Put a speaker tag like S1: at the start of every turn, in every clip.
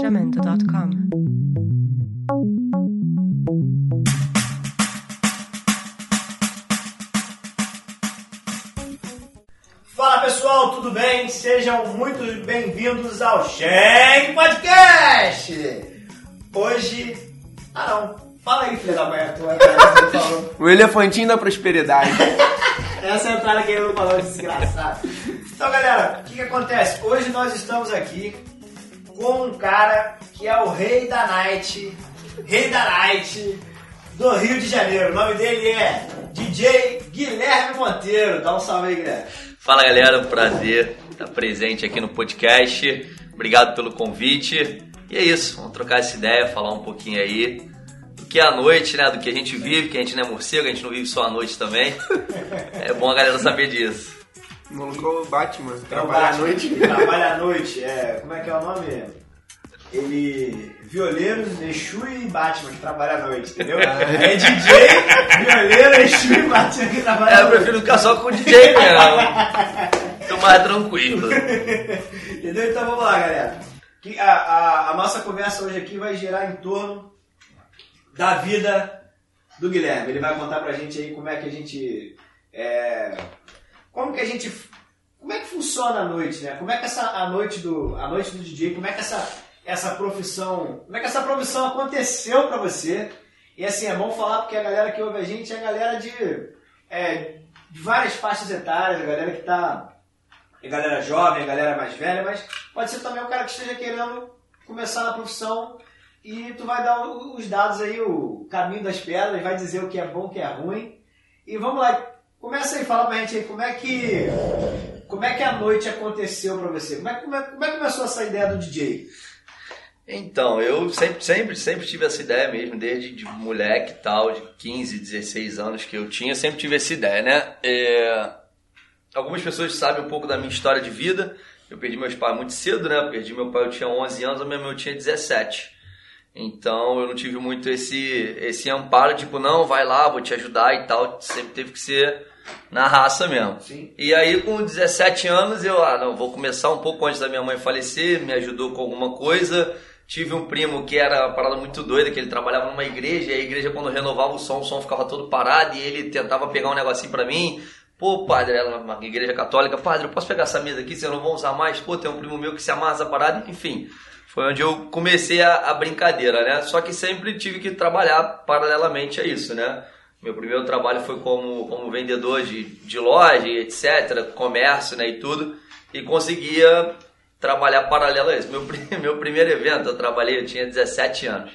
S1: Jamendo.com
S2: Fala pessoal, tudo bem? Sejam muito bem-vindos ao Shen Podcast! Hoje. Ah não, fala aí, filha da mãe, tu é.
S3: O elefantinho da prosperidade.
S2: Essa é a entrada que ele não falou, desgraçado. Então galera, o que, que acontece? Hoje nós estamos aqui com um cara que é o rei da night, rei da night do Rio de Janeiro. O nome dele é DJ Guilherme Monteiro. Dá um salve aí, Guilherme.
S4: Fala galera, prazer estar presente aqui no podcast. Obrigado pelo convite. E é isso, vamos trocar essa ideia, falar um pouquinho aí do que é a noite, né? Do que a gente vive, que a gente não é morcego, a gente não vive só a noite também. É bom a galera saber disso.
S3: O maluco é o Batman,
S2: É
S3: trabalha à noite.
S2: Trabalha à noite. É, como é que é o nome? Ele. Violeiro, Exu e Batman que trabalha à noite, entendeu? É DJ, violeiro, Exu e Batman que trabalha
S4: É,
S2: à
S4: eu
S2: noite.
S4: prefiro ficar só com o DJ mesmo. Tô mais tranquilo.
S2: Entendeu? Então vamos lá, galera. Que a, a, a nossa conversa hoje aqui vai girar em torno da vida do Guilherme. Ele vai contar pra gente aí como é que a gente. é, como que a gente. Como é que funciona a noite, né? Como é que essa a noite do. A noite do DJ, como é que essa, essa profissão. Como é que essa profissão aconteceu pra você? E assim, é bom falar porque a galera que ouve a gente é a galera de, é, de várias faixas etárias, a galera que tá a galera jovem, a galera mais velha, mas pode ser também o cara que esteja querendo começar na profissão e tu vai dar os dados aí, o caminho das pedras, vai dizer o que é bom, o que é ruim. E vamos lá, começa aí, fala pra gente aí como é que como é que a noite aconteceu pra você? Como é, como é, como é que começou essa ideia do DJ?
S4: Então, eu sempre, sempre, sempre tive essa ideia mesmo, desde de moleque e tal, de 15, 16 anos que eu tinha, sempre tive essa ideia, né? É, Algumas pessoas sabem um pouco da minha história de vida. Eu perdi meus pais muito cedo, né? Eu perdi meu pai, eu tinha 11 anos, a minha mãe eu tinha 17. Então eu não tive muito esse, esse amparo, tipo, não, vai lá, vou te ajudar e tal. Sempre teve que ser na raça mesmo.
S2: Sim.
S4: E aí, com 17 anos, eu, ah, não, vou começar um pouco antes da minha mãe falecer, me ajudou com alguma coisa. Tive um primo que era uma parada muito doida, que ele trabalhava numa igreja, e a igreja, quando renovava o som, o som ficava todo parado, e ele tentava pegar um negocinho pra mim. Pô, padre, ela uma igreja católica, padre, eu posso pegar essa mesa aqui, vocês não vão usar mais? Pô, tem um primo meu que se amarra essa parada, enfim. Foi onde eu comecei a, a brincadeira, né? Só que sempre tive que trabalhar paralelamente a isso, né? Meu primeiro trabalho foi como, como vendedor de, de loja, etc., comércio, né, e tudo, e conseguia trabalhar paralelo a isso. Meu, meu primeiro evento eu trabalhei, eu tinha 17 anos.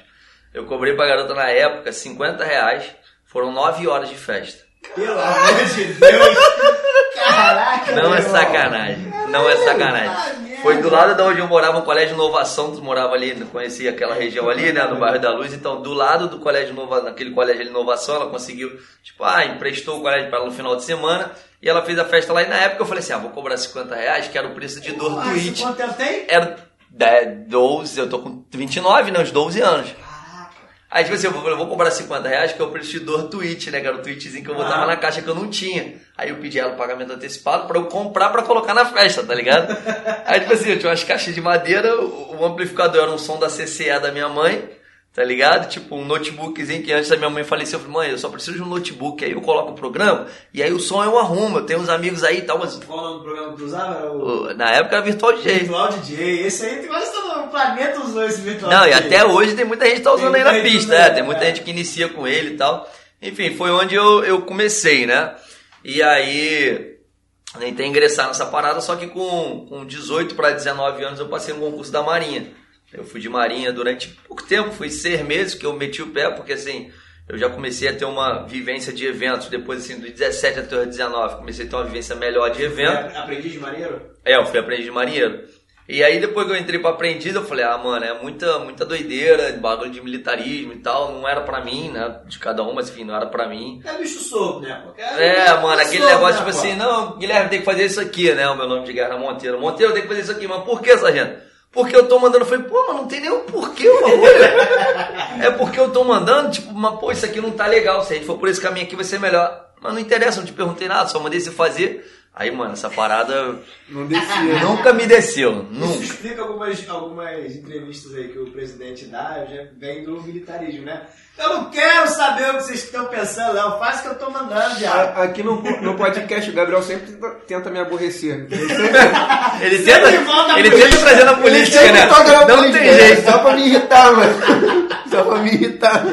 S4: Eu cobrei pra garota na época 50 reais, foram 9 horas de festa.
S2: Pelo amor de Deus! Caraca!
S4: Não é sacanagem, não é sacanagem. Foi do lado de onde eu morava, um colégio de inovação, tu morava ali, conhecia aquela região ali, né, no bairro da Luz, então do lado do colégio de inovação, naquele colégio de inovação, ela conseguiu, tipo, ah, emprestou o colégio para ela no final de semana, e ela fez a festa lá, e na época eu falei assim, ah, vou cobrar 50 reais, que era o preço de dor
S2: Ah,
S4: tweet.
S2: Quanto tempo tem?
S4: Era 10, 12, eu tô com 29, né, uns 12 anos. Aí, tipo assim, eu vou, eu vou cobrar 50 reais, que é o preço de dor tweet, né? Que era o tweetzinho que eu botava
S2: Ah.
S4: na caixa que eu não tinha. Aí eu pedi ela o pagamento antecipado pra eu comprar pra colocar na festa, tá ligado? Aí, tipo assim, eu tinha umas caixas de madeira, o amplificador era um som da CCE da minha mãe, tá ligado? Tipo, um notebookzinho que antes da minha mãe faleceu, eu falei, mãe, eu só preciso de um notebook, aí eu coloco o programa, e aí o som eu arrumo, eu tenho uns amigos aí e tal, mas
S2: Qual o nome do programa que usava? O
S4: na época era Virtual DJ.
S2: Virtual DJ. Esse aí, quase todo o planeta usou esse Virtual
S4: Não, e
S2: DJ.
S4: até hoje tem muita gente que tá usando
S2: Tem
S4: aí na pista, é, tem muita
S2: é.
S4: gente que inicia com ele e tal. Enfim, foi onde eu, eu comecei, né? E aí, tentei ingressar nessa parada, só que com, com 18 para 19 anos eu passei no concurso da Marinha. Eu fui de Marinha durante pouco tempo, fui seis meses que eu meti o pé, porque assim, eu já comecei a ter uma vivência de eventos, depois assim, do 17 até os 19, comecei a ter uma vivência melhor de evento.
S2: É, Aprendiz de marinheiro?
S4: É, eu fui aprendiz de marinheiro. E aí depois que eu entrei pra aprendiz, eu falei, ah, mano, é muita, muita doideira, bagulho de militarismo e tal, não era pra mim, né? De cada um, mas enfim, não era pra mim.
S2: É bicho solto, né? Porque
S4: É, mano, aquele
S2: solto,
S4: negócio
S2: né,
S4: tipo
S2: pô?
S4: assim, não, Guilherme tem que fazer isso aqui, né? O meu nome de guerra é Monteiro. Monteiro tem que fazer isso aqui, mas por que, sargento? Porque eu tô mandando, eu falei, pô, mas não tem nenhum porquê o bagulho. é porque eu tô mandando, tipo, mas pô, isso aqui não tá legal, se a gente for por esse caminho aqui vai ser melhor. Mas não interessa, não te perguntei nada, só mandei você fazer. Aí, mano, essa parada
S3: Não descia.
S4: nunca me desceu.
S2: Isso
S4: Nunca.
S2: explica algumas, algumas entrevistas aí que o presidente dá, já vem do militarismo, né? Eu não quero saber o que vocês estão pensando, não. Faz o que eu tô mandando, já.
S3: Aqui no, no podcast, o Gabriel sempre tenta, me aborrecer.
S4: Ele
S2: Sempre
S4: tenta, ele
S2: política.
S4: tenta trazer na política,
S3: ele
S4: né? Não
S3: política,
S4: tem
S3: né?
S4: jeito.
S3: Só pra me irritar, mano. Só pra me irritar.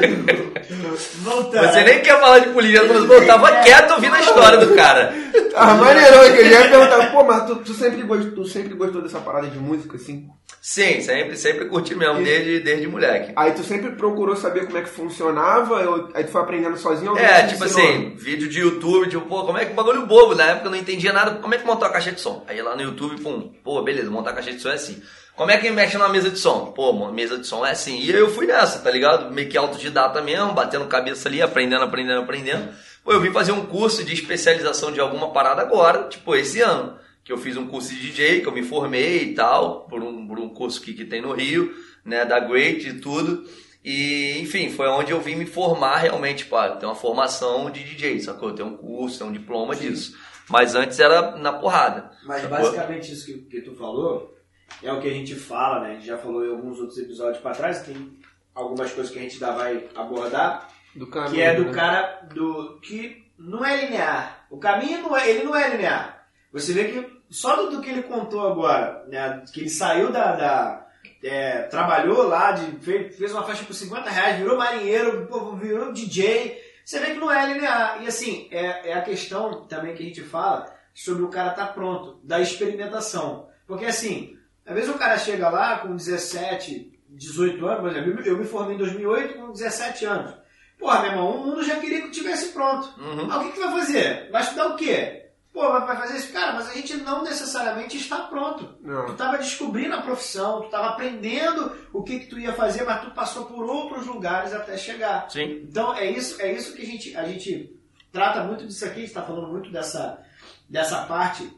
S2: Voltando.
S4: Você nem quer falar de política, mas eu tava quieto ouvindo a história do cara.
S3: Ah, maneirão, eu já ia perguntar, pô, mas tu, tu sempre gostou, tu sempre gostou dessa parada de música, assim?
S4: Sim, sempre, sempre curti mesmo, desde, desde moleque.
S3: Aí tu sempre procurou saber como é que funcionava, eu- aí tu foi aprendendo sozinho
S4: É, tipo assim, vídeo de YouTube, tipo, pô, como é que bagulho bobo, na época eu não entendia nada, como é que montou a caixa de som? Aí lá no YouTube, pum, pô, beleza, montar a caixa de som é assim. Como é que mexe numa mesa de som? Pô, uma mesa de som é assim. E aí eu fui nessa, tá ligado? Meio que autodidata mesmo, batendo cabeça ali, aprendendo, aprendendo, aprendendo. Pô, eu vim fazer um curso de especialização de alguma parada agora, tipo, esse ano. Que eu fiz um curso de DJ, que eu me formei e tal, por um, por um curso que, que tem no Rio, né, da Great e tudo. E, enfim, foi onde eu vim me formar realmente, pá, eu tenho uma formação de DJ, sacou? Eu tenho um curso, tenho um diploma disso. Mas antes era na porrada.
S2: Mas
S4: sacou?
S2: basicamente isso que, que tu falou é o que a gente fala, né? A gente já falou em alguns outros episódios pra trás, tem algumas coisas que a gente ainda vai abordar,
S3: caminho,
S2: que é do
S3: né?
S2: cara do que não é linear. O caminho não é, ele não é linear. Você vê que só do, do que ele contou agora, né? Que ele saiu da. da- é, trabalhou lá, de, fez, fez uma faixa por 50 reais, virou marinheiro, virou DJ. Você vê que não é linear. E assim, é, é a questão também que a gente fala sobre o cara estar pronto, da experimentação. Porque assim, às vezes o cara chega lá com 17, 18 anos, por exemplo, eu me formei em 2008 com 17 anos. Porra, meu irmão, o mundo já queria que tivesse pronto.
S4: Uhum.
S2: Ah, o que, que tu vai fazer? Vai estudar o quê? Pô, vai fazer isso? Cara, mas a gente não necessariamente está pronto. Tu
S3: Não.
S2: estava descobrindo a profissão, tu estava aprendendo o que, que tu ia fazer, mas tu passou por outros lugares até chegar.
S4: Sim.
S2: Então é isso, é isso que a gente, a gente trata muito disso aqui, a gente está falando muito dessa, dessa parte,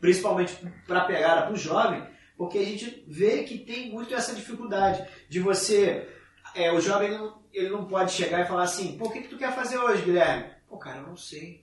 S2: principalmente para a pegada para o jovem, porque a gente vê que tem muito essa dificuldade de você. É, o jovem não, ele não pode chegar e falar assim, pô, o que, que tu quer fazer hoje, Guilherme? Pô, cara, eu não sei.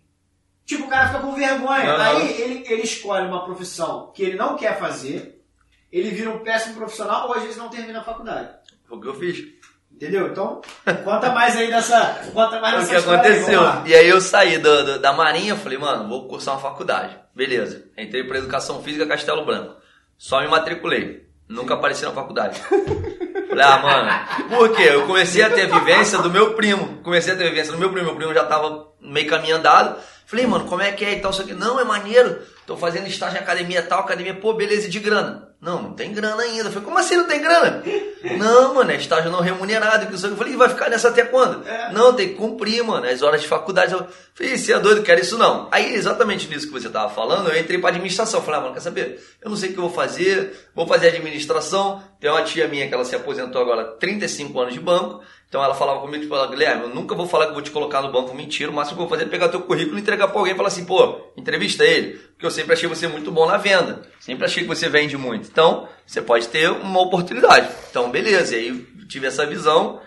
S2: Tipo, o cara fica com vergonha.
S4: Não.
S2: Aí ele, ele escolhe uma profissão que ele não quer fazer, ele vira um péssimo profissional ou às vezes não termina a faculdade.
S4: Foi o que eu fiz.
S2: Entendeu? Então, conta mais aí dessa. Conta mais
S4: o
S2: dessa
S4: que
S2: história aí,
S4: aconteceu?
S2: lá.
S4: E aí eu saí do- do- da Marinha, falei, mano, vou cursar uma faculdade. Beleza. Entrei para Educação Física Castelo Branco. Só me matriculei. Nunca apareci na faculdade. Falei, ah, mano, por quê? Eu comecei a ter a vivência do meu primo. Comecei a ter a vivência do meu primo. Meu primo já tava meio caminho andado. Falei, mano, como é que é e tal? Isso aqui. Não, é maneiro. Tô fazendo estágio em academia tal, academia, pô, beleza, e de grana? Não, não tem grana ainda. Eu falei, como assim não tem grana? Não, mano, é estágio não remunerado. que. Eu falei, vai ficar nessa até quando?
S2: É.
S4: Não, tem que cumprir, mano, as horas de faculdade. Eu falei, você é doido, quero isso não. Aí, exatamente nisso que você tava falando, eu entrei pra administração. Falei, ah, mano, quer saber? Eu não sei o que eu vou fazer, vou fazer administração. Tem uma tia minha que ela se aposentou agora, 35 anos de banco. Então ela falava comigo, tipo, Guilherme, eu nunca vou falar que eu vou te colocar no banco, mentira. O máximo que eu vou fazer é pegar teu currículo e entregar pra alguém e falar assim, pô, entrevista ele. Porque eu sempre achei você muito bom na venda. Sempre achei que você vende muito. Então, você pode ter uma oportunidade. Então, beleza. E aí eu tive essa visão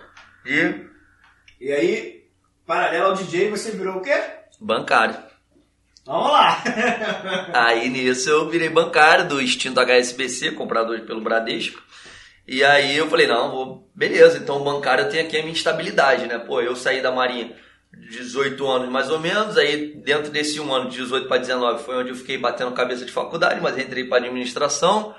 S4: de
S2: E aí, paralelo ao DJ, você virou o quê?
S4: bancário.
S2: Vamos lá!
S4: Aí nisso eu virei bancário do extinto HSBC, comprado hoje pelo Bradesco. E aí eu falei, não, vou, beleza, então o bancário tem aqui a minha estabilidade, né? Pô, eu saí da Marinha 18 anos mais ou menos, aí dentro desse um ano, de 18 para 19, foi onde eu fiquei batendo cabeça de faculdade, mas entrei para administração.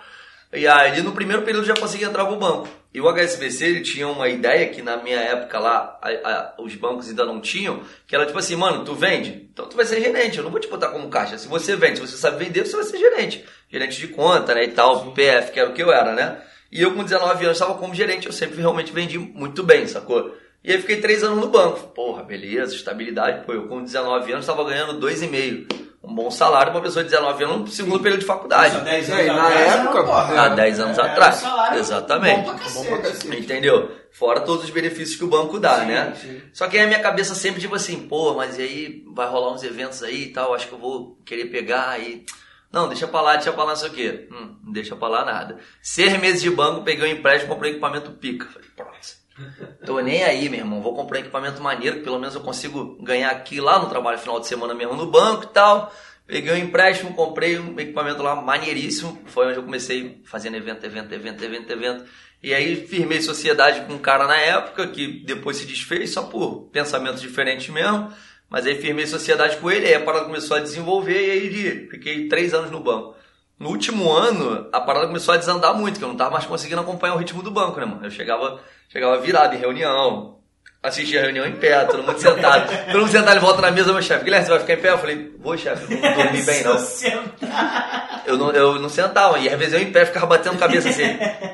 S4: E aí no primeiro período já consegui entrar pro banco. E o HSBC ele tinha uma ideia que na minha época lá, a- a- os bancos ainda não tinham, que era tipo assim, mano, tu vende? Então tu vai ser gerente, eu não vou te botar como caixa. Se você vende, se você sabe vender, você vai ser gerente. Gerente de conta, né, e tal, PF, que era o que eu era, né? E eu com 19 anos estava como gerente, eu sempre realmente vendi muito bem, sacou? E aí fiquei três anos no banco. Porra, beleza, estabilidade. Pô, eu com 19 anos estava ganhando 2,5. Um bom salário para uma pessoa de 19 anos no segundo período de faculdade.
S2: Há 10
S3: É,
S2: anos
S3: na época,
S2: porra.
S4: Há 10 anos
S2: Era
S4: atrás.
S2: um
S4: Exatamente.
S2: Bom pra
S3: Bom pra
S2: cacete.
S3: cacete.
S4: Entendeu? Fora todos os benefícios que o banco dá,
S2: Sim,
S4: né?
S2: sim.
S4: Só que aí a minha cabeça sempre tipo assim, pô, mas e aí vai rolar uns eventos aí e tal, acho que eu vou querer pegar e. Não, deixa pra lá, deixa pra lá, não sei o quê. Hum, não deixa pra lá nada. Seis meses de banco, peguei um empréstimo, comprei equipamento pica. Falei, pronto. Tô nem aí, meu irmão. Vou comprar um equipamento maneiro, que pelo menos eu consigo ganhar aqui lá no trabalho final de semana mesmo no banco e tal. Peguei um empréstimo, comprei um equipamento lá maneiríssimo. Foi onde eu comecei fazendo evento, evento, evento, evento, evento. E aí firmei sociedade com um cara na época, que depois se desfez só por pensamentos diferentes mesmo. Mas aí firmei sociedade com ele, aí a parada começou a desenvolver e aí fiquei três anos no banco. No último ano, a parada começou a desandar muito, que eu não tava mais conseguindo acompanhar o ritmo do banco, né, mano? Eu chegava, chegava virado em reunião, assistia a reunião em pé, todo mundo sentado. todo mundo sentado, ele volta na mesa, meu chefe, Guilherme, você vai ficar em pé? Eu falei, vou, chefe, eu não dormi bem, não. Eu não, eu não sentava, e às vezes eu em pé ficava batendo cabeça assim.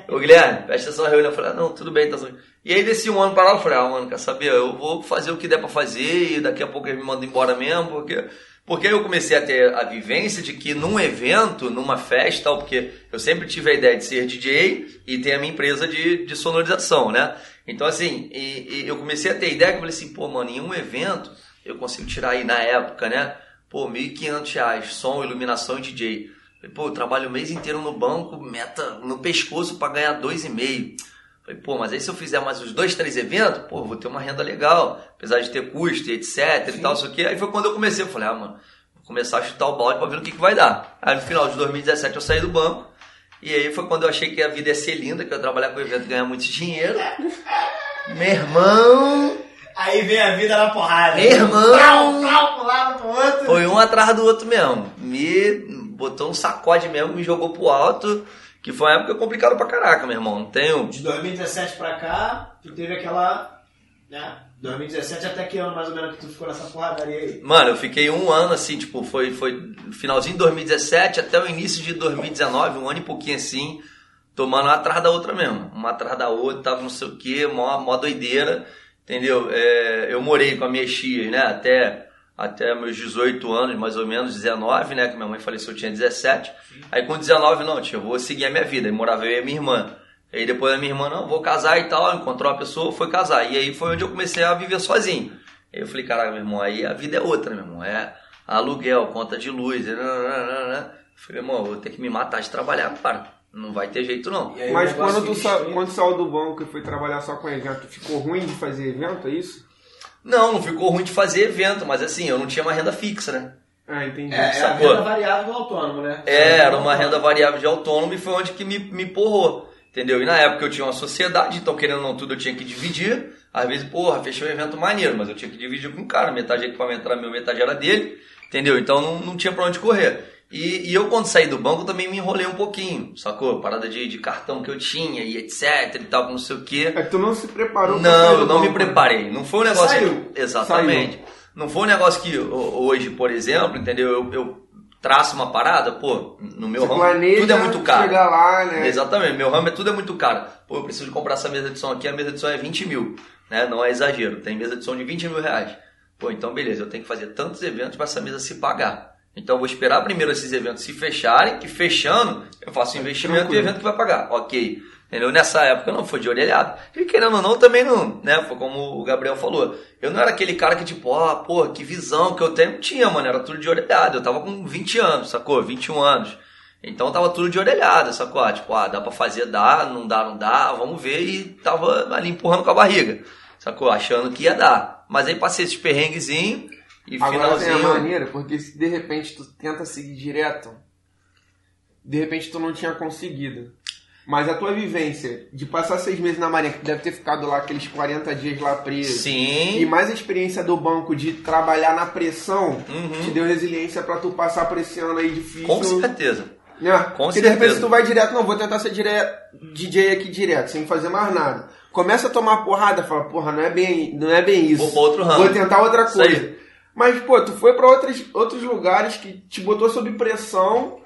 S4: Ô Guilherme, presta atenção na reunião. Eu falei, ah, não, tudo bem, tá tudo bem. E aí desse um ano para lá, eu falei, ah, mano, quer saber? Eu vou fazer o que der pra fazer e daqui a pouco eles me mandam embora mesmo, porque porque eu comecei a ter a vivência de que num evento, numa festa, porque eu sempre tive a ideia de ser DJ e ter a minha empresa de, de sonorização, né? Então, assim, e, e eu comecei a ter ideia que eu falei assim, pô, mano, em um evento eu consigo tirar aí na época, né? Pô, R$ 1.500, som, iluminação e DJ. Falei, pô, eu trabalho o mês inteiro no banco, meta no pescoço para ganhar 2,5. Falei, pô, mas aí se eu fizer mais uns dois, três eventos, pô, vou ter uma renda legal, apesar de ter custo e etc Sim. e tal, isso aqui. Aí foi quando eu comecei, eu falei, ah, mano, vou começar a chutar o balde pra ver o que, que vai dar. Aí no final de 2017 eu saí do banco, e aí foi quando eu achei que a vida ia ser linda, que eu ia trabalhar com o evento e ganhar muito dinheiro. Meu irmão...
S2: Aí vem a vida na porrada.
S4: Meu irmão...
S2: Plau, plau, pro lado, pro outro.
S4: Foi um atrás do outro mesmo. Me botou um sacode mesmo, me jogou pro alto... Que foi uma época complicada pra caraca, meu irmão. Não tenho.
S2: De 2017 pra cá, tu teve aquela. né? 2017 até que ano mais ou menos que tu ficou nessa porradaria aí?
S4: Mano, eu fiquei um ano assim, tipo, foi, foi finalzinho de 2017 até o início de 2019, um ano e pouquinho assim, tomando uma atrás da outra mesmo. Uma atrás da outra, tava não sei o que, mó, mó doideira, entendeu? É, eu morei com a minha tia, né? Até até meus 18 anos, mais ou menos, 19, né? Que minha mãe faleceu, eu tinha 17. Sim. Aí com 19, não, tia, eu vou seguir a minha vida. Aí morava eu e a minha irmã. Aí depois a minha irmã, não, vou casar e tal, encontrou uma pessoa, foi casar. E aí foi onde eu comecei a viver sozinho. Aí eu falei, caraca, meu irmão, aí a vida é outra, meu irmão. É aluguel, conta de luz. Né, né, né, eu falei, irmão, vou ter que me matar de trabalhar, cara. Não vai ter jeito não.
S3: Mas quando tu, sa quando saiu do banco e foi trabalhar só com evento, ficou ruim de fazer evento, é isso?
S4: Não, não ficou ruim de fazer evento, mas assim, eu não tinha uma renda fixa, né?
S3: Ah, entendi.
S2: É, é a renda variável do autônomo, né?
S4: É, era uma renda variável de autônomo e foi onde que me, me porrou. Entendeu? E na época eu tinha uma sociedade, então querendo ou não tudo eu tinha que dividir. Às vezes, porra, fechei um evento maneiro, mas eu tinha que dividir com o cara. Metade do equipamento era meu, metade era dele. Entendeu? Então não, não tinha pra onde correr. E, e, eu, quando saí do banco, também me enrolei um pouquinho, sacou? Parada de, de cartão que eu tinha e etc e tal, não sei o quê.
S3: É que tu não se preparou
S4: Não, eu não banco, me né? preparei. Não foi um negócio. Saiu. Que, exatamente. Saiu. Não foi um negócio que hoje, por exemplo, entendeu? Eu, eu traço uma parada, pô, no meu Você ramo tudo é muito caro.
S3: Chegar lá, né?
S4: Exatamente, meu ramo é tudo é muito caro. Pô, eu preciso de comprar essa mesa de som aqui, a mesa de som é 20 mil, né? Não é exagero, tem mesa de som de 20 mil reais. Pô, então beleza, eu tenho que fazer tantos eventos para essa mesa se pagar. Então eu vou esperar primeiro esses eventos se fecharem, que fechando, eu faço investimento e o evento que vai pagar. Ok. Entendeu? Nessa época não foi de orelhada. E querendo ou não, também não, né? Foi como o Gabriel falou. Eu não era aquele cara que, tipo, ó, oh, pô, que visão que eu tenho. Tinha, mano, era tudo de orelhada. Eu tava com 20 anos, sacou? 21 anos. Então tava tudo de orelhada, sacou? Ah, tipo, ah, dá pra fazer, dá, não dá, não dá, vamos ver. E tava ali empurrando com a barriga, sacou? Achando que ia dar. Mas aí passei esses perrenguezinhos e
S3: Agora finalzinho... tem a maneira, porque se de repente tu tenta seguir direto, de repente tu não tinha conseguido. Mas a tua vivência de passar seis meses na Marinha, que deve ter ficado lá aqueles 40 dias lá preso.
S4: Sim.
S3: E mais a experiência do banco de trabalhar na pressão, uhum. te deu resiliência para tu passar por esse ano aí difícil.
S4: Com certeza.
S3: Né? Com Porque certeza. de repente tu vai direto, não, vou tentar ser dire... DJ aqui direto, sem fazer mais nada. Começa a tomar porrada, fala, porra, não é bem, não é bem isso.
S4: Vou, outro ramo.
S3: vou tentar outra coisa. Mas, pô, tu foi para outros, outros lugares que te botou sob pressão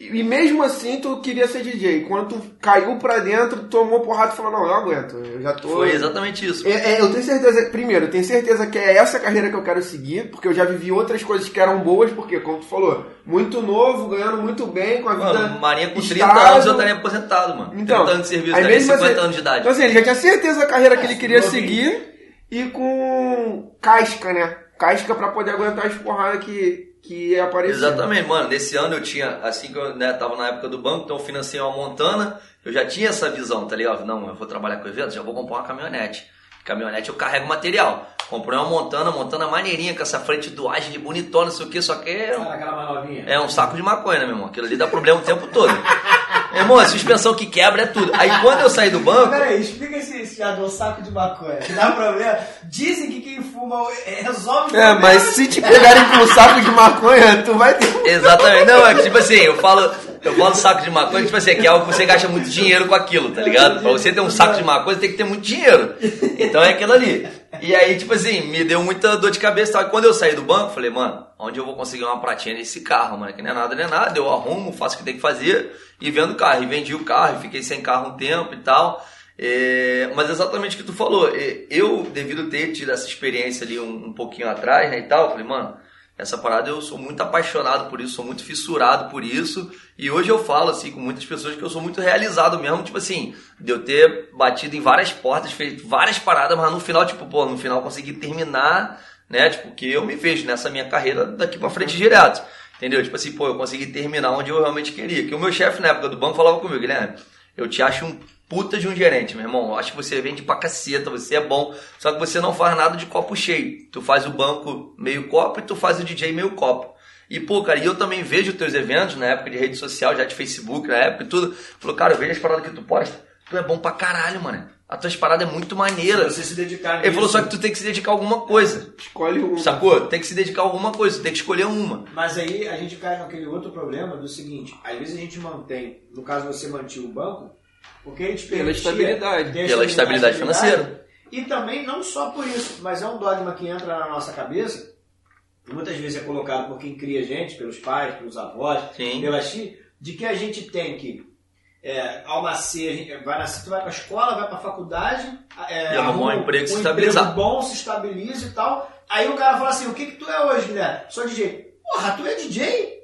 S3: e mesmo assim tu queria ser DJ. Quando tu caiu pra dentro, tomou porrada e falou, não, eu aguento, eu já tô...
S4: Foi exatamente isso.
S3: É, é, eu tenho certeza, primeiro, eu tenho certeza que é essa carreira que eu quero seguir, porque eu já vivi outras coisas que eram boas, porque, como tu falou, muito novo, ganhando muito bem, com a vida...
S4: Mano, Marinha com 30 anos eu estaria aposentado, mano. Então, 30 anos de serviço, aí 50 assim, anos de idade.
S3: Então assim, ele já tinha certeza da carreira que ele queria seguir e com casca, né? casca para poder aguentar as porradas que, que ia aparecer.
S4: Exatamente, mano. Nesse ano eu tinha, assim que eu né, tava na época do banco, então eu financei uma Montana, eu já tinha essa visão, tá ligado? Não, eu vou trabalhar com eventos, já vou comprar uma caminhonete. Caminhonete eu carrego material. Comprei uma montana, montana maneirinha, com essa frente do Agile bonitona, não sei o que, só que é,
S2: novinha?
S4: é um saco de maconha, né, meu irmão? Aquilo ali dá problema o tempo todo. Meu irmão, a suspensão que quebra é tudo. Aí quando eu saí do banco,
S2: Peraí, explica esse, esse já do saco de maconha. Que dá problema. Dizem que quem fuma é, resolve
S3: É,
S2: problema.
S3: mas se te pegarem com um saco de maconha, tu vai ter.
S4: Exatamente. Não, é que tipo assim, eu falo, eu falo saco de maconha, tipo assim, que é algo que você gasta muito dinheiro com aquilo, tá ligado? Pra você ter um saco de maconha, você tem que ter muito dinheiro. Então é aquilo ali. E aí, tipo assim, me deu muita dor de cabeça. e tal. E quando eu saí do banco, falei, mano, onde eu vou conseguir uma pratinha nesse carro, mano? Que não é nada, não é nada. Eu arrumo, faço o que tem que fazer e vendo o carro. E vendi o carro, e fiquei sem carro um tempo e tal. É, mas exatamente o que tu falou. É, Eu, devido ter tido essa experiência ali um, um pouquinho atrás, né, e tal, falei, mano, essa parada eu sou muito apaixonado por isso, sou muito fissurado por isso. E hoje eu falo, assim, com muitas pessoas que eu sou muito realizado mesmo, tipo assim, de eu ter batido em várias portas, feito várias paradas, mas no final, tipo, pô, no final consegui terminar, né? Tipo, que eu me vejo nessa minha carreira daqui pra frente direto. Entendeu? Tipo assim, pô, eu consegui terminar onde eu realmente queria. Que o meu chefe na época do banco falava comigo, Guilherme, eu te acho um puta de um gerente, meu irmão. Eu acho que você vende pra caceta, você é bom. Só que você não faz nada de copo cheio. Tu faz o banco meio copo e tu faz o DJ meio copo. E, pô, cara, e eu também vejo teus eventos na época de rede social, já de Facebook, na época e tudo. Falou, cara, eu vejo as paradas que tu posta. Tu é bom pra caralho, mano. A tua parada é muito maneira.
S2: Você se dedicar
S4: Ele falou só que tu tem que se dedicar a alguma coisa.
S3: Escolhe um.
S4: Sacou? Tem que se dedicar a alguma coisa, tu tem que escolher uma.
S2: Mas aí a gente cai naquele outro problema do seguinte, às vezes a gente mantém, no caso você mantinha o banco, porque ele
S3: Pela estabilidade.
S2: a
S4: Pela estabilidade financeira.
S2: E também não só por isso, mas é um dogma que entra na nossa cabeça, muitas vezes é colocado por quem cria a gente, pelos pais, pelos avós,
S4: Sim.
S2: pela Xi, de que a gente tem que é, ao nascer, a gente vai nascer, tu vai pra escola, vai pra faculdade, é,
S4: arrumar um emprego e se
S2: um
S4: estabilizar.
S2: emprego bom, se estabiliza e tal. Aí o cara fala assim, o que que tu é hoje, Guilherme? Sou DJ. Porra, tu é DJ?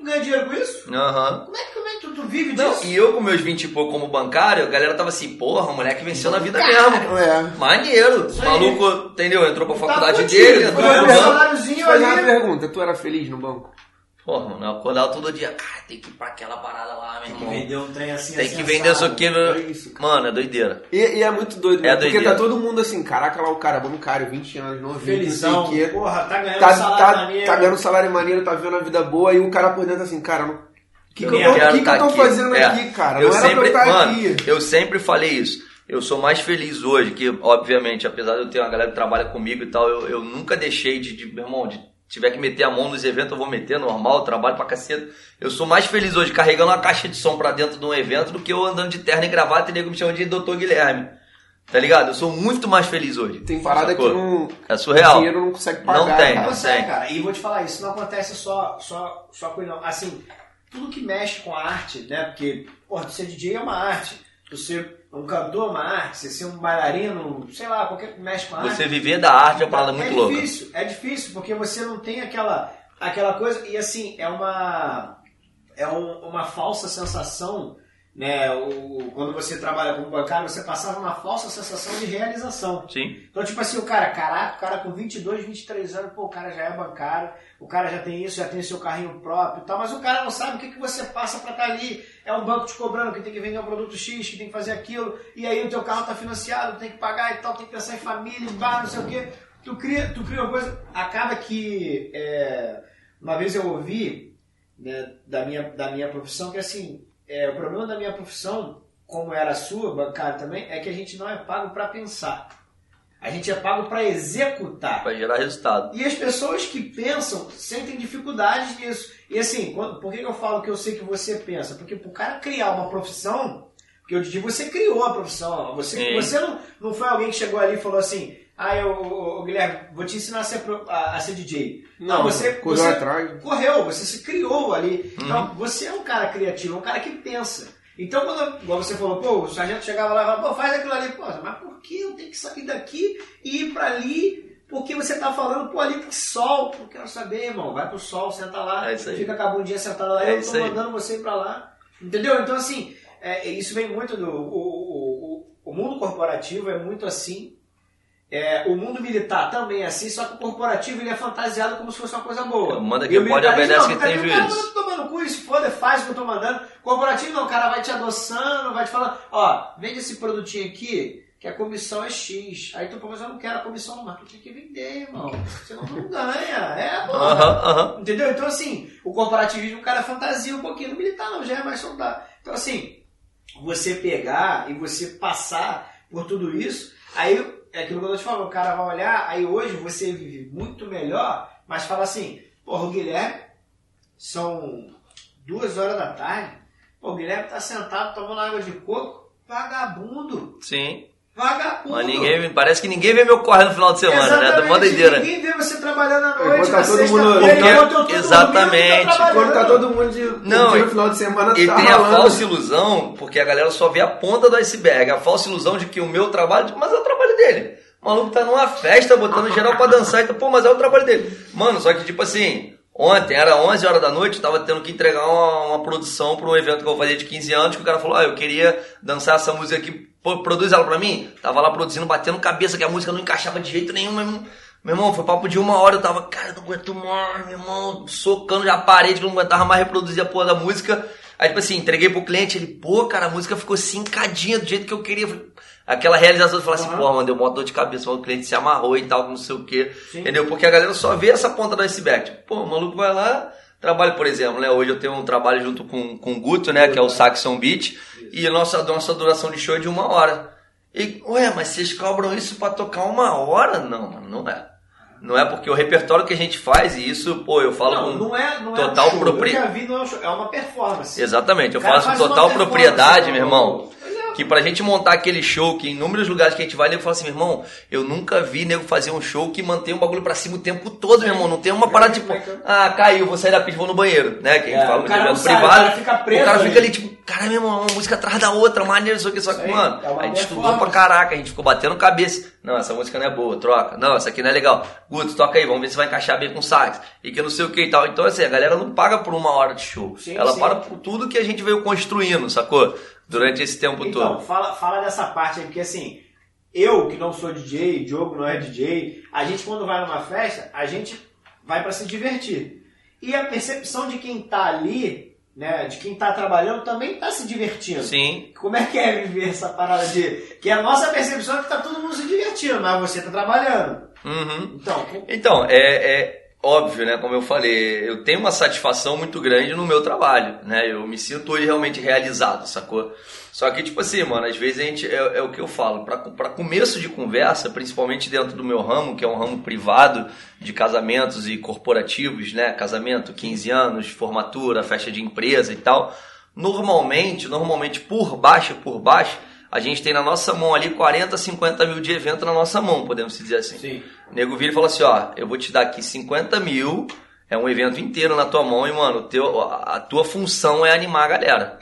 S2: Tu ganha dinheiro com isso?
S4: Aham.
S2: Como é que, como é que tu, tu vive
S4: Não,
S2: disso?
S4: e eu com meus 20 e pouco como bancário, a galera tava assim, porra, o moleque venceu na vida mesmo.
S3: É.
S4: Maneiro.
S2: Isso
S4: O
S2: aí.
S4: maluco, entendeu? Entrou pra faculdade
S2: Tá
S4: dele, entrou
S2: um
S4: banco.
S3: uma
S2: ali.
S3: pergunta. Tu era feliz no banco?
S4: Porra, mano, eu acordava todo dia, cara, tem que ir pra aquela parada lá, meu
S2: Tem que
S4: irmão.
S2: vender um trem assim,
S4: Tem
S2: assim,
S4: que vender isso aqui,
S3: É
S4: meu...
S3: isso,
S4: Mano, é doideira.
S3: E, e é muito doido,
S4: É
S3: né? porque tá todo mundo assim, caraca lá o cara, bancário, 20 anos, novinho,
S2: Felizão.
S3: não sei o quê.
S2: Porra, tá ganhando
S3: Tá,
S2: salário
S3: tá,
S2: maneiro.
S3: tá ganhando salário maneiro, tá vivendo a vida boa, e o cara por dentro assim, cara, não- o que, que, eu que, que
S4: tá
S3: eu tô
S4: aqui.
S3: fazendo
S4: É.
S3: aqui, cara?
S4: Eu
S3: não era
S4: sempre,
S3: pra eu estar
S4: mano,
S3: aqui.
S4: eu sempre falei isso. Eu sou mais feliz hoje, que obviamente, apesar de eu ter uma galera que trabalha comigo e tal, eu, eu nunca deixei de, de, meu irmão, de tiver que meter a mão nos eventos, eu vou meter, normal, eu trabalho pra caceta. Eu sou mais feliz hoje carregando uma caixa de som pra dentro de um evento do que eu andando de terno e gravata e nego me chama de Dr. Guilherme. Tá ligado? Eu sou muito mais feliz hoje.
S3: Tem parada
S4: Sacou?
S3: que não,
S4: É surreal.
S3: o dinheiro não consegue pagar.
S4: Não tem.
S3: cara.
S2: Não consegue,
S4: Sim.
S2: cara. E vou te falar, isso não acontece só, só, só com ele, não. Assim, tudo que mexe com a arte, né? Porque, porra, ser DJ é uma arte. Tu ser um cantor é uma arte. Você ser um bailarino, sei lá, qualquer que mexe com a arte.
S4: Você viver da arte é uma parada muito
S2: é
S4: louca.
S2: difícil, é difícil, porque você não tem aquela, aquela coisa. E assim, é uma. É um- uma falsa sensação. Né, o, quando você trabalha como bancário, você passava uma falsa sensação de realização.
S4: Sim.
S2: Então, tipo assim, o cara, caraca, o cara com 22, 23 anos, pô, o cara já é bancário, o cara já tem isso, já tem seu carrinho próprio e tal, mas o cara não sabe o que, que você passa pra estar ali. É um banco te cobrando que tem que vender um produto X, que tem que fazer aquilo, e aí o teu carro tá financiado, tem que pagar e tal, tem que pensar em família, em bar, não sei o quê. Tu cria, tu cria uma coisa, acaba que, é, uma vez eu ouvi, né, da minha, da minha profissão, que assim, é, o problema da minha profissão, como era a sua, bancário também, é que a gente não é pago pra pensar. A gente é pago para executar.
S4: Vai gerar resultado.
S2: E as pessoas que pensam sentem dificuldades nisso. E assim, quando- por que eu falo que eu sei que você pensa? Porque pro cara criar uma profissão, porque eu digo, você criou a profissão. Você,
S4: Sim.
S2: você não, não foi alguém que chegou ali e falou assim, ah, eu, ô, Guilherme, vou te ensinar a ser, pro- a, a ser DJ.
S3: Não,
S2: você,
S3: correu
S2: você
S3: atrás.
S2: correu, você se criou ali.
S4: Uhum.
S2: Então, você é um cara criativo, é um cara que pensa. Então, quando, igual você falou, pô, o sargento chegava lá e falava, pô, faz aquilo ali. Pô, mas por que eu tenho que sair daqui e ir pra ali? Porque você tá falando, pô, ali tem sol. Eu quero saber, irmão. Vai pro sol, senta lá.
S4: É.
S2: Fica com a bundinha sentada lá.
S4: É
S2: eu tô mandando você ir pra lá. Entendeu? Então, assim, é, isso vem muito do... O, o, o, o mundo corporativo é muito assim. É, o mundo militar também é assim, só que o corporativo ele é fantasiado como se fosse uma coisa boa.
S4: Manda
S2: E
S4: quem pode, obedece
S2: não,
S4: quem
S2: fica
S4: tem juízo.
S2: "Tô tomando cu, se foda, faz o que eu tô mandando. Corporativo não, o cara vai te adoçando, vai te falando, ó, vende esse produtinho aqui, que a comissão é X. Aí tu fala, mas eu não quero a comissão, não, mas tu tem que vender, irmão. Senão tu não ganha. É, porra.
S4: Aham, aham.
S2: Entendeu? Então, assim, o corporativismo, o cara fantasia um pouquinho. No militar não, já é mais soldado. Então, assim, você pegar e você passar por tudo isso, aí é aquilo que eu tô te falando, o cara vai olhar, aí hoje você vive muito melhor, mas fala assim, porra, o Guilherme, são duas horas da tarde, pô, o Guilherme tá sentado tomando água de coco, vagabundo,
S4: Sim.
S2: Vagabundo.
S4: Mas ninguém, parece que ninguém vê meu corre no final de semana, né?
S2: Exatamente,
S4: Da mó doideira.
S2: Ninguém vê você trabalhando à noite,
S3: Enquanto tá
S2: na
S3: todo mundo- porque-
S2: tô
S4: exatamente.
S2: tá
S3: Quando tá todo mundo de
S4: Não, e-
S3: no final de semana,
S4: E
S3: tá
S4: tem a
S3: ralando.
S4: falsa ilusão, porque a galera só vê a ponta do iceberg. A falsa ilusão de que o meu trabalho, mas é o trabalho dele. O maluco tá numa festa, botando geral pra dançar, então, pô, mas é o trabalho dele. Mano, só que tipo assim, ontem era 11 horas da noite, eu tava tendo que entregar uma, uma produção pra um evento que eu fazia de 15 anos, que o cara falou, ah, eu queria dançar essa música aqui, pô, produz ela pra mim? Tava lá produzindo, batendo cabeça, que a música não encaixava de jeito nenhum, meu irmão. Meu irmão, foi papo de uma hora, eu tava, cara, eu não aguento mais, meu irmão, socando já a parede, que não aguentava mais reproduzir a porra da música. Aí, tipo assim, entreguei pro cliente, ele, pô, cara, a música ficou cincadinha do jeito que eu queria. Aquela realização de falar assim,
S2: Aham.
S4: pô, mano, deu mó dor de cabeça, o cliente se amarrou e tal, não sei o quê.
S2: Sim.
S4: Entendeu? Porque a galera só vê essa ponta do iceberg. Tipo, pô, o maluco vai lá, trabalha, por exemplo, né? Hoje eu tenho um trabalho junto com, com o Guto, né? Que é o Saxon Beat, e a nossa, nossa duração de show é de uma hora. E, ué, mas vocês cobram isso pra tocar uma hora? Não, mano, não é. Não é porque o repertório que a gente faz, e isso, pô, eu falo
S2: Não,
S4: com.
S2: não é, não
S4: total
S2: é um não é um show, é uma performance.
S4: Exatamente, eu faço com total propriedade, meu irmão.
S2: É.
S4: Que pra gente montar aquele show, que em inúmeros lugares que a gente vai, nego fala assim, meu irmão, eu nunca vi nego fazer um show que mantém um bagulho pra cima o tempo todo, meu irmão. Não tem uma parada tipo, ah, caiu, vou sair da pista, vou no banheiro, né? Que a gente
S2: É,
S4: fala
S2: o cara sai, o
S4: privado.
S2: cara fica preso
S4: o cara
S2: ali.
S4: fica ali, tipo, cara, meu irmão, uma música atrás da outra, maneiro, isso aqui, só que,
S2: Isso aí,
S4: mano,
S2: é uma
S4: a gente estudou
S2: performance.
S4: pra caraca, a gente ficou batendo cabeça. Não, essa música não é boa, troca. Não, essa aqui não é legal. Guto, toca aí, vamos ver se vai encaixar bem com sax. E que não sei o que e tal. Então, assim, a galera não paga por uma hora de show.
S2: Sim,
S4: Ela
S2: sim.
S4: paga por tudo que a gente veio construindo, sacou? Durante esse tempo
S2: Então,
S4: todo.
S2: fala, fala dessa parte aí, porque assim, eu que não sou DJ, Diogo não é DJ, a gente quando vai numa festa, a gente vai pra se divertir. E a percepção de quem tá ali, né, de quem tá trabalhando, também tá se divertindo.
S4: Sim,
S2: Como é que é viver essa parada de. Que a nossa percepção é que tá todo mundo se divertindo, mas você tá trabalhando.
S4: Uhum.
S2: Então,
S4: Então, é, é óbvio, né? Como eu falei, eu tenho uma satisfação muito grande no meu trabalho, né? Eu me sinto realmente realizado, sacou? Só que, tipo assim, mano, às vezes a gente, é, é o que eu falo, pra começo de conversa, principalmente dentro do meu ramo, que é um ramo privado de casamentos e corporativos, né? Casamento, 15 anos, formatura, festa de empresa e tal. Normalmente, normalmente por baixo, por baixo, a gente tem na nossa mão ali 40, 50 mil de evento na nossa mão, podemos dizer assim.
S2: sim.
S4: O nego vira e fala assim, ó, eu vou te dar aqui 50 mil, é um evento inteiro na tua mão e, mano, teu, a tua função é animar a galera.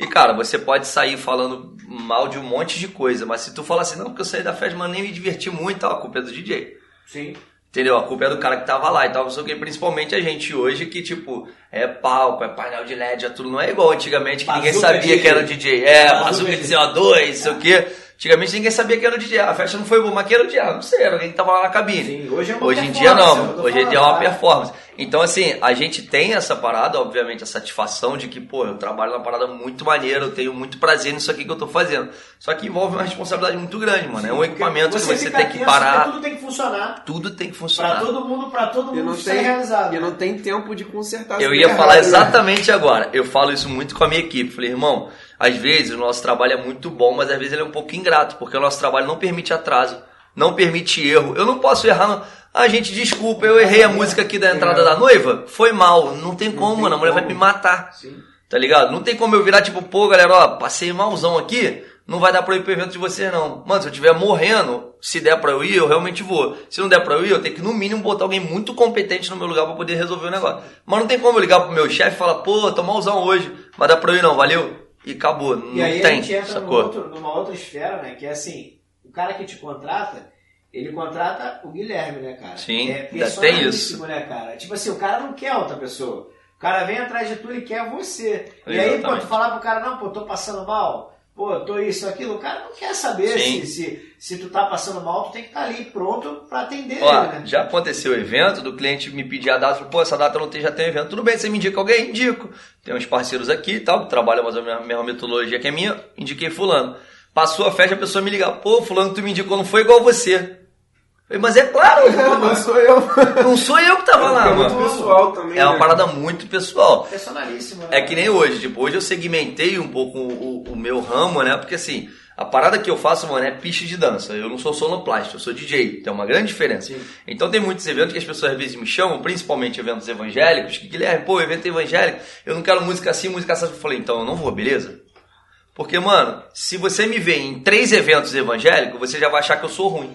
S4: E, cara, você pode sair falando mal de um monte de coisa, mas se tu falar assim, não, porque eu saí da festa, mas nem me diverti muito, tal, a culpa é do DJ.
S2: Sim.
S4: Entendeu? A culpa é do cara que tava lá e tal, o que, principalmente a gente hoje que, tipo, é palco, é painel de LED, é tudo, não é igual antigamente que ninguém
S2: Bazuca
S4: sabia
S2: de-
S4: que era o DJ. É,
S2: Bazuca
S4: bazuca de- CO2, não sei o que. Antigamente ninguém sabia que era o DJ. A festa não foi boa, mas quem era o DJ? Não sei, era alguém que tava lá na cabine.
S2: Sim, hoje é uma
S4: Hoje em dia
S2: é que
S4: não,
S2: tô
S4: hoje em dia é uma
S2: tá?
S4: performance. Então, assim, a gente tem essa parada, obviamente, a satisfação de que, pô, eu trabalho numa parada muito maneira, eu tenho muito prazer nisso aqui que eu tô fazendo. Só que envolve uma responsabilidade muito grande, mano. é um equipamento que você tem que parar.
S2: Tudo tem que funcionar.
S4: Tudo tem que
S2: Pra
S4: funcionar.
S2: todo mundo, pra todo mundo
S3: não,
S2: ser
S3: tem,
S2: realizado.
S3: e não tem tempo de consertar
S4: Eu ia falar
S3: né?
S4: exatamente agora. Eu falo isso muito com a minha equipe. Falei, irmão, às vezes o nosso trabalho é muito bom, mas às vezes ele é um pouco ingrato, porque o nosso trabalho não permite atraso, não permite erro. Eu não posso errar no. Ah, gente, desculpa, eu errei a música aqui da entrada da noiva. Foi mal. Não tem como,
S3: tem
S4: mano. A mulher vai me matar.
S3: Sim.
S4: Tá ligado? Não tem como eu virar tipo, pô, galera, ó, passei malzão aqui, não vai dar pra eu ir pro evento de vocês, não. Mano, se eu estiver morrendo, se der pra eu ir, eu realmente vou. Se não der pra eu ir, eu tenho que no mínimo botar alguém muito competente no meu lugar pra poder resolver o negócio. Mas não tem como eu ligar pro meu chefe e falar, pô, tô malzão hoje, mas dá pra eu ir não, valeu? E acabou. Não
S2: E aí
S4: tem,
S2: a gente entra num outro- numa outra esfera, né? Que é assim, o cara que te contrata, ele contrata o Guilherme, né, cara?
S4: Sim,
S2: é
S4: ainda tem
S2: personalíssimo, né, cara? Tipo assim, o cara não quer outra pessoa. O cara vem atrás de tu e quer você. E aí, pô,
S4: Exatamente.
S2: tu falar pro cara, não, pô, tô passando mal, pô, tô isso, aquilo, o cara não quer saber se, se, se tu tá passando mal, tu tem que estar ali pronto pra atender
S4: Ó,
S2: ele, né?
S4: já aconteceu o evento do cliente me pedir a data, falou, pô, essa data não tem, já tem evento. Tudo bem, você me indica alguém? Indico. Tem uns parceiros aqui e tal, que trabalham mais ou menos a mesma metodologia que a minha, indiquei fulano. Passou a festa, a pessoa me liga, pô, fulano, tu me indicou, não foi igual você. Falei, mas é claro,
S3: Não sou eu.
S4: não sou eu que tava lá,
S3: É muito
S4: mano.
S3: pessoal também.
S4: É uma
S3: né?
S4: parada muito pessoal.
S2: Personalíssimo, né?
S4: É que nem hoje, tipo, hoje eu segmentei um pouco o, o meu ramo, né? Porque assim, a parada que eu faço, mano, é pista de dança. Eu não sou sonoplasta, eu sou DJ. Tem uma grande diferença.
S2: Sim.
S4: Então tem muitos eventos que as pessoas às vezes me chamam, principalmente eventos evangélicos, que Guilherme, pô, evento evangélico, eu não quero música assim, música assim. Eu falei, então eu não vou, beleza? Porque, mano, se você me vê em três eventos evangélicos, você já vai achar que eu sou ruim.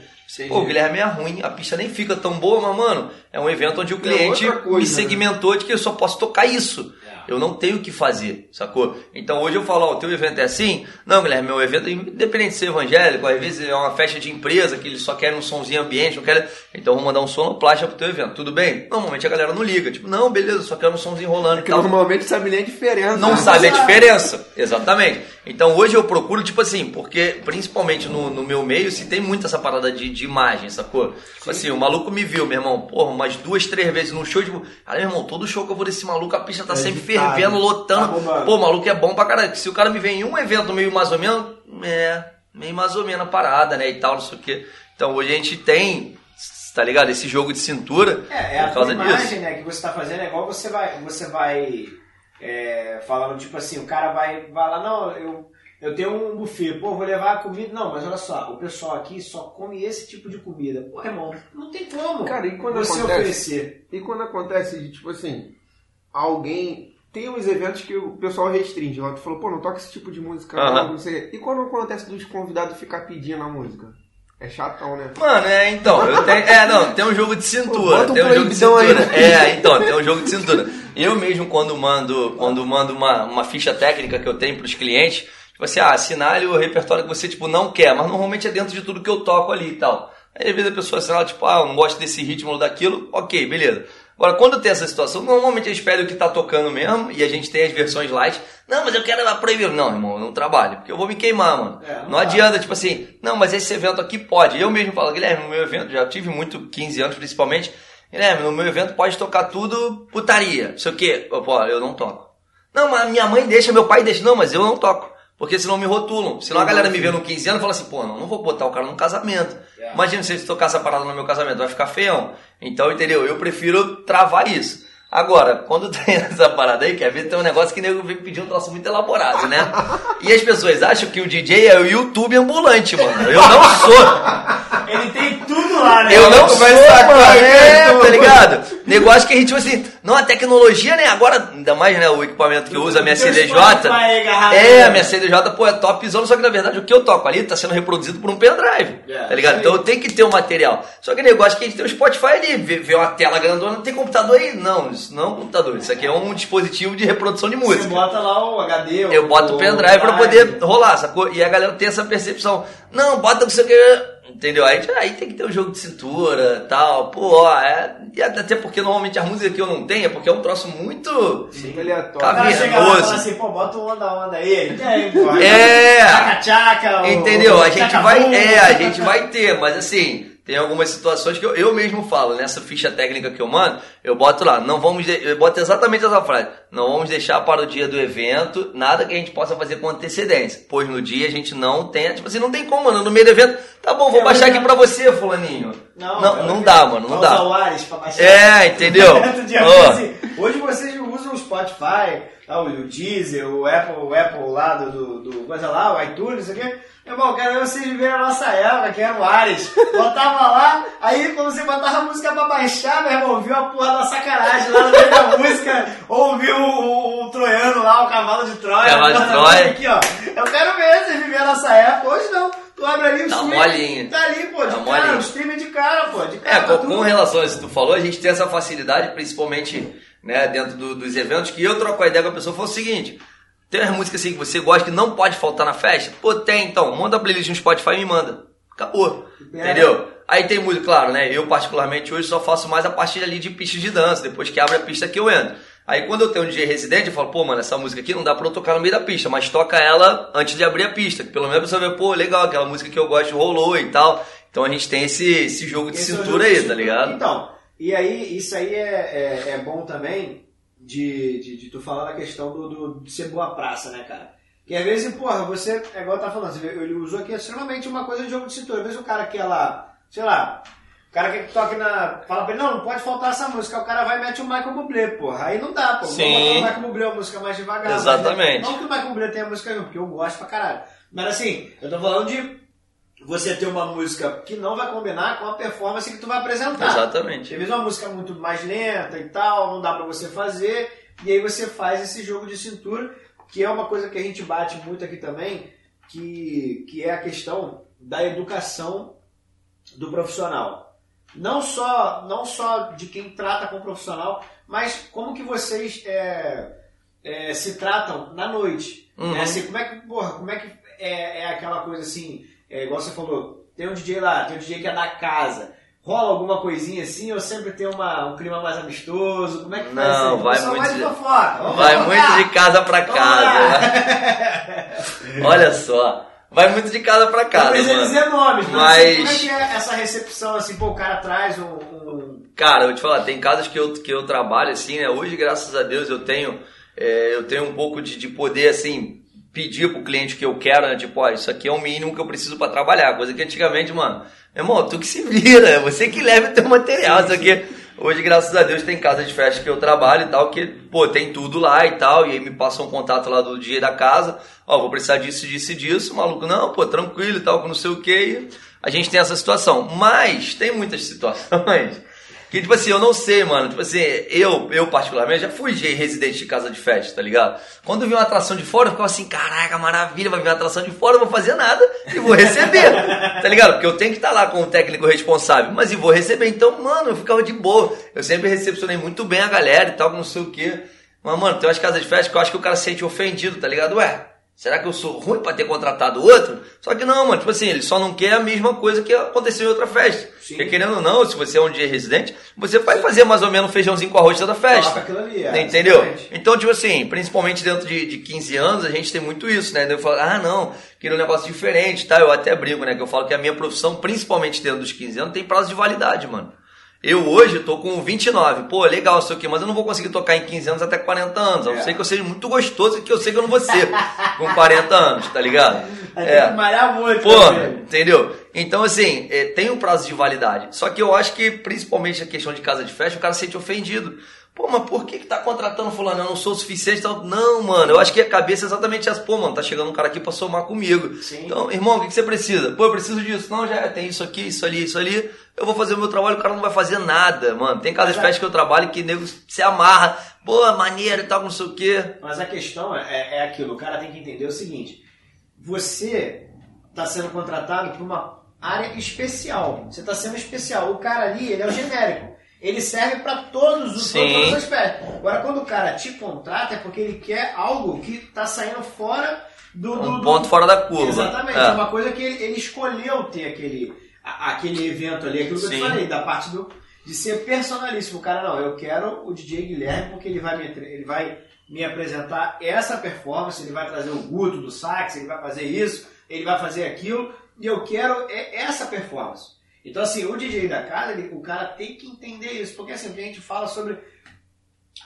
S4: Pô, o Guilherme é ruim, a pista nem fica tão boa, mas, mano, é um evento onde o cliente
S3: outra coisa,
S4: me
S3: né?
S4: segmentou de que eu só posso tocar isso.
S2: É.
S4: Eu não tenho o que fazer, sacou? Então hoje eu falo, ó, o teu evento é assim? Não, Guilherme, meu evento, independente de ser evangélico, às vezes é uma festa de empresa que eles só querem um somzinho ambiente, não querem. Então vou mandar um sonoplasta pro teu evento, tudo bem? Normalmente a galera não liga, tipo, não, beleza, só quero um somzinho rolando e
S3: Que
S4: tal
S3: normalmente sabe nem a diferença.
S4: não
S3: né?
S4: sabe a diferença. Exatamente. Então hoje eu procuro, tipo assim, porque principalmente no, no meu meio se tem muito essa parada de, de imagem, sacou? Tipo assim, o maluco me viu, meu irmão, porra, umas duas, três vezes no show, tipo, cara, meu irmão, todo show que eu vou desse maluco, a pista tá
S2: É
S4: sempre
S2: agitado,
S4: fervendo,
S2: tá
S4: lotando.
S2: bombando.
S4: Pô, o maluco é bom pra caralho. Se o cara me vem em um evento meio mais ou menos, é, meio mais ou menos a parada, né? E tal, não sei o quê. Então hoje a gente tem, tá ligado? Esse jogo de cintura
S2: É, é a
S4: por causa
S2: imagem,
S4: disso.
S2: né, que você tá fazendo, é igual você vai, você vai é, falando, tipo assim, o cara vai, vai lá, não, eu, eu tenho um buffet, pô, vou levar a comida, não, mas olha só, o pessoal aqui só come esse tipo de comida. Pô, irmão, não tem como
S3: Cara, e quando
S2: você
S3: acontece?
S2: oferecer.
S3: E quando acontece tipo assim, alguém. Tem uns eventos que o pessoal restringe. Lá tu falou, pô, não toca esse tipo de música,
S4: Aham.
S3: não, não sei. E quando acontece dos convidados ficar pedindo a música? É chatão, né?
S4: Mano, é, então, eu tenho, é, não, tem um jogo de cintura,
S3: Bota um
S4: tem um jogo de
S3: proibidão aí.
S4: cintura. É, então, tem um jogo de cintura. Eu mesmo quando mando, quando mando uma, uma ficha técnica que eu tenho pros clientes, tipo assim, ah, assinale o repertório que você, tipo, não quer, mas normalmente é dentro de tudo que eu toco ali e tal. Aí às vezes a pessoa assinala, tipo, ah, eu não gosto desse ritmo ou daquilo, ok, beleza. Agora, quando tem essa situação, normalmente eles pedem o que tá tocando mesmo, e a gente tem as versões light. Não, mas eu quero ela proibir. Não, irmão, eu não trabalho, porque eu vou me queimar, mano.
S2: É, não
S4: não adianta, tipo assim, não, mas esse evento aqui pode. Eu mesmo falo, Guilherme, no meu evento, já tive muito, 15 anos principalmente, Guilherme, no meu evento pode tocar tudo putaria, sei o quê. Eu, pô, eu não toco. Não, mas minha mãe deixa, meu pai deixa. Não, mas eu não toco. Porque senão me rotulam. Senão a galera me vê no 15 anos e fala assim, pô, não, não vou botar o cara num casamento.
S2: É.
S4: Imagina se ele tocar essa parada no meu casamento, vai ficar feião. Então, entendeu? Eu prefiro travar isso. Agora, quando tem essa parada aí, que às vezes tem um negócio que nego vem pedir um troço muito elaborado, né? E as pessoas acham que o DJ é o YouTube ambulante, mano. Eu não sou.
S2: Ele tem tudo lá, né?
S4: Eu não
S3: tu
S4: sou, mano. É,
S3: né?
S4: tá ligado? Negócio que a gente, tipo assim, não, a tecnologia, né? Agora, ainda mais, né, o equipamento que eu uso, a minha CDJ. É, a minha CDJ, pô, é topzão, só que na verdade o que eu toco ali tá sendo reproduzido por um pendrive.
S2: É,
S4: tá ligado? Então eu tenho que ter o material. Só que o negócio é que a gente tem o Spotify ali, vê, vê uma tela grandona, tem computador aí? Não, isso não é um computador. Isso aqui é um dispositivo de reprodução de
S2: Você
S4: música.
S2: bota lá o HD,
S4: Eu boto o pendrive pra poder rolar, sacou? E a galera tem essa percepção. Não, bota o que. Entendeu? Aí, aí tem que ter um jogo de cintura tal. Pô, ó, é. E até porque normalmente a música que eu não tenho é porque é um troço muito.
S3: Muito aleatório.
S2: O
S4: Cavernoso.
S2: fala assim, pô, bota um onda onda aí. Aí, pô?
S4: É.
S2: Tchaca-tchaca. o-
S4: Entendeu? A gente vai. É, a gente vai ter, mas assim. Tem algumas situações que eu, eu mesmo falo, nessa ficha técnica que eu mando, eu boto lá, não vamos, de- eu boto exatamente essa frase, não vamos deixar para o dia do evento nada que a gente possa fazer com antecedência, pois no dia a gente não tem, tipo assim, não tem como, mano, no meio do evento, tá bom, vou
S2: É,
S4: baixar aqui
S2: é-
S4: pra você, fulaninho.
S2: Não,
S4: não,
S2: eu-
S4: não dá, mano, não dá.
S2: Ares pra baixar.
S4: É, entendeu? Ó.
S2: assim, hoje vocês usam o Spotify, tá, o Deezer, o Apple, o Apple lá do, do, do coisa lá, o iTunes, isso aqui. Irmão, quero ver vocês viverem a nossa época, que era o Ares. Botava lá, aí quando você botava a música pra baixar, meu irmão, viu a porra da sacanagem lá no meio da música, ou viu o, o, o troiano lá, o cavalo de Troia.
S4: Cavalo de Troia.
S2: Aqui, ó. Eu quero ver vocês viverem a nossa época. Hoje não. Tu abre ali o
S4: Tá
S2: stream,
S4: molinho.
S2: Tá ali, pô, de
S4: Tá
S2: cara, o stream é de cara, pô, de
S4: É,
S2: cara.
S4: com,
S2: tudo.
S4: com relação a isso que tu falou, a gente tem essa facilidade, principalmente né, dentro do- dos eventos, que eu troco a ideia com a pessoa e falo o seguinte: tem umas músicas assim que você gosta que não pode faltar na festa? Pô, tem, então, manda a playlist no Spotify e me manda. Acabou.
S2: É.
S4: Entendeu? Aí tem música, claro, né? Eu particularmente hoje só faço mais a partir ali de pista de dança, depois que abre a pista que eu entro. Aí quando eu tenho um DJ residente, eu falo, pô, mano, essa música aqui não dá pra eu tocar no meio da pista, mas toca ela antes de abrir a pista. Que pelo menos a pessoa vê, pô, legal, aquela música que eu gosto rolou e tal. Então a gente tem esse, esse jogo de
S2: Esse é
S4: cintura
S2: de
S4: aí, tá
S2: cintura.
S4: ligado?
S2: Então, e aí, isso aí é, é, é bom também de, de, de tu falar da questão do, do, de ser boa praça, né, cara? Que às vezes, porra, você, é igual tá falando, você- ele usou aqui extremamente uma coisa de jogo de cintura. Às vezes o cara quer lá, sei lá, o cara quer que toque na. Fala pra ele, não, não pode faltar essa música. O cara vai e mete o Michael Bublé, porra. Aí não dá, pô.
S4: Sim.
S2: botar o Michael Bublé uma música mais devagar. mais-
S4: Exatamente.
S2: Não que o Michael Bublé tenha música nenhuma, porque eu gosto pra caralho. Mas assim, eu tô falando de você ter uma música que não vai combinar com a performance que tu vai apresentar.
S4: Exatamente.
S2: Às vezes uma música muito mais lenta e tal, não dá pra você fazer, e aí você faz esse jogo de cintura, que é uma coisa que a gente bate muito aqui também, que, que é a questão da educação do profissional. Não só, não só de quem trata com o profissional, mas como que vocês é, é, se tratam na noite.
S4: Uhum.
S2: né? Assim, como é que, porra, como é que é, é aquela coisa assim, é, igual você falou, tem um DJ lá, tem um DJ que é da casa. Rola alguma coisinha assim ou sempre tem uma, um clima mais amistoso? Como é que faz
S4: Não,
S2: isso aí?
S4: vai muito
S2: mais
S4: de-
S2: fofoca. Vamos
S4: Vai muito de casa pra
S2: Vamos lá.
S4: casa. né? Olha só. Vai muito de casa pra
S2: Não
S4: casa,
S2: precisa
S4: mano.
S2: dizer nomes, mas,
S4: Mas-
S2: como é que é essa recepção assim, pô, o cara traz um... um-
S4: Cara, eu vou te falar, tem casas que eu, que eu trabalho assim, né? Hoje, graças a Deus, eu tenho, é, eu tenho um pouco de, de poder, assim, pedir pro cliente que eu quero, né? Tipo, ó, isso aqui é o mínimo que eu preciso pra trabalhar. Coisa que antigamente, mano, meu irmão, tu que se vira, você que leva o teu material, isso aqui. Hoje, graças a Deus, tem casa de festa que eu trabalho e tal, que, pô, tem tudo lá e tal, e aí me passa um contato lá do dia da casa, ó, vou precisar disso, disso e disso, o maluco, não, pô, tranquilo e tal, com não sei o que, a gente tem essa situação. Mas, tem muitas situações que, tipo assim, eu não sei, mano. Tipo assim, eu, eu particularmente, já fui de residente de casa de festa, tá ligado? Quando eu vi uma atração de fora, eu ficava assim, caraca, maravilha, vai vir uma atração de fora, eu vou fazer nada e vou receber, tá ligado? Porque eu tenho que estar lá com o técnico responsável, mas e vou receber. Então, mano, eu ficava de boa. Eu sempre recepcionei muito bem a galera e tal, não sei o quê. Mas, mano, tem umas casas de festa que eu acho que o cara se sente ofendido, tá ligado? Ué, Será que eu sou ruim pra ter contratado outro? Só que não, mano, tipo assim, ele só não quer a mesma coisa que aconteceu em outra festa.
S2: Sim.
S4: Porque querendo ou não, se você é um dia residente, você vai fazer mais ou menos um feijãozinho com arroz toda festa.
S2: Ali, é,
S4: Entendeu?
S2: exatamente.
S4: Então, tipo assim, principalmente dentro de, de 15 anos, a gente tem muito isso, né? Eu falo, ah, não, queria um negócio diferente, tá? Eu até brinco, né? Que eu falo que a minha profissão, principalmente dentro dos 15 anos, tem prazo de validade, mano. Eu hoje tô com 29, pô, legal isso aqui, mas eu não vou conseguir tocar em 15 anos até 40 anos. A não
S2: É.
S4: ser que eu seja muito gostoso e que eu sei que eu não vou ser com 40 anos, tá ligado?
S2: Aí tem que malhar muito.
S4: Pô, entendeu? Então, assim, é, tem um prazo de validade. Só que eu acho que, principalmente a questão de casa de festa, o cara se sente ofendido. Pô, mas por que, que tá contratando fulano? Eu não sou o suficiente tal. Não, mano, eu acho que a cabeça é exatamente essa. Pô, mano, tá chegando um cara aqui pra somar comigo.
S2: Sim.
S4: Então, irmão, o que, que você precisa? Pô, eu preciso disso. Não, já é, tem isso aqui, isso ali, isso ali. Eu vou fazer o meu trabalho, o cara não vai fazer nada, mano. Tem casa de festa que eu trabalho que nego se amarra. Pô, maneiro e tal, não sei o quê.
S2: Mas a questão é, é aquilo, o cara tem que entender o seguinte: você está sendo contratado para uma área especial. Você está sendo especial. O cara ali, ele é o genérico. Ele serve para todos os
S4: Sim.
S2: aspectos. Agora, quando o cara te contrata, é porque ele quer algo que está saindo fora do, do-
S4: Um
S2: do-
S4: ponto fora da curva.
S2: Exatamente.
S4: É.
S2: É uma coisa que ele, ele escolheu ter aquele, a- aquele evento ali, aquilo que eu te
S4: Sim.
S2: falei, da parte do, de ser personalíssimo. O cara, não, eu quero o DJ Guilherme porque ele vai me, ele vai me apresentar essa performance, ele vai trazer o Guto do sax, ele vai fazer isso, ele vai fazer aquilo, e eu quero é essa performance. Então, assim, o DJ da casa, ele- o cara tem que entender isso, porque assim, a gente fala sobre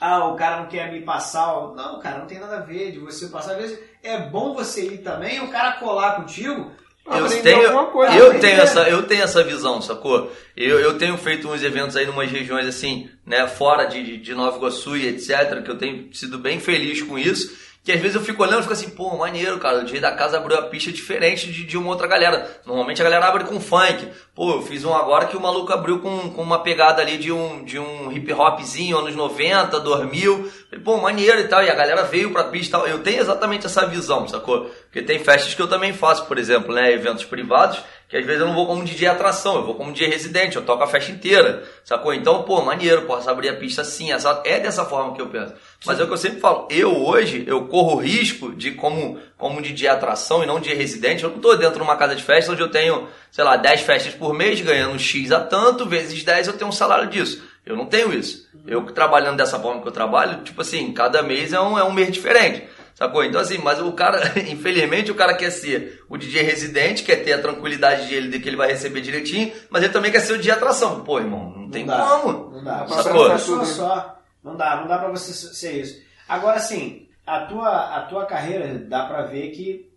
S2: ah, o cara não quer me passar. o- Não, cara, não tem nada a ver de você passar. Às vezes é bom você ir também, o cara colar contigo.
S4: Eu tenho,
S3: coisa.
S4: eu, tenho essa, eu tenho essa visão, sacou? Eu, eu tenho feito uns eventos aí em umas regiões assim, né, fora de, de, de Nova Iguaçu e etc, que eu tenho sido bem feliz com isso. Que às vezes eu fico olhando e fico assim, pô, maneiro, cara, o DJ da casa abriu a pista diferente de, de uma outra galera. Normalmente a galera abre com funk. Pô, eu fiz um agora que o maluco abriu com, com uma pegada ali de um, de um hip hopzinho, anos 90, 2000. Pô, maneiro e tal. E a galera veio pra pista e tal. Eu tenho exatamente essa visão, sacou? Porque tem festas que eu também faço, por exemplo, né, eventos privados, que às vezes eu não vou como DJ atração, eu vou como DJ residente, eu toco a festa inteira, sacou? Então, pô, maneiro, posso abrir a pista assim, essa- é dessa forma que eu penso. Mas é o que eu sempre falo, eu hoje, eu corro risco de como, como DJ atração e não DJ residente, eu não tô dentro de uma casa de festa onde eu tenho, sei lá, 10 festas por mês, ganhando X a tanto, vezes 10 eu tenho um salário disso. Eu não tenho isso. Eu trabalhando dessa forma que eu trabalho, tipo assim, cada mês é um, é um mês diferente. Sacou? Então assim, mas o cara, infelizmente, o cara quer ser o DJ residente, quer ter a tranquilidade dele de que ele vai receber direitinho, mas ele também quer ser o DJ atração. Pô, irmão, não tem
S2: dá.
S4: como.
S2: Não dá.
S3: Sacou?
S2: Você é uma pessoa só. Não dá, não dá pra você ser isso. Agora, assim, a tua, a tua carreira dá pra ver que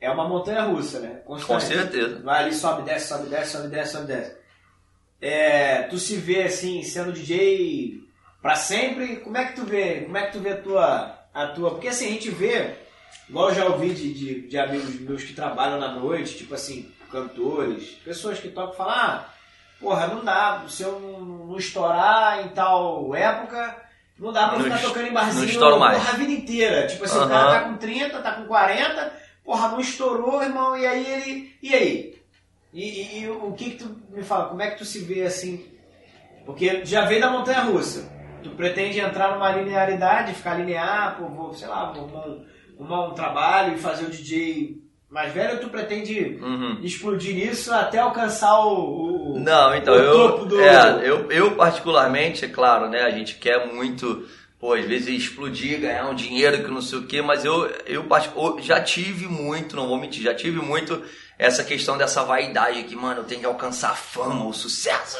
S2: é uma montanha russa, né?
S4: Com
S2: Constante.
S4: certeza.
S2: Vai ali, sobe, desce, sobe, desce, sobe, desce, sobe, desce. É, tu se vê assim, sendo DJ pra sempre? Como é que tu vê? Como é que tu vê a tua. A tua... Porque assim, a gente vê, igual eu já ouvi de, de, de amigos meus que trabalham na noite, tipo assim, cantores, pessoas que tocam falar, ah, porra, não dá, se eu não, não estourar em tal época, não dá pra
S4: Não
S2: ficar tocando em barzinho
S4: estouro mais.
S2: porra, a vida inteira. Tipo assim, o
S4: Aham.
S2: cara tá com 30, tá com 40, porra, não estourou, irmão, e aí ele. E aí? E, e- o que que tu me fala? Como é que tu se vê assim? Porque já veio da montanha russa. Tu pretende entrar numa linearidade, ficar linear, pô, vou, sei lá, vou arrumar um, trabalho e fazer o DJ mais velho, ou tu pretende
S4: Uhum.
S2: explodir nisso até alcançar o. o-
S4: Não, então
S2: o
S4: eu,
S2: topo do-
S4: é, eu, eu particularmente, é claro, né? A gente quer muito, pô, às vezes explodir, ganhar um dinheiro que não sei o quê, mas eu, eu já tive muito, não vou mentir, já tive muito essa questão dessa vaidade que, mano, eu tenho que alcançar a fama, o sucesso.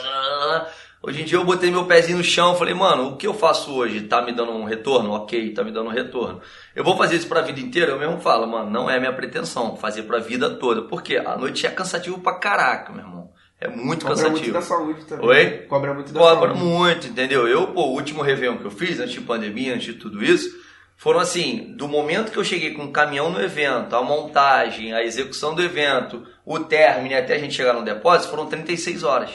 S4: Hoje em dia eu botei meu pezinho no chão, falei, mano, o que eu faço hoje tá me dando um retorno? Ok, tá me dando um retorno. Eu vou fazer isso pra vida inteira? Eu mesmo falo, mano, não é minha pretensão fazer pra vida toda. Porque a noite é cansativo pra caraca, meu irmão. É muito
S3: Cobra
S4: cansativo.
S3: muito da saúde também.
S4: Oi?
S3: Cobra muito da
S4: Cobra
S3: saúde.
S4: muito, entendeu? Eu, pô, o último Réveillon que eu fiz, antes de pandemia, antes de tudo isso, foram assim, do momento que eu cheguei com o caminhão no evento, a montagem, a execução do evento, o término, até a gente chegar no depósito, foram 36 horas.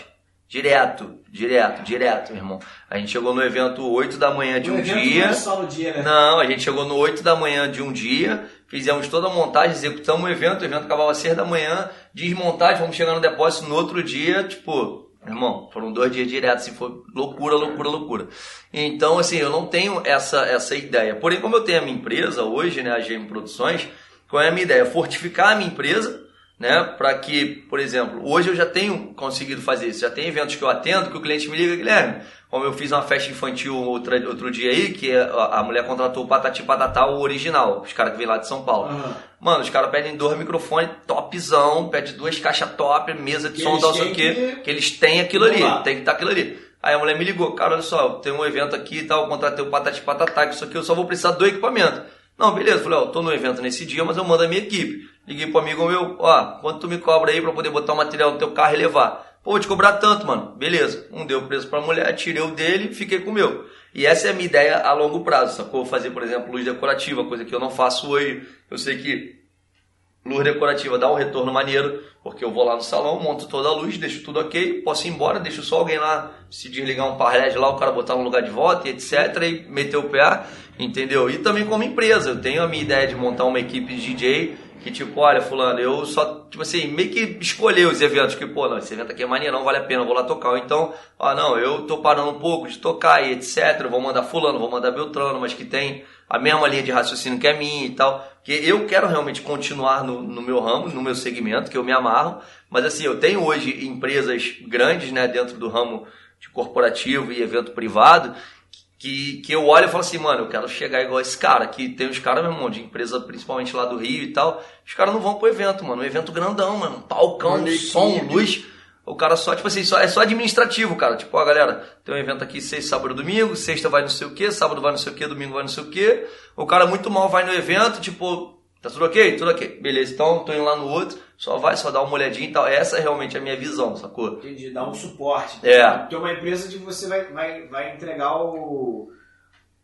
S4: Direto, direto, direto, meu irmão. A gente chegou no evento 8 da manhã de
S2: o
S4: um dia.
S2: Não é só no dia, né?
S4: Não, a gente chegou no 8 da manhã de um dia, fizemos toda a montagem, executamos o evento, o evento acabava às 6 da manhã, desmontagem, vamos chegar no depósito no outro dia, tipo, irmão, foram dois dias diretos, assim, foi loucura, loucura, loucura. Então, assim, eu não tenho essa, essa ideia. Porém, como eu tenho a minha empresa hoje, né, a GM Produções, qual é a minha ideia? Fortificar a minha empresa, né? Para que, por exemplo, hoje eu já tenho conseguido fazer isso. Já tem eventos que eu atendo que o cliente me liga, Guilherme. Como eu fiz uma festa infantil outra, outro dia aí, que a, a mulher contratou o Patati Patatá, o original, os caras que vêm lá de São Paulo.
S2: Aham.
S4: Mano, os caras pedem dois microfones topzão, pede duas caixas top, mesa de
S2: Que
S4: som, tal, sei o quê.
S2: que-
S4: Que eles têm aquilo ali,
S2: lá.
S4: tem que estar aquilo ali. Aí a mulher me ligou, cara, olha só, tem um evento aqui e tal, eu contratei o Patati Patatá, que isso aqui eu só vou precisar do equipamento. Não, beleza, falei, ó, tô no evento nesse dia, mas eu mando a minha equipe. Liguei pro amigo meu, ó, quanto tu me cobra aí pra poder botar o material no teu carro e levar? Pô, vou te cobrar tanto, mano. Beleza. Um deu preço pra mulher, tirei o dele fiquei com o meu. E essa é a minha ideia a longo prazo, sacou? Fazer, por exemplo, luz decorativa, coisa que eu não faço hoje. Eu sei que luz decorativa dá um retorno maneiro, porque eu vou lá no salão, monto toda a luz, deixo tudo ok, posso ir embora, deixo só alguém lá se desligar um par LED lá, o cara botar no lugar de volta etc. e meter o PA, entendeu? E também como empresa, eu tenho a minha ideia de montar uma equipe de DJ que tipo, olha, fulano, eu só, tipo assim, meio que escolher os eventos que, pô, não, esse evento aqui é maneiro, não vale a pena, vou lá tocar. Ou então, ah, não, eu tô parando um pouco de tocar e etc, vou mandar fulano, vou mandar Beltrano, mas que tem a mesma linha de raciocínio que é minha e tal. Que eu quero realmente continuar no, no meu ramo, no meu segmento, que eu me amarro. Mas assim, eu tenho hoje empresas grandes, né, dentro do ramo de corporativo e evento privado, que, que eu olho e falo assim, mano, eu quero chegar igual esse cara, que tem uns caras, meu irmão, de empresa principalmente lá do Rio e tal, os caras não vão pro evento, mano, um evento grandão, mano, um palcão, som, luz, o cara só, tipo assim, só, é só administrativo, cara, tipo, ó, galera, tem um evento aqui sexta, sábado e domingo, sexta vai não sei o que, sábado vai não sei o que, domingo vai não sei o que, o cara muito mal vai no evento, tipo, tá tudo ok? Tudo ok, beleza, então tô indo lá no outro, só vai, só dá uma olhadinha e tal, essa é realmente a minha visão, sacou?
S2: Entendi, dar um suporte.
S4: É.
S2: Tem uma empresa que você vai, vai, vai entregar o,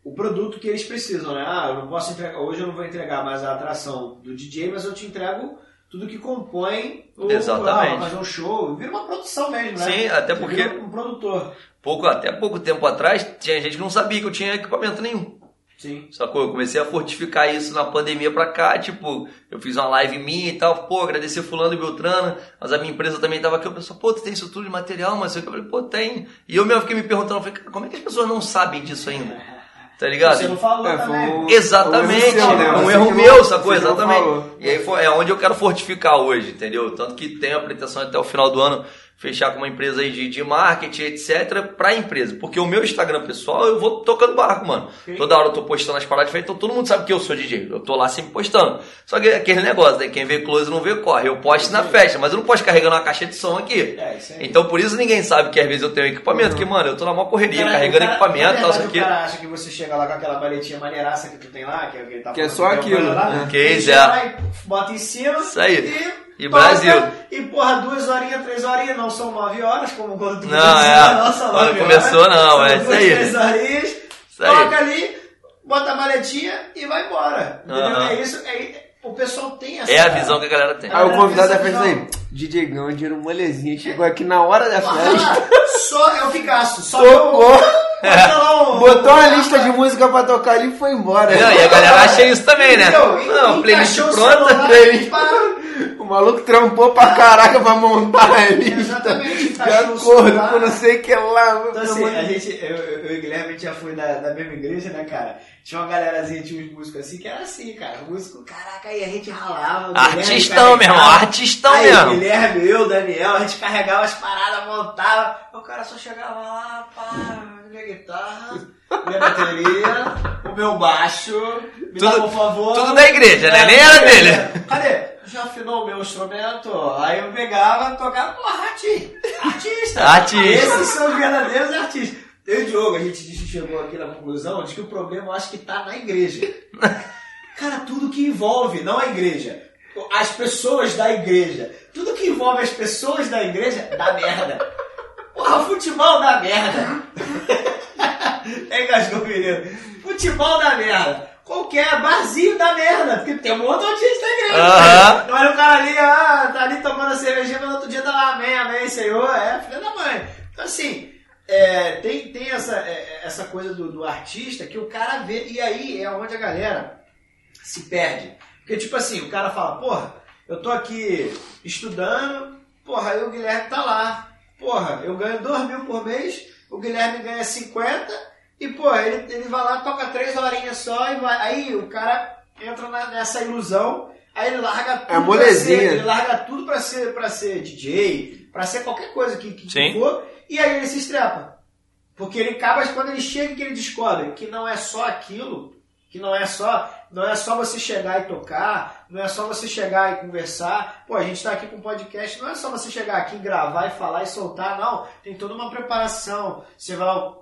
S2: o produto que eles precisam, né? Ah, eu não posso entregar, hoje eu não vou entregar mais a atração do DJ, mas eu te entrego tudo que compõe o
S4: Exatamente.
S2: Ah, fazer um show. Vira uma produção mesmo, né?
S4: Sim, até porque-
S2: vira um produtor.
S4: Pouco, até pouco tempo atrás, tinha gente que não sabia que eu tinha equipamento nenhum.
S2: Sim.
S4: Sacou? Eu comecei a fortificar isso na pandemia pra cá, tipo, eu fiz uma live minha e tal, pô, agradecer fulano e Beltrana, mas a minha empresa também tava aqui, eu pensei, pô, tu tem isso tudo de material, mas eu falei, pô, tem. E eu mesmo fiquei me perguntando, eu falei, cara, como é que as pessoas não sabem disso ainda? Tá ligado?
S2: Você não falou
S3: É, um-
S4: Exatamente,
S3: um né?
S4: um erro
S3: não-
S4: meu, sacou? Exatamente. E aí foi, é onde eu quero fortificar hoje, entendeu? Tanto que tenho a pretensão até o final do ano fechar com uma empresa aí de, de marketing, etc, pra empresa. Porque o meu Instagram pessoal, eu vou tocando barco, mano.
S2: Sim.
S4: Toda hora eu tô postando as paradas diferentes, então todo mundo sabe que eu sou DJ. Eu tô lá sempre postando. Só que aquele negócio, né? Quem vê close não vê corre. Eu posto na festa, mas eu não posto carregando uma caixa de som aqui.
S2: É, isso aí.
S4: Então por isso ninguém sabe que às vezes eu tenho equipamento, porque, mano, eu tô na maior correria,
S2: Cara,
S4: carregando
S2: cara-
S4: equipamento e tal, isso aqui.
S2: O cara acha que você chega lá com aquela paletinha maneiraça que tu tem lá, que é o que ele tá
S3: Que é só aquilo,
S2: lá,
S3: né?
S2: ele
S4: Case,
S2: chega
S4: é.
S2: e bota em cima.
S4: Isso aí.
S2: E,
S4: E
S2: toca,
S4: Brasil.
S2: E porra, duas horinhas, três horinhas, não são nove horas, como quando tu
S4: Não,
S2: começou,
S4: é. Quando
S2: nove
S4: começou,
S2: horas,
S4: não,
S2: são
S4: é isso aí.
S2: Três horinhas,
S4: Isso aí.
S2: toca ali, bota a maletinha e vai embora. Entendeu?
S4: Aham.
S2: É isso, é, o pessoal tem essa.
S4: É a visão que a galera tem.
S3: Aí o convidado da festa aí, DJ dinheiro molezinha, chegou aqui na hora da
S2: Ah,
S3: festa,
S2: só é o Picasso, só
S3: tocou,
S2: um-
S3: botou uma lista de música pra tocar ali e foi embora.
S4: Não, e a galera acha isso também, né? Não, playlist
S2: o
S4: pronta.
S2: celular,
S3: playlist. O maluco trampou pra caraca pra montar a lista.
S2: Exatamente,
S3: De acordo com não sei o que lá.
S2: Então assim, a gente, eu, eu, e o Guilherme a gente já foi da, da mesma igreja, né, cara? Tinha uma galerazinha, tinha uns músicos assim, que era assim, cara. Músico, caraca, aí a gente ralava.
S4: Artistão, meu irmão, artistão
S2: aí,
S4: mesmo.
S2: Guilherme, eu, Daniel, a gente carregava as paradas, montava. O cara só chegava lá, pá, minha guitarra, minha bateria, o meu baixo, me
S4: Tudo-
S2: dava um favor.
S4: tudo da igreja, né? Nem era dele.
S2: Cadê? Já afinou o meu instrumento? Aí eu pegava, tocava, porra, arti- artista.
S4: Artista.
S2: Esses são os verdadeiros artistas. Eu e o Diogo, a gente chegou aqui na conclusão de que o problema eu acho que tá na igreja. Cara, tudo que envolve, não a igreja, as pessoas da igreja. Tudo que envolve as pessoas da igreja dá merda. Porra, futebol dá merda. Engasgou o menino. Futebol dá merda. Qualquer barzinho dá merda, porque tem um outro artista da igreja.
S4: Aham.
S2: Olha o cara ali, ah, tá ali tomando a cervejinha, mas no outro dia tá lá, amém, amém, Senhor. É, filha da mãe. Então, assim, é, tem, tem essa, é, essa coisa do, do artista que o cara vê, e aí é onde a galera se perde. Porque, tipo assim, o cara fala, porra, eu tô aqui estudando, porra, aí o Guilherme tá lá. Porra, eu ganho 2 mil por mês, o Guilherme ganha 50, e, porra, ele, ele vai lá, toca três horinhas só, e vai. Aí o cara entra na- nessa ilusão, aí ele larga tudo.
S3: É molezinha.
S2: pra ser- ele larga tudo pra ser, pra ser DJ, pra ser qualquer coisa que, que
S4: Sim.
S2: for, e aí ele se estrepa. Porque ele acaba, quando ele chega que ele descobre que não é só aquilo, que não é só, não é só você chegar e tocar, não é só você chegar e conversar. Pô, a gente está aqui com um podcast, não é só você chegar aqui, gravar e falar e soltar, não. Tem toda uma preparação. Você vai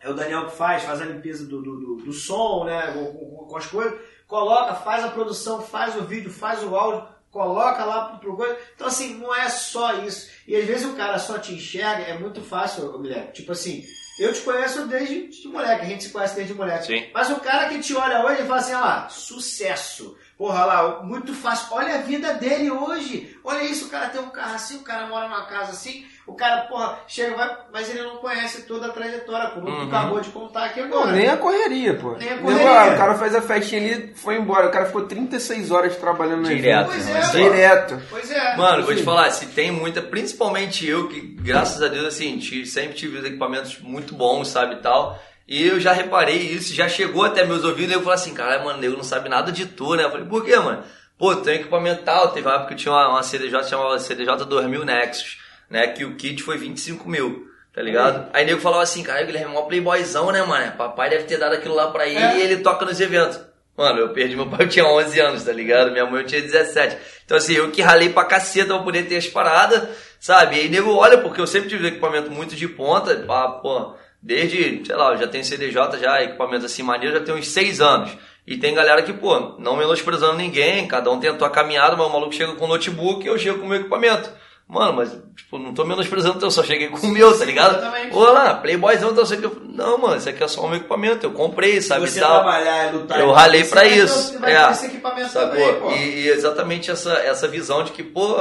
S2: é o Daniel que faz, faz a limpeza do, do, do- som, né? Com, com- as coisas, coloca, faz a produção, faz o vídeo, faz o áudio, coloca lá pro, coisa. Então, assim, não é só isso. E às vezes o cara só te enxerga, é muito fácil, Guilherme. Tipo assim, eu te conheço desde de moleque, a gente se conhece desde moleque.
S4: Sim.
S2: Mas o cara que te olha hoje e fala assim, lá, sucesso. Porra lá, muito fácil. Olha a vida dele hoje. Olha isso, o cara tem um carro assim, o cara mora numa casa assim, o cara, porra, chega, vai, mas ele não conhece toda a trajetória, como
S4: Uhum.
S2: tu acabou de contar aqui
S3: Não,
S2: agora.
S3: nem a correria, pô.
S2: Nem a correria.
S3: o cara fez a festinha ali foi embora. O cara ficou 36 horas trabalhando no
S4: Direto.
S3: evento.
S2: Pois é.
S3: Direto.
S2: Pois é.
S4: Mano, vou te falar, se tem muita, principalmente eu, que graças a Deus, assim, sempre tive os equipamentos muito bons, sabe, e tal. E eu já reparei isso, já chegou até meus ouvidos, e eu falei assim, cara, mano, eu não sabe nada de tu, né? Eu falei, por quê, mano? Pô, tem equipamento tal, teve uma época que tinha uma, uma CDJ chamada CDJ 2000 Nexus, né? Que o kit foi 25 mil, tá ligado? Aí nego falava assim, cara, o Guilherme é mó playboyzão, né, mano? Papai deve ter dado aquilo lá pra ele
S2: É.
S4: e ele toca nos eventos. Mano, eu perdi meu pai, eu tinha 11 anos, tá ligado? Minha mãe eu tinha 17. Então, assim, eu que ralei pra caceta pra poder ter as paradas, sabe? E aí, nego, olha, porque eu sempre tive equipamento muito de ponta, pá, pô, desde, sei lá, eu já tenho CDJ, já, equipamento assim, maneiro, já tem uns 6 anos. E tem galera que, pô, não menosprezando ninguém, cada um tentou a caminhada, mas o maluco chega com o notebook e eu chego com o meu equipamento. Mano, mas, tipo, não tô menosprezando, eu só cheguei com o meu, tá ligado?
S2: exatamente.
S4: Ô lá, playboyzão, então, sei que eu... Não, mano, isso aqui é só o meu equipamento, eu comprei, sabe?
S2: você
S4: tal.
S2: trabalhar lutar.
S4: Eu ralei
S2: ter-
S4: isso.
S2: Vai
S4: É.
S2: esse equipamento
S4: Sacou?
S2: também, pô.
S4: E, e exatamente essa, essa visão de que, pô,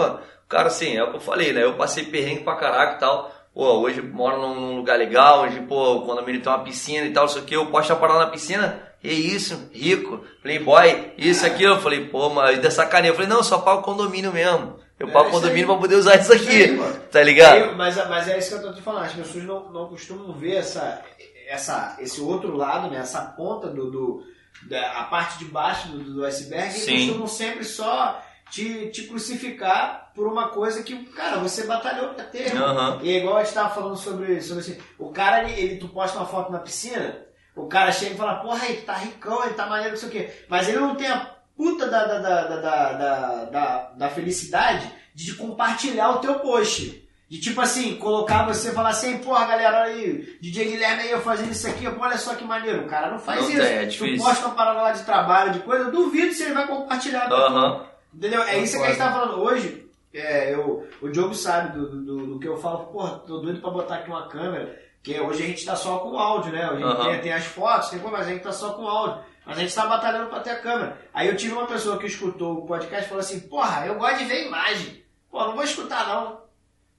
S4: cara, assim, é o que eu falei, né? Eu passei perrengue pra caraca e tal. Pô, hoje moro num, lugar legal, hoje, pô, o condomínio tem uma piscina e tal, isso aqui, eu posto a parada na piscina. E isso, rico, playboy, isso, aquilo. Eu falei, pô, mas dessa carinha. Eu falei, não, eu só pago condomínio mesmo. Eu
S2: É,
S4: pago
S2: isso
S4: condomínio pra poder usar isso aqui. Tá ligado?
S2: Mas, mas é isso que eu tô te falando, as pessoas não, não costumam ver essa, essa, esse outro lado, né? Essa ponta do. do da, a parte de baixo do, do iceberg,
S4: Sim.
S2: eles costumam sempre só te, te crucificar por uma coisa que, cara, você batalhou pra ter.
S4: Aham.
S2: E é igual a gente tava falando sobre, sobre assim, o cara, ele, ele- tu posta uma foto na piscina, o cara chega e fala, porra, ele tá ricão, ele tá maneiro, não sei o quê. Mas ele não tem a puta da, da, da, da, da, da, da- da felicidade de compartilhar o teu post. De tipo assim, colocar você e falar assim, porra galera, olha aí, DJ Guilherme aí eu fazendo isso aqui, pô, olha só que maneiro. O cara não faz
S4: Não
S2: isso.
S4: tem, é
S2: tu posta uma parada lá de trabalho, de coisa, eu duvido se ele vai compartilhar.
S4: Aham.
S2: Entendeu? É isso que a gente tá falando. Hoje, é, eu, o Diogo sabe do, do, do que eu falo. Porra, tô doido pra botar aqui uma câmera. Que hoje a gente tá só com áudio, né? Hoje
S4: Aham.
S2: tem, tem as fotos, tem, pô, mas a gente tá só com áudio. Mas a gente tá batalhando pra ter a câmera. Aí eu tive uma pessoa que escutou o podcast e falou assim: Porra, eu gosto de ver imagem. Pô, não vou escutar não.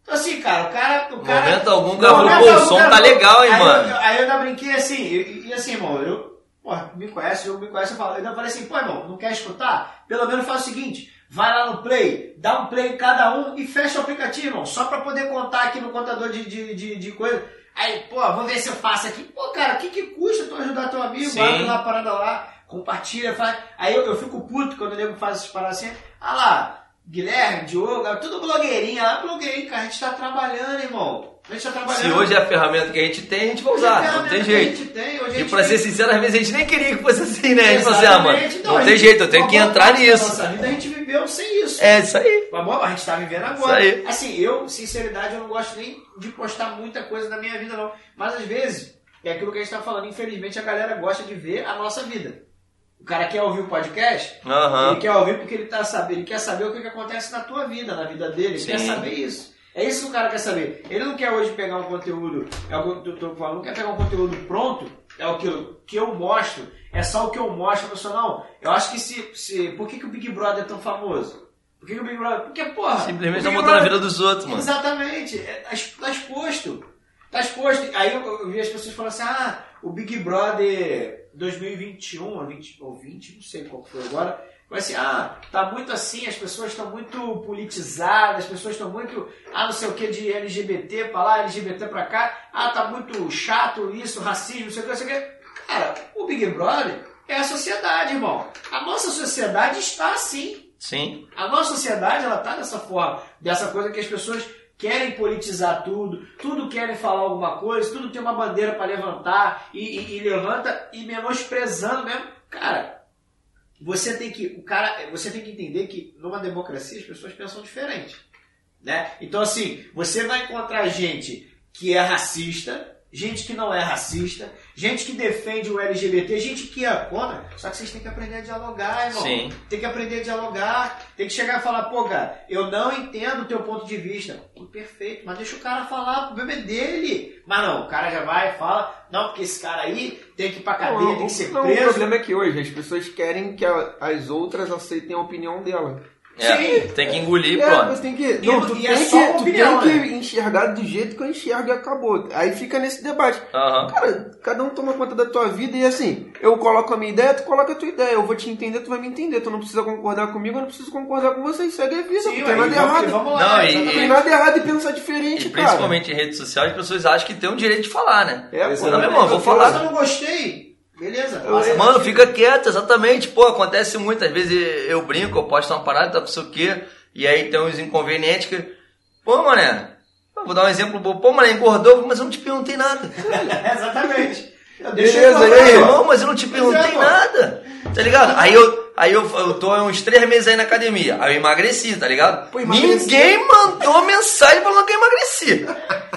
S2: Então assim, cara, o cara. O cara
S4: Momento algum, pô, o som tá legal, hein,
S2: aí
S4: mano.
S2: Eu, aí eu ainda brinquei assim, e, e assim, irmão, eu, porra, me conhece, eu me conhece, eu falo, eu ainda falei assim, pô, irmão, não quer escutar? Pelo menos faz o seguinte, vai lá no play, dá um play em cada um e fecha o aplicativo, irmão, só pra poder contar aqui no contador de, de, de, de coisa. Aí, pô, vou ver se eu faço aqui. Pô, cara, o que que custa tu ajudar teu amigo?
S4: Sim.
S2: Abre lá a parada lá, compartilha, faz. Aí eu, eu fico puto quando o nego faz essas paradas assim, ah lá, Guilherme, Diogo, tudo blogueirinha lá, blogueirinho, cara, a gente tá trabalhando, irmão. A gente tá trabalhando.
S4: Se hoje é a ferramenta que a gente tem, a gente vai
S2: Hoje é
S4: usar, não tem jeito.
S2: tem,
S4: E pra ser sincero, às vezes a gente nem queria que fosse assim, né? A gente assim, ah, mano,
S2: Exatamente.
S4: Não tem jeito, eu tenho que entrar
S2: da
S4: nisso.
S2: Nossa vida a gente viveu sem isso.
S4: É isso aí.
S2: Mas bom, a gente tá vivendo agora.
S4: Isso aí.
S2: Assim, eu, sinceridade, eu não gosto nem de postar muita coisa na minha vida, não. Mas às vezes, é aquilo que a gente tá falando, infelizmente a galera gosta de ver a nossa vida. O cara quer ouvir o podcast,
S4: Aham.
S2: ele quer ouvir porque ele tá sabendo, ele quer saber o que, que acontece na tua vida, na vida dele, ele
S4: Sim.
S2: quer saber isso. É isso que o cara quer saber. Ele não quer hoje pegar um conteúdo, é o que eu tô falando, não quer pegar um conteúdo pronto, é o que eu, que eu mostro, é só o que eu mostro, a pessoa não. Eu acho que se, se por que, que o Big Brother é tão famoso? Por que, que o Big Brother? Porque, porra.
S4: Simplesmente tá
S2: Big
S4: botando a vida dos outros, mano.
S2: Exatamente, é, tá, tá exposto. Tá exposto. Aí eu, eu vi as pessoas falando assim: ah, o Big Brother 2021 ou 20, ou 20, não sei qual foi agora. Vai assim, ah, tá muito assim, as pessoas estão muito politizadas, as pessoas estão muito, ah, não sei o que de LGBT pra lá, LGBT pra cá, ah, tá muito chato isso, racismo, não sei o que, não sei o que. Cara, o Big Brother é a sociedade, irmão. A nossa sociedade está assim.
S4: Sim.
S2: A nossa sociedade, ela tá dessa forma, dessa coisa que as pessoas querem politizar tudo, tudo querem falar alguma coisa, tudo tem uma bandeira para levantar e, e- e levanta e menosprezando mesmo. Cara, você tem que, o cara, você tem que entender que numa democracia as pessoas pensam diferente, né? Então assim, você vai encontrar gente que é racista, gente que não é racista, gente que defende o LGBT, gente que é contra. Só que vocês têm que aprender a dialogar, irmão.
S4: Sim.
S2: Tem que aprender a dialogar, tem que chegar e falar, pô, cara, eu não entendo o teu ponto de vista. Pô, perfeito, mas deixa o cara falar, o problema é dele. Mas não, o cara já vai e fala, não, porque esse cara aí tem que ir pra cadeia,
S3: Não,
S2: tem que ser
S3: não, o
S2: preso.
S3: problema é que hoje as pessoas querem que as outras aceitem a opinião dela.
S4: É,
S2: Sim.
S4: tem que engolir,
S3: É,
S4: pronto.
S3: você tem que.
S2: E-
S3: Não, tu
S2: e
S3: tem
S2: é
S3: que, tu
S2: opinião,
S3: tem
S2: né?
S3: que enxergar do jeito que eu enxergo e acabou. Aí fica nesse debate.
S4: Aham.
S3: Cara, cada um toma conta da tua vida e assim, eu coloco a minha ideia, tu coloca a tua ideia. Eu vou te entender, tu vai me entender. Tu não precisa concordar comigo, eu não preciso concordar com você. Segue a vida,
S2: Sim,
S3: não tem nada
S2: e e
S3: errado.
S2: vamos lá.
S4: Não, e-
S3: Não tem nada errado em pensar diferente,
S4: E
S3: cara.
S4: principalmente em rede social, as pessoas acham que tem o direito de falar, né?
S3: É, pô.
S4: Não, meu irmão, vou
S2: Se
S4: falar.
S2: eu não gostei, beleza. Passa
S4: Mano, fica quieto, exatamente. Pô, acontece muito. Às vezes eu brinco, eu posto uma parada, tá não sei o quê, e aí tem uns inconvenientes que. Pô, mané, vou dar um exemplo bom. Pô, mané, engordou, mas eu não te perguntei nada.
S2: Exatamente. Eu
S3: Beleza, aí?
S2: ó.
S4: Não, mas eu não te perguntei
S2: é,
S4: nada. Tá ligado? Aí eu, aí eu, eu tô há uns três meses aí na academia. Aí eu emagreci, tá ligado?
S3: Pô, emagreci.
S4: Ninguém mandou mensagem falando que eu emagreci.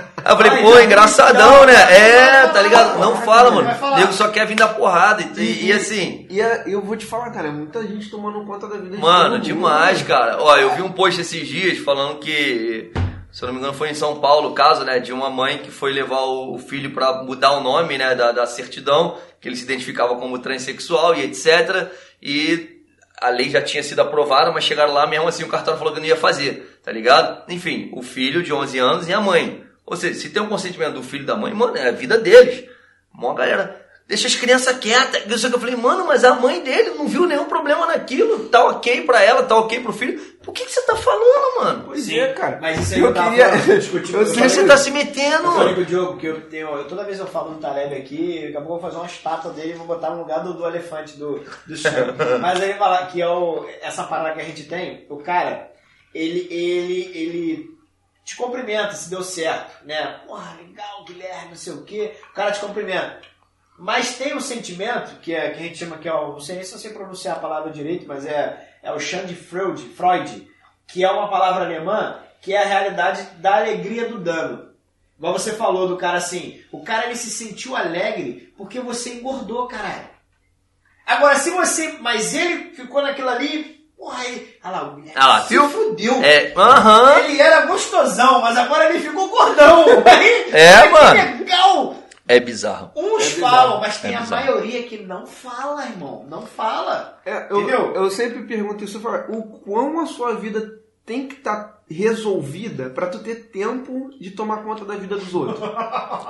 S4: Aí eu falei, pô, engraçadão, né? É, tá ligado? Não fala, mano. Nego só quer vir dar porrada. E, e assim,
S3: E é- eu vou te falar, cara, é muita gente tomando conta da vida de
S4: Mano,
S3: mundo.
S4: demais, cara. Ó, eu vi um post esses dias falando que, se eu não me engano, foi em São Paulo o caso, né, de uma mãe que foi levar o filho pra mudar o nome, né, da, da certidão, que ele se identificava como transexual e etc. E a lei já tinha sido aprovada, mas chegaram lá mesmo assim o cartório falou que não ia fazer, tá ligado? Enfim, o filho de 11 anos e a mãe. Ou seja, se tem um consentimento do filho e da mãe, mano, é a vida deles. Mó galera deixa as crianças quietas. Eu, eu falei, mano, mas a mãe dele não viu nenhum problema naquilo. Tá ok pra ela, tá ok pro filho. Por que, que você tá falando, mano?
S3: Pois
S2: Sim,
S3: é, cara.
S2: Mas isso aí
S3: eu
S2: eu
S3: queria.
S2: discutindo
S3: eu
S2: com
S3: sei
S4: que você tá se metendo?
S2: Eu falei com o Diogo que eu tenho. Eu, toda vez eu falo no Taleb aqui, daqui a pouco eu vou fazer uma estátua dele e vou botar no lugar do, do elefante do, do chão. Mas aí falar que é o, essa parada que a gente tem, o cara, ele, ele, ele te cumprimenta se deu certo, né? Porra, legal, Guilherme, não sei o quê. O cara te cumprimenta. Mas tem um sentimento que, é, que a gente chama que é o. Não sei nem se eu sei pronunciar a palavra direito, mas é, é o chão de Freud, Freud, que é uma palavra alemã que é a realidade da alegria do dano. Igual você falou do cara assim, o cara ele se sentiu alegre porque você engordou, caralho. Agora, se você. Mas ele ficou naquilo ali. Porra, aí. Olha lá, o Guilherme
S4: Ah lá,
S2: se
S4: viu?
S2: fudeu.
S4: É, aham.
S2: Ele era gostosão, mas agora ele ficou gordão. Aí,
S4: É, mano.
S2: legal.
S4: É bizarro.
S2: Uns
S3: É bizarro,
S2: falam, mas tem
S4: é
S2: a
S4: bizarro.
S2: maioria que não fala, irmão. Não fala.
S3: É, eu,
S2: Entendeu?
S3: eu sempre pergunto isso, eu falo, o quão a sua vida tem que estar resolvida pra tu ter tempo de tomar conta da vida dos outros.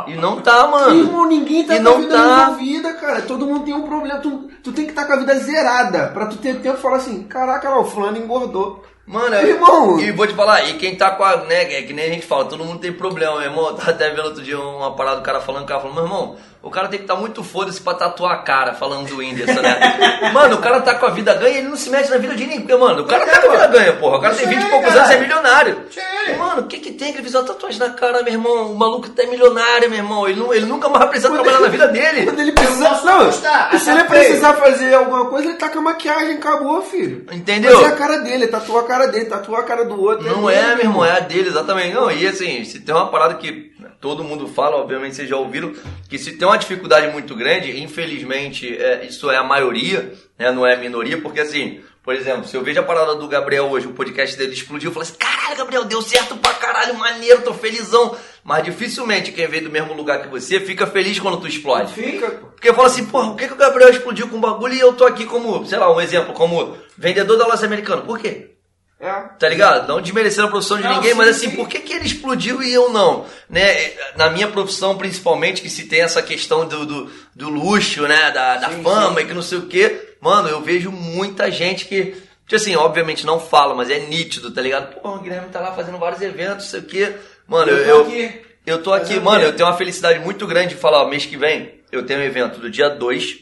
S4: E não tá, mano.
S3: Irmão, ninguém tá
S4: E
S3: com a vida
S4: tá.
S3: resolvida, cara. Todo mundo tem um problema. Tu, tu tem que estar com a vida zerada pra tu ter tempo de falar assim, caraca, lá, o fulano engordou.
S4: Mano, eu-
S3: Irmão.
S4: e vou te falar, e quem tá com a, né, é que nem a gente fala, todo mundo tem problema, meu irmão, eu tava até vendo outro dia uma parada do cara falando, o cara falou, meu irmão, o cara tem que estar tá muito foda-se pra tatuar a cara, falando do Whindersson, né? mano, o cara tá com a vida ganha, ele não se mete na vida de ninguém, mano, o cara tá com a vida ganha, porra, o cara tem 20 e poucos anos e é milionário.
S2: Tchê.
S4: Mano, o que que tem que ele fez uma tatuagem na cara, meu irmão? O maluco tá milionário, meu irmão, ele, não, ele nunca mais vai precisar trabalhar na vida dele.
S3: Quando ele precisar. Não, e se ele precisar fazer alguma coisa, ele taca maquiagem, acabou, filho.
S4: Entendeu?
S3: Mas é a cara dele, tatua a cara dele, tatua a cara do outro.
S4: Não
S3: dele,
S4: é, meu irmão, é a dele, exatamente. Não, e assim, se tem uma parada que todo mundo fala, obviamente vocês já ouviram, que se tem uma dificuldade muito grande, infelizmente, é, isso é a maioria, né, não é a minoria, porque assim, por exemplo, se eu vejo a parada do Gabriel hoje, o podcast dele explodiu, eu falo assim, caralho, Gabriel, deu certo pra caralho, maneiro, tô felizão. Mas dificilmente quem veio do mesmo lugar que você fica feliz quando tu explode.
S3: Fica.
S4: Porque eu falo assim, porra, por que, que o Gabriel explodiu com o bagulho e eu tô aqui como, sei lá, um exemplo, como vendedor da loja americana? Por quê?
S3: É.
S4: Tá ligado? Não desmerecendo a profissão de
S2: Não,
S4: ninguém,
S2: sim,
S4: mas assim,
S2: sim.
S4: por que, que ele explodiu e eu não? Né? Na minha profissão, principalmente, que se tem essa questão do, do, do luxo, né? Da, da
S2: Sim,
S4: fama e que não sei o quê. Mano, eu vejo muita gente que, tipo assim, obviamente não fala, mas é nítido, tá ligado? Pô, o Guilherme tá lá fazendo vários eventos, não sei o quê. Mano, eu,
S2: Eu tô
S4: eu,
S2: aqui.
S4: eu tô aqui, mano, eu tenho uma felicidade muito grande de falar, ó, mês que vem eu tenho um evento do dia 2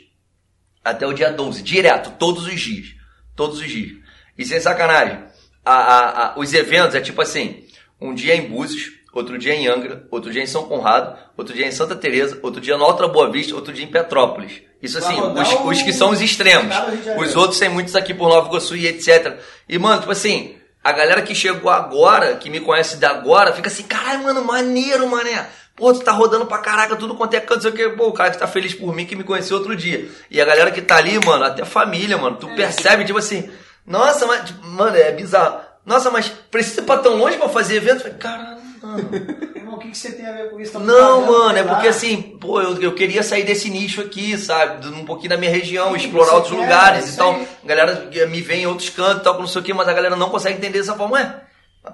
S4: até o dia 12, direto, todos os dias. Todos os dias. E sem sacanagem, a- a- a- os eventos é tipo assim, um dia em Búzios, outro dia em Angra, outro dia em São Conrado, outro dia em Santa Teresa, outro dia no Alta Boa Vista, outro dia em Petrópolis. Isso assim, os,
S2: o-
S4: os que são os extremos. Os outros tem muitos aqui por Nova Iguaçu e etc. E, mano, tipo assim, a galera que chegou agora, que me conhece de agora, fica assim, caralho, mano, maneiro, mané. Pô, tu tá rodando pra caraca, tudo quanto é canto, sei o que. Pô, o cara que tá feliz por mim que me conheceu outro dia. E a galera que tá ali, mano, até família, mano, tu percebe, tipo assim, nossa, mas, tipo, mano, é bizarro. Nossa, mas precisa ir pra tão longe pra fazer evento? Caralho, mano.
S2: Irmão, o que, que você tem a ver com isso? Tá
S4: Não, mano, é porque assim, pô, eu, eu queria sair desse nicho aqui, sabe? Um pouquinho da minha região,
S2: Sim,
S4: explorar outros
S2: quer,
S4: lugares
S2: isso
S4: e tal.
S2: aí.
S4: A galera me vem em outros cantos e tal, não sei o que, mas a galera não consegue entender dessa forma. Ué,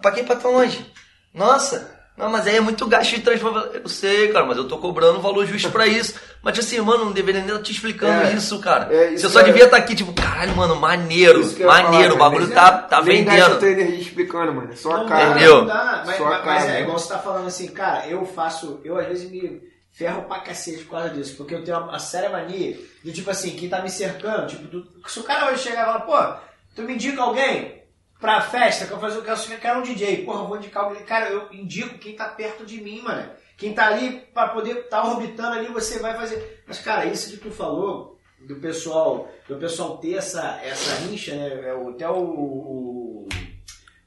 S4: pra que ir pra tão longe? Nossa, não, mas aí é muito gasto de transporte. Eu sei, cara, mas eu tô cobrando um valor justo pra isso. Mas tipo assim, mano, não deveria nem estar te explicando
S3: É,
S4: isso, cara.
S3: é, isso
S4: Você só
S3: é-
S4: devia estar aqui, tipo, caralho, mano, maneiro, maneiro,
S3: falar,
S4: o bagulho tá, tá
S3: Nem
S4: vendendo.
S3: tua energia explicando, mano. É só a
S2: Não
S3: cara.
S4: Entendeu?
S2: não dá. Mas,
S3: Só a
S2: mas- mas
S3: cara,
S2: é
S3: né?
S2: igual você tá falando assim, cara, eu faço, eu às vezes me ferro pra cacete por causa disso, porque eu tenho uma, uma séria mania de tipo assim, quem tá me cercando, tipo, tu- se o cara hoje chegar e falar, pô, tu me indica alguém pra festa, que eu, fazer, que eu quero um DJ, porra, eu vou indicar alguém, cara, eu indico quem tá perto de mim, mano. Quem tá ali pra poder estar tá orbitando ali, você vai fazer. Mas, cara, isso que tu falou, do pessoal, do pessoal ter essa, essa rincha, né? é o- Até o, o,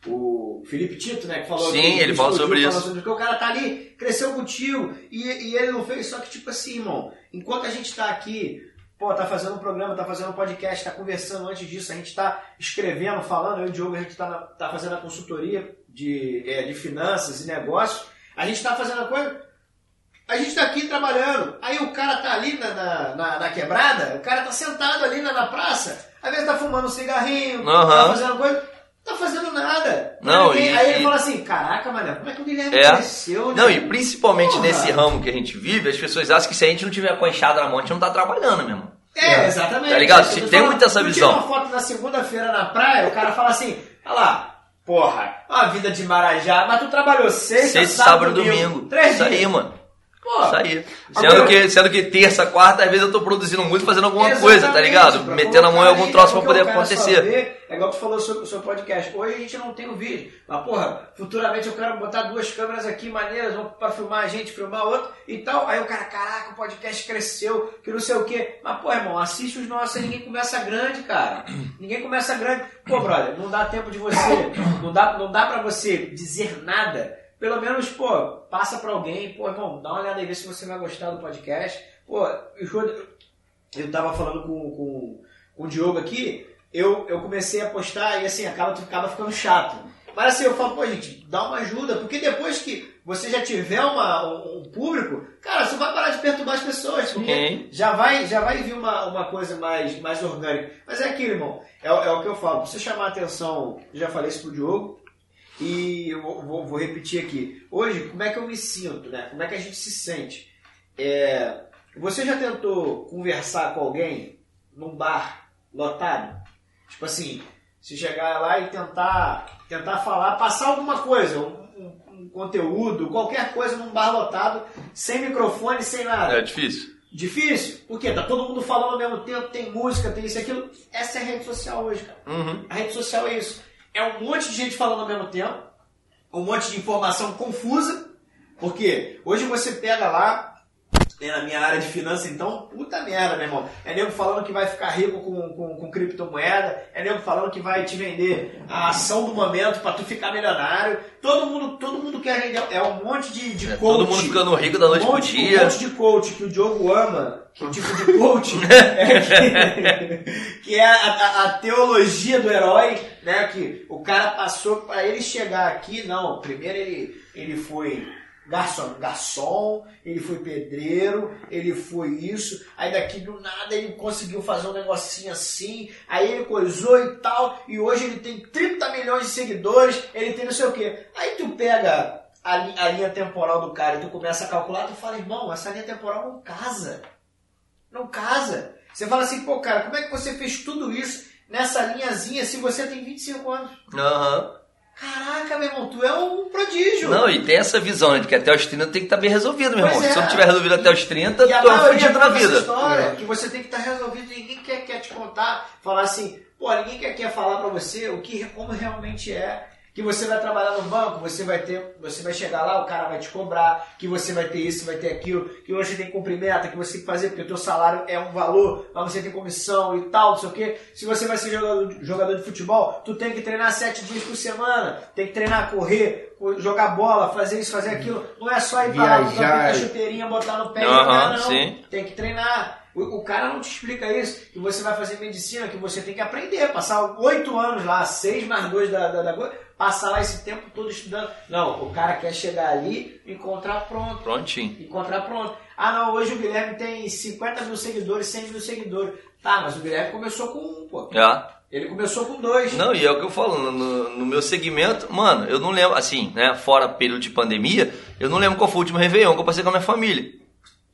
S2: o Felipe Tito, né? Que falou
S4: Sim,
S2: que-
S4: ele
S2: explodiu,
S4: sobre
S2: falou
S4: isso.
S2: Porque o cara tá ali, cresceu contigo e, e ele não fez. Só que, tipo assim, irmão, enquanto a gente tá aqui, pô, tá fazendo um programa, tá fazendo um podcast, tá conversando antes disso, a gente tá escrevendo, falando, eu e o Diogo, a gente tá, na- tá fazendo a consultoria de, é, de finanças e negócios, a gente tá fazendo a coisa. A gente tá aqui trabalhando, aí o cara tá ali na, na, na- na quebrada, o cara tá sentado ali na, na praça, às vezes tá fumando um cigarrinho, tá
S4: Aham.
S2: fazendo coisa, tá fazendo nada.
S4: Não,
S2: Ninguém-
S4: e-
S2: aí ele fala assim, caraca, mano, como é que o Guilherme
S4: É.
S2: cresceu, né?
S4: Não, e principalmente
S2: Porra.
S4: nesse ramo que a gente vive, as pessoas acham que se a gente não tiver com a enxada na mão, a gente não tá trabalhando, meu irmão.
S2: É, exatamente.
S4: Tá ligado?
S2: É eu tô
S4: Tem muito essa visão.
S2: tira uma foto na segunda-feira na praia, o cara fala assim, olha lá, porra, uma vida de marajá, mas tu trabalhou sexta,
S4: Sexta,
S2: sábado,
S4: sábado e domingo.
S2: Três
S4: Isso aí,
S2: dias.
S4: mano.
S2: Pô,
S4: Isso aí.
S2: Agora-
S4: Sendo que, sendo que terça, quarta, às vezes eu tô produzindo muito, fazendo alguma coisa, tá ligado? Metendo a mão em algum troço pra poder acontecer.
S2: é igual tu falou sobre o seu podcast. Hoje a gente não tem o vídeo. Mas, porra, futuramente eu quero botar duas câmeras aqui maneiras, um pra filmar a gente, filmar outro e tal. Aí o cara, caraca, o podcast cresceu, que não sei o quê. Mas, pô, irmão, assiste os nossos ninguém começa grande, cara. Ninguém começa grande. Pô, brother, não dá tempo de você, não dá, não dá pra você dizer nada. Pelo menos, pô, passa pra alguém, pô, irmão, dá uma olhada aí, vê se você vai gostar do podcast. Pô, eu, eu tava falando com, com, com o Diogo aqui, eu, eu comecei a postar e assim, acaba, acaba ficando chato. Mas assim, eu falo, pô, gente, dá uma ajuda, porque depois que você já tiver uma, um, um público, cara, você vai parar de perturbar as pessoas, porque
S4: Sim.
S2: já vai, já vai vir uma, uma coisa mais, mais orgânica. Mas é aquilo, irmão, é, o- é o que eu falo, pra você chamar a atenção, já falei isso pro Diogo, e eu vou, vou- vou repetir aqui. Hoje, como é que eu me sinto, né? Como é que a gente se sente? É, você já tentou conversar com alguém num bar lotado? Tipo assim, se chegar lá e tentar, tentar falar, passar alguma coisa, um, um- conteúdo, qualquer coisa num bar lotado, sem microfone, sem nada.
S4: É difícil.
S2: Difícil? Porque tá todo mundo falando ao mesmo tempo, tem música, tem isso e aquilo. Essa é a rede social hoje, cara.
S4: Uhum.
S2: A rede social é isso. É um monte de gente falando ao mesmo tempo, um monte de informação confusa, porque hoje você pega lá, é na minha área de finanças, então, puta merda, meu irmão. É nego falando que vai ficar rico com, com, com criptomoeda, é nego falando que vai te vender a ação do momento pra tu ficar milionário. Todo mundo, todo mundo quer vender. É um monte de, de
S4: É,
S2: coach.
S4: todo mundo ficando rico da noite
S2: um
S4: pro
S2: monte,
S4: dia.
S2: Um monte de coach que o Diogo ama, que o tipo de coach é que, que é a, a- a teologia do herói, né? Que o cara passou para ele chegar aqui, não. Primeiro ele, ele foi garçom, garçom, ele foi pedreiro, ele foi isso, aí daqui do nada ele conseguiu fazer um negocinho assim, aí ele coisou e tal, e hoje ele tem 30 milhões de seguidores, ele tem não sei o quê. Aí tu pega a, a linha temporal do cara e tu começa a calcular, tu fala, irmão, essa linha temporal não casa. Não casa. Você fala assim, pô, cara, como é que você fez tudo isso nessa linhazinha se você tem 25 anos?
S4: Aham.
S2: Caraca, meu irmão, tu é um prodígio.
S4: Não, e tem essa visão né, de que até os 30 tem que estar bem resolvido, meu
S2: Pois
S4: irmão.
S2: é.
S4: Se não tiver resolvido até os 30,
S2: E
S4: tu é
S2: maioria
S4: fudido na vida.
S2: história,
S3: É.
S2: que você tem que estar resolvido, ninguém quer, quer te contar, falar assim, pô, ninguém quer, quer falar pra você o que como realmente é. Que você vai trabalhar no banco, você vai ter, você vai chegar lá, o cara vai te cobrar, que você vai ter isso, vai ter aquilo, que hoje tem que cumprir meta, que você tem que fazer, porque o teu salário é um valor, mas você tem comissão e tal, não sei o quê. Se você vai ser jogador, jogador de futebol, tu tem que treinar sete dias por semana, tem que treinar, correr, jogar bola, fazer isso, fazer aquilo. Não é só ir pra lá, a chuteirinha, botar no pé e
S4: Aham,
S2: jogar, não.
S4: sim.
S2: Tem que treinar. O, o cara não te explica isso, que você vai fazer medicina, que você tem que aprender, passar oito anos lá, seis mais dois da, da, da coisa, passar lá esse tempo todo estudando. Não, o cara quer chegar ali encontrar pronto.
S4: Prontinho.
S2: Encontrar pronto. Ah não, hoje o Guilherme tem 50 mil seguidores, 100 mil seguidores. Tá, mas o Guilherme começou com um, pô.
S4: É.
S2: Ele começou com dois.
S4: Não, e é o que eu falo, no, no- no meu segmento, mano, eu não lembro, assim, né, fora período de pandemia, eu não lembro qual foi o último Réveillon que eu passei com a minha família.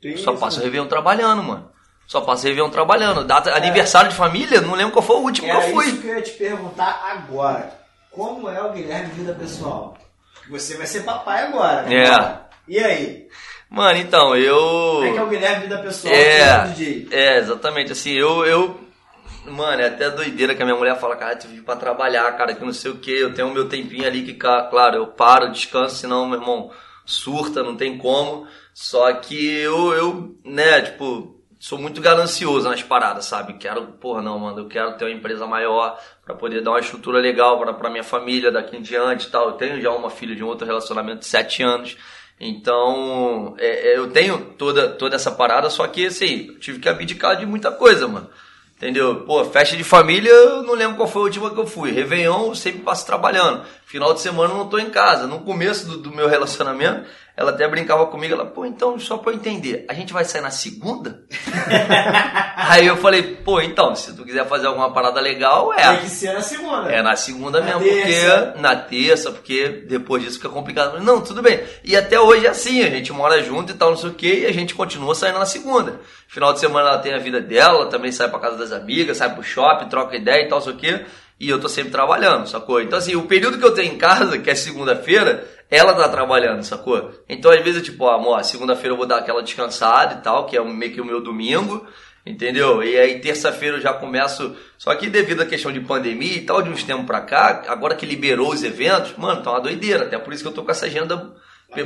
S2: Tem
S4: Só
S2: isso,
S4: passo o
S2: né?
S4: Réveillon trabalhando, mano. Só passo o Réveillon trabalhando. Data, Aniversário de família, não lembro qual foi o último que eu fui.
S2: isso que eu ia te perguntar agora. Como é o Guilherme vida pessoal? Você vai ser papai agora. né?
S4: É.
S2: E aí?
S4: Mano, então, eu.
S2: Como é que é o Guilherme vida pessoal?
S4: É,
S2: DJ?
S4: é, exatamente. Assim, eu, eu. Mano, é até doideira que a minha mulher fala, cara, tu vive pra trabalhar, cara, que não sei o que. Eu tenho o meu tempinho ali que, claro, eu paro, descanso, senão, meu irmão, surta, não tem como. Só que eu, eu, né, tipo, sou muito ganancioso nas paradas, sabe? Quero, porra, não, mano, eu quero ter uma empresa maior pra poder dar uma estrutura legal pra minha família daqui em diante e tal. Eu tenho já uma filha de um outro relacionamento de sete anos. Então, é, é, eu tenho toda, toda essa parada, só que assim, tive que abdicar de muita coisa, mano. Entendeu? Pô, festa de família, eu não lembro qual foi a última que eu fui. Réveillon, eu sempre passo trabalhando. Final de semana eu não tô em casa. No começo do, do meu relacionamento, ela até brincava comigo, ela, pô, então, só pra eu entender, a gente vai sair na segunda? Aí eu falei, pô, então, se tu quiser fazer alguma parada legal, é.
S2: Tem que ser na segunda.
S4: É na segunda
S2: Na
S4: mesmo,
S2: terça.
S4: porque na terça, porque depois disso fica complicado. Falei, Não, tudo bem. E até hoje é assim, a gente mora junto e tal, não sei o que, e a gente continua saindo na segunda. Final de semana ela tem a vida dela, também sai pra casa das amigas, sai pro shopping, troca ideia e tal, não sei o que. E eu tô sempre trabalhando, sacou? Então assim, o período que eu tenho em casa, que é segunda-feira, ela tá trabalhando, sacou? Então às vezes eu tipo, ó, amor, segunda-feira eu vou dar aquela descansada e tal, que é meio que o meu domingo. Entendeu? E aí terça-feira eu já começo. Só que devido à questão de pandemia e tal, de uns tempos pra cá, agora que liberou os eventos, mano, tá uma doideira. Até por isso que eu tô com essa agenda.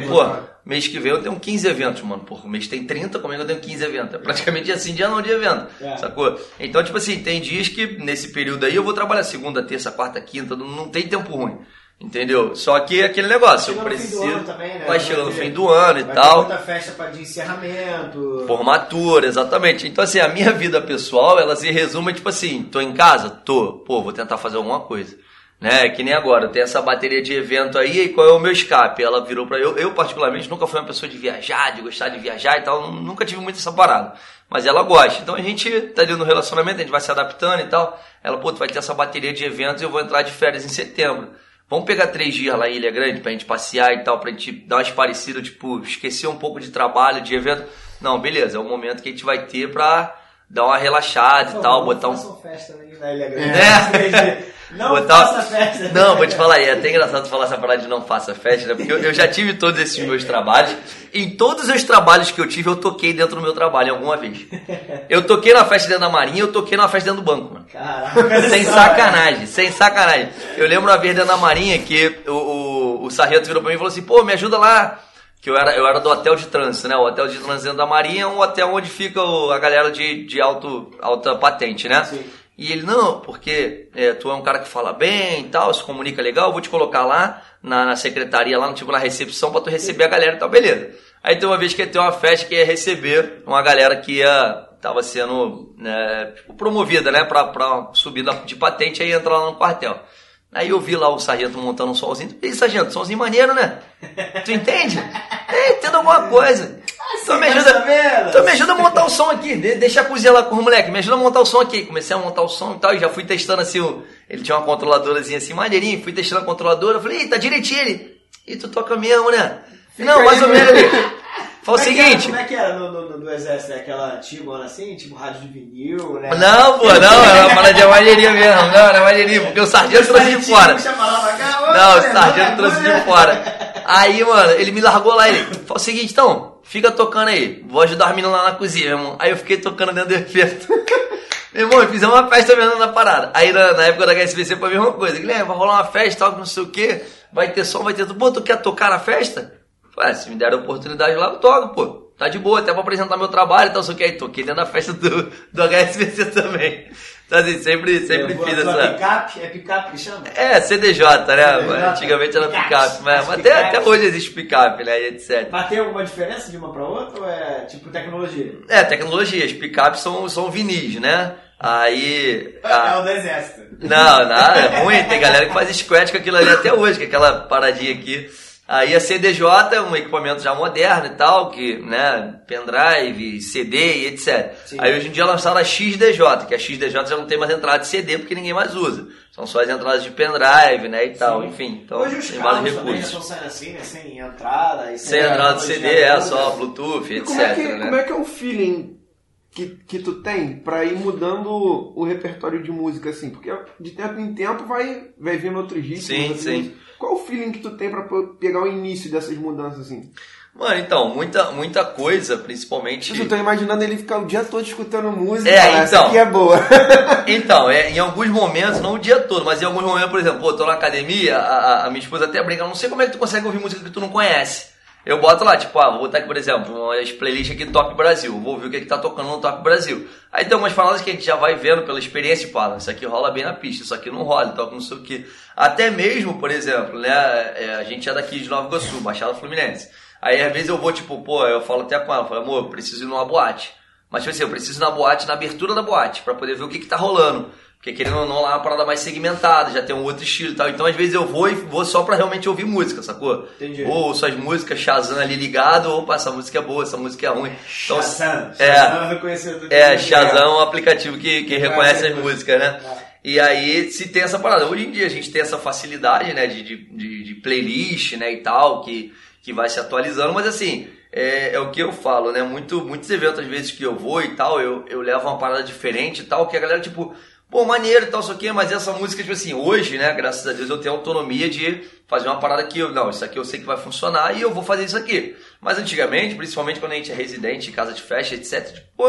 S4: Pô, mês que vem eu tenho 15 eventos, mano. O mês tem 30, como é que eu tenho 15 eventos? É praticamente assim, dia não de evento.
S2: É.
S4: Sacou? Então, tipo assim, tem dias que nesse período aí eu vou trabalhar segunda, terça, quarta, quinta, não tem tempo ruim. Entendeu? Só que aquele negócio, eu
S2: no fim do
S4: preciso.
S2: ano também, né?
S4: Vai chegando no fim do ano e
S2: vai
S4: tal.
S2: Muita festa pra, de encerramento.
S4: Formatura, exatamente. Então, assim, a minha vida pessoal, ela se resume, tipo assim, tô em casa? Tô. Pô, vou tentar fazer alguma coisa. Né? Que nem agora, tenho essa bateria de evento aí, e qual é o meu escape? Ela virou pra eu, eu particularmente nunca fui uma pessoa de viajar, de gostar de viajar e tal, nunca tive muito essa parada. Mas ela gosta. Então a gente tá ali no relacionamento, a gente vai se adaptando e tal. Ela, pô, tu vai ter essa bateria de eventos e eu vou entrar de férias em setembro. Vamos pegar três dias lá em Ilha Grande pra gente passear e tal, pra gente dar umas parecidas, tipo, esquecer um pouco de trabalho, de evento. Não, beleza, é o momento que a gente vai ter pra dar uma relaxada e tal, botar um.
S2: Festa né, na Ilha Grande.
S4: É.
S2: Não
S4: Botar-
S2: faça festa.
S4: Não, vou te falar aí, é até engraçado falar essa parada de não faça festa, né? Porque eu, eu já tive todos esses meus trabalhos. Em todos os trabalhos que eu tive, eu toquei dentro do meu trabalho alguma vez. Eu toquei na festa dentro da Marinha, eu toquei na festa dentro do banco, mano.
S2: Caraca.
S4: Sem sacanagem, sem sacanagem. Eu lembro uma vez dentro da Marinha que o, o, o sargento virou pra mim e falou assim, pô, me ajuda lá. Que eu era, eu era do hotel de trânsito, né? O hotel de trânsito dentro da Marinha é um hotel onde fica o- a galera de, de alto, alta patente, né?
S2: Sim.
S4: E ele, não, porque é, tu é um cara que fala bem e tal, se comunica legal, vou te colocar lá na, na secretaria, lá no tipo na recepção, pra tu receber a galera e tal, beleza. Aí tem uma vez que ia ter uma festa que ia receber uma galera que ia, tava sendo né, promovida, né, pra, pra subir de patente aí entrar lá no quartel. Aí eu vi lá o sargento montando um solzinho. Ei, sargento, solzinho maneiro, né? Tu entende? É, entendo alguma coisa. Então me ajuda,
S2: vendo?
S4: então me ajuda a montar o som aqui. De- deixa a cozinha lá com os moleques. Me ajuda a montar o som aqui. Comecei a montar o som e tal. E já fui testando assim. o- ele tinha uma controladorazinha assim, maneirinho. Fui testando a controladora. Eu falei, Ih, tá direitinho ele. E tu toca mesmo, né? Não, mais ou menos Fala o
S2: é
S4: seguinte.
S2: Como é que era no, no, no- exército? né? Aquela antigona assim, tipo rádio de vinil, né?
S4: Não, pô, não, era uma parada de maneirinha mesmo. Não, era maneirinha. Porque o sargento trouxe de fora. Não, o sargento trouxe de fora. Aí, mano, ele me largou lá ele. Falou o seguinte, então, fica tocando aí. Vou ajudar as meninas lá na cozinha, meu irmão. Aí eu fiquei tocando dentro do efeito. Meu irmão, fizemos uma festa mesmo na parada. Aí na, na época da HSBC foi a mesma coisa. Guilherme, vai rolar uma festa, tal, não sei o quê. Vai ter som, vai ter tudo. Pô, tu quer tocar na festa? Se me der a oportunidade lá, eu toco, pô. Tá de boa, até pra apresentar meu trabalho e tal, só que aí toquei dentro da festa do, do HSBC também. Então assim, sempre, sempre
S2: a
S4: fiz essa...
S2: picape? É picape que chama?
S4: É, CDJ, né?
S2: CDJ,
S4: Antigamente era
S2: picape.
S4: picape, mas,
S2: As
S4: mas até, até hoje existe picape, né? E etc.
S2: Mas tem alguma diferença de uma pra outra ou é tipo tecnologia?
S4: É, tecnologias, picapes são, são vinis, né? Aí.
S2: É
S4: a-
S2: o do exército.
S4: Não, nada, é ruim. Tem galera que faz squat com aquilo ali até hoje, com aquela paradinha aqui. Aí a CDJ é um equipamento já moderno e tal, que, né, pendrive, CD e etc.
S2: Sim.
S4: Aí hoje em dia lançaram a XDJ, que a XDJ já não tem mais entrada de CD porque ninguém mais usa. São só as entradas de pendrive, né, e tal,
S2: Sim.
S4: enfim. Então
S2: Hoje os
S4: tem
S2: carros
S4: vários
S2: também já
S4: recursos.
S2: estão saindo assim, né? Sem entrada. E
S4: Sem entrada de CD, é
S2: tecnologia
S4: só. Bluetooth,
S3: E
S4: etc.
S3: como é, que,
S4: né?
S3: como é que é o feeling que, que tu tem pra ir mudando o repertório de música assim? Porque de tempo em tempo vai, vai vindo outros ritmos.
S4: Sim,
S3: outros
S4: sim.
S3: ritmos. Qual o feeling que tu tem pra po- pegar o início dessas mudanças assim?
S4: Mano, então, muita, muita coisa, principalmente.
S3: Eu tô imaginando ele ficar o dia todo escutando música.
S4: É, então.
S3: Essa aqui é boa.
S4: Então, é, em alguns momentos, não o dia todo, mas em alguns momentos, por exemplo, pô, tô na academia, a, a- minha esposa até brinca, não sei como é que tu consegue ouvir música que tu não conhece. Eu boto lá, tipo, ah, vou botar aqui, por exemplo, umas playlists aqui do Top Brasil, vou ouvir o que, é que tá tocando no Top Brasil. Aí tem umas palavras que a gente já vai vendo pela experiência e fala, isso aqui rola bem na pista, isso aqui não rola, toca não sei o que. Até mesmo, por exemplo, né, é, a gente é daqui de Nova Iguaçu, Baixada Fluminense. Aí às vezes eu vou, tipo, pô, eu falo até com ela, falo, amor, preciso ir numa boate. Mas, tipo assim, eu preciso ir na boate, na abertura da boate, pra poder ver o que que tá rolando. Porque querendo ou não, lá é uma parada mais segmentada, já tem um outro estilo e tal. Então, às vezes, eu vou e vou só pra realmente ouvir música, sacou?
S2: Entendi.
S4: Ou ouço as músicas, Shazam ali ligado, opa, essa música é boa, essa música é ruim. Então,
S2: Shazam.
S4: é.
S2: Shazam é reconhecido.
S4: é, Shazam é um aplicativo que, que reconhece as
S2: as
S4: músicas, né?
S2: É.
S4: E aí se tem essa parada. Hoje em dia a gente tem essa facilidade, né, de, de, de, de playlist, né, e tal, que, que vai se atualizando, mas assim, é, é o que eu falo, né, muito, muitos eventos às vezes que eu vou e tal, eu, eu levo uma parada diferente e tal, que a galera, tipo, pô, maneiro e tal, isso aqui, mas essa música, tipo assim, hoje, né, graças a Deus eu tenho autonomia de fazer uma parada que eu, não, isso aqui eu sei que vai funcionar e eu vou fazer isso aqui. Mas antigamente, principalmente quando a gente é residente, em casa de festa, etc, tipo, pô,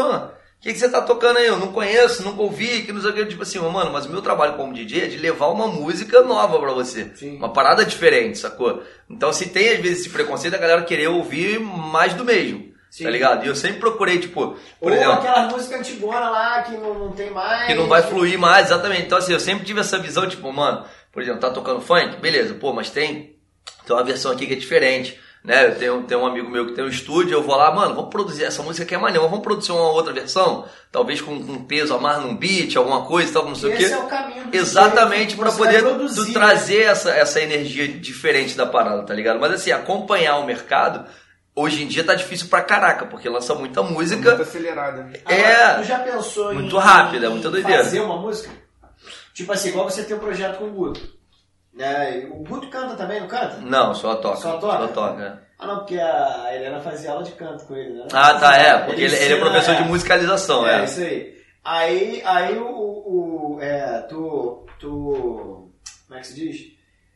S4: o que, que você tá tocando aí? Eu não conheço, nunca ouvi, que não sei o que. Tipo assim, mano, mas o meu trabalho como DJ é de levar uma música nova pra você.
S2: Sim.
S4: Uma parada diferente, sacou? Então se tem às vezes esse preconceito, a galera querer ouvir mais do mesmo.
S2: Sim.
S4: Tá ligado? E eu sempre procurei, tipo, por
S2: Ou
S4: exemplo,
S2: aquelas músicas antigonas lá que não, não tem mais.
S4: que não vai fluir mais, exatamente. Então, assim, eu sempre tive essa visão, tipo, mano, por exemplo, tá tocando funk? Beleza, pô, mas tem, tem uma versão aqui que é diferente. Né, eu tenho, tenho um amigo meu que tem um estúdio, eu vou lá, mano, vamos produzir essa música que é maneira, vamos produzir uma outra versão, talvez com, com peso a mais num beat, alguma coisa, tal, não sei o quê.
S2: Esse é o caminho do
S4: Exatamente,
S2: você
S4: poder
S2: vai
S4: tu
S2: produzir, né?
S4: trazer essa, essa energia diferente da parada, tá ligado? Mas assim, acompanhar o mercado, hoje em dia tá difícil pra caraca, porque lança muita música.
S3: Muito acelerada. né?
S2: Agora,
S4: É.
S2: Tu já pensou
S4: Muito
S2: em,
S4: rápida,
S2: em
S4: muita doideira.
S2: fazer uma música? Tipo assim, igual você tem um projeto com o Guto. Né? O Guto canta também, não canta?
S4: Não, só toca.
S2: Só toca?
S4: Só toca, é.
S2: Ah não, porque a Helena fazia aula de canto com ele, né?
S4: Ah, tá, é, porque ele, ele é
S2: ensina,
S4: professor de
S2: é.
S4: musicalização,
S2: É,
S4: é.
S2: isso aí. Aí, aí o, o, o- é, tu, tu, como é que se diz?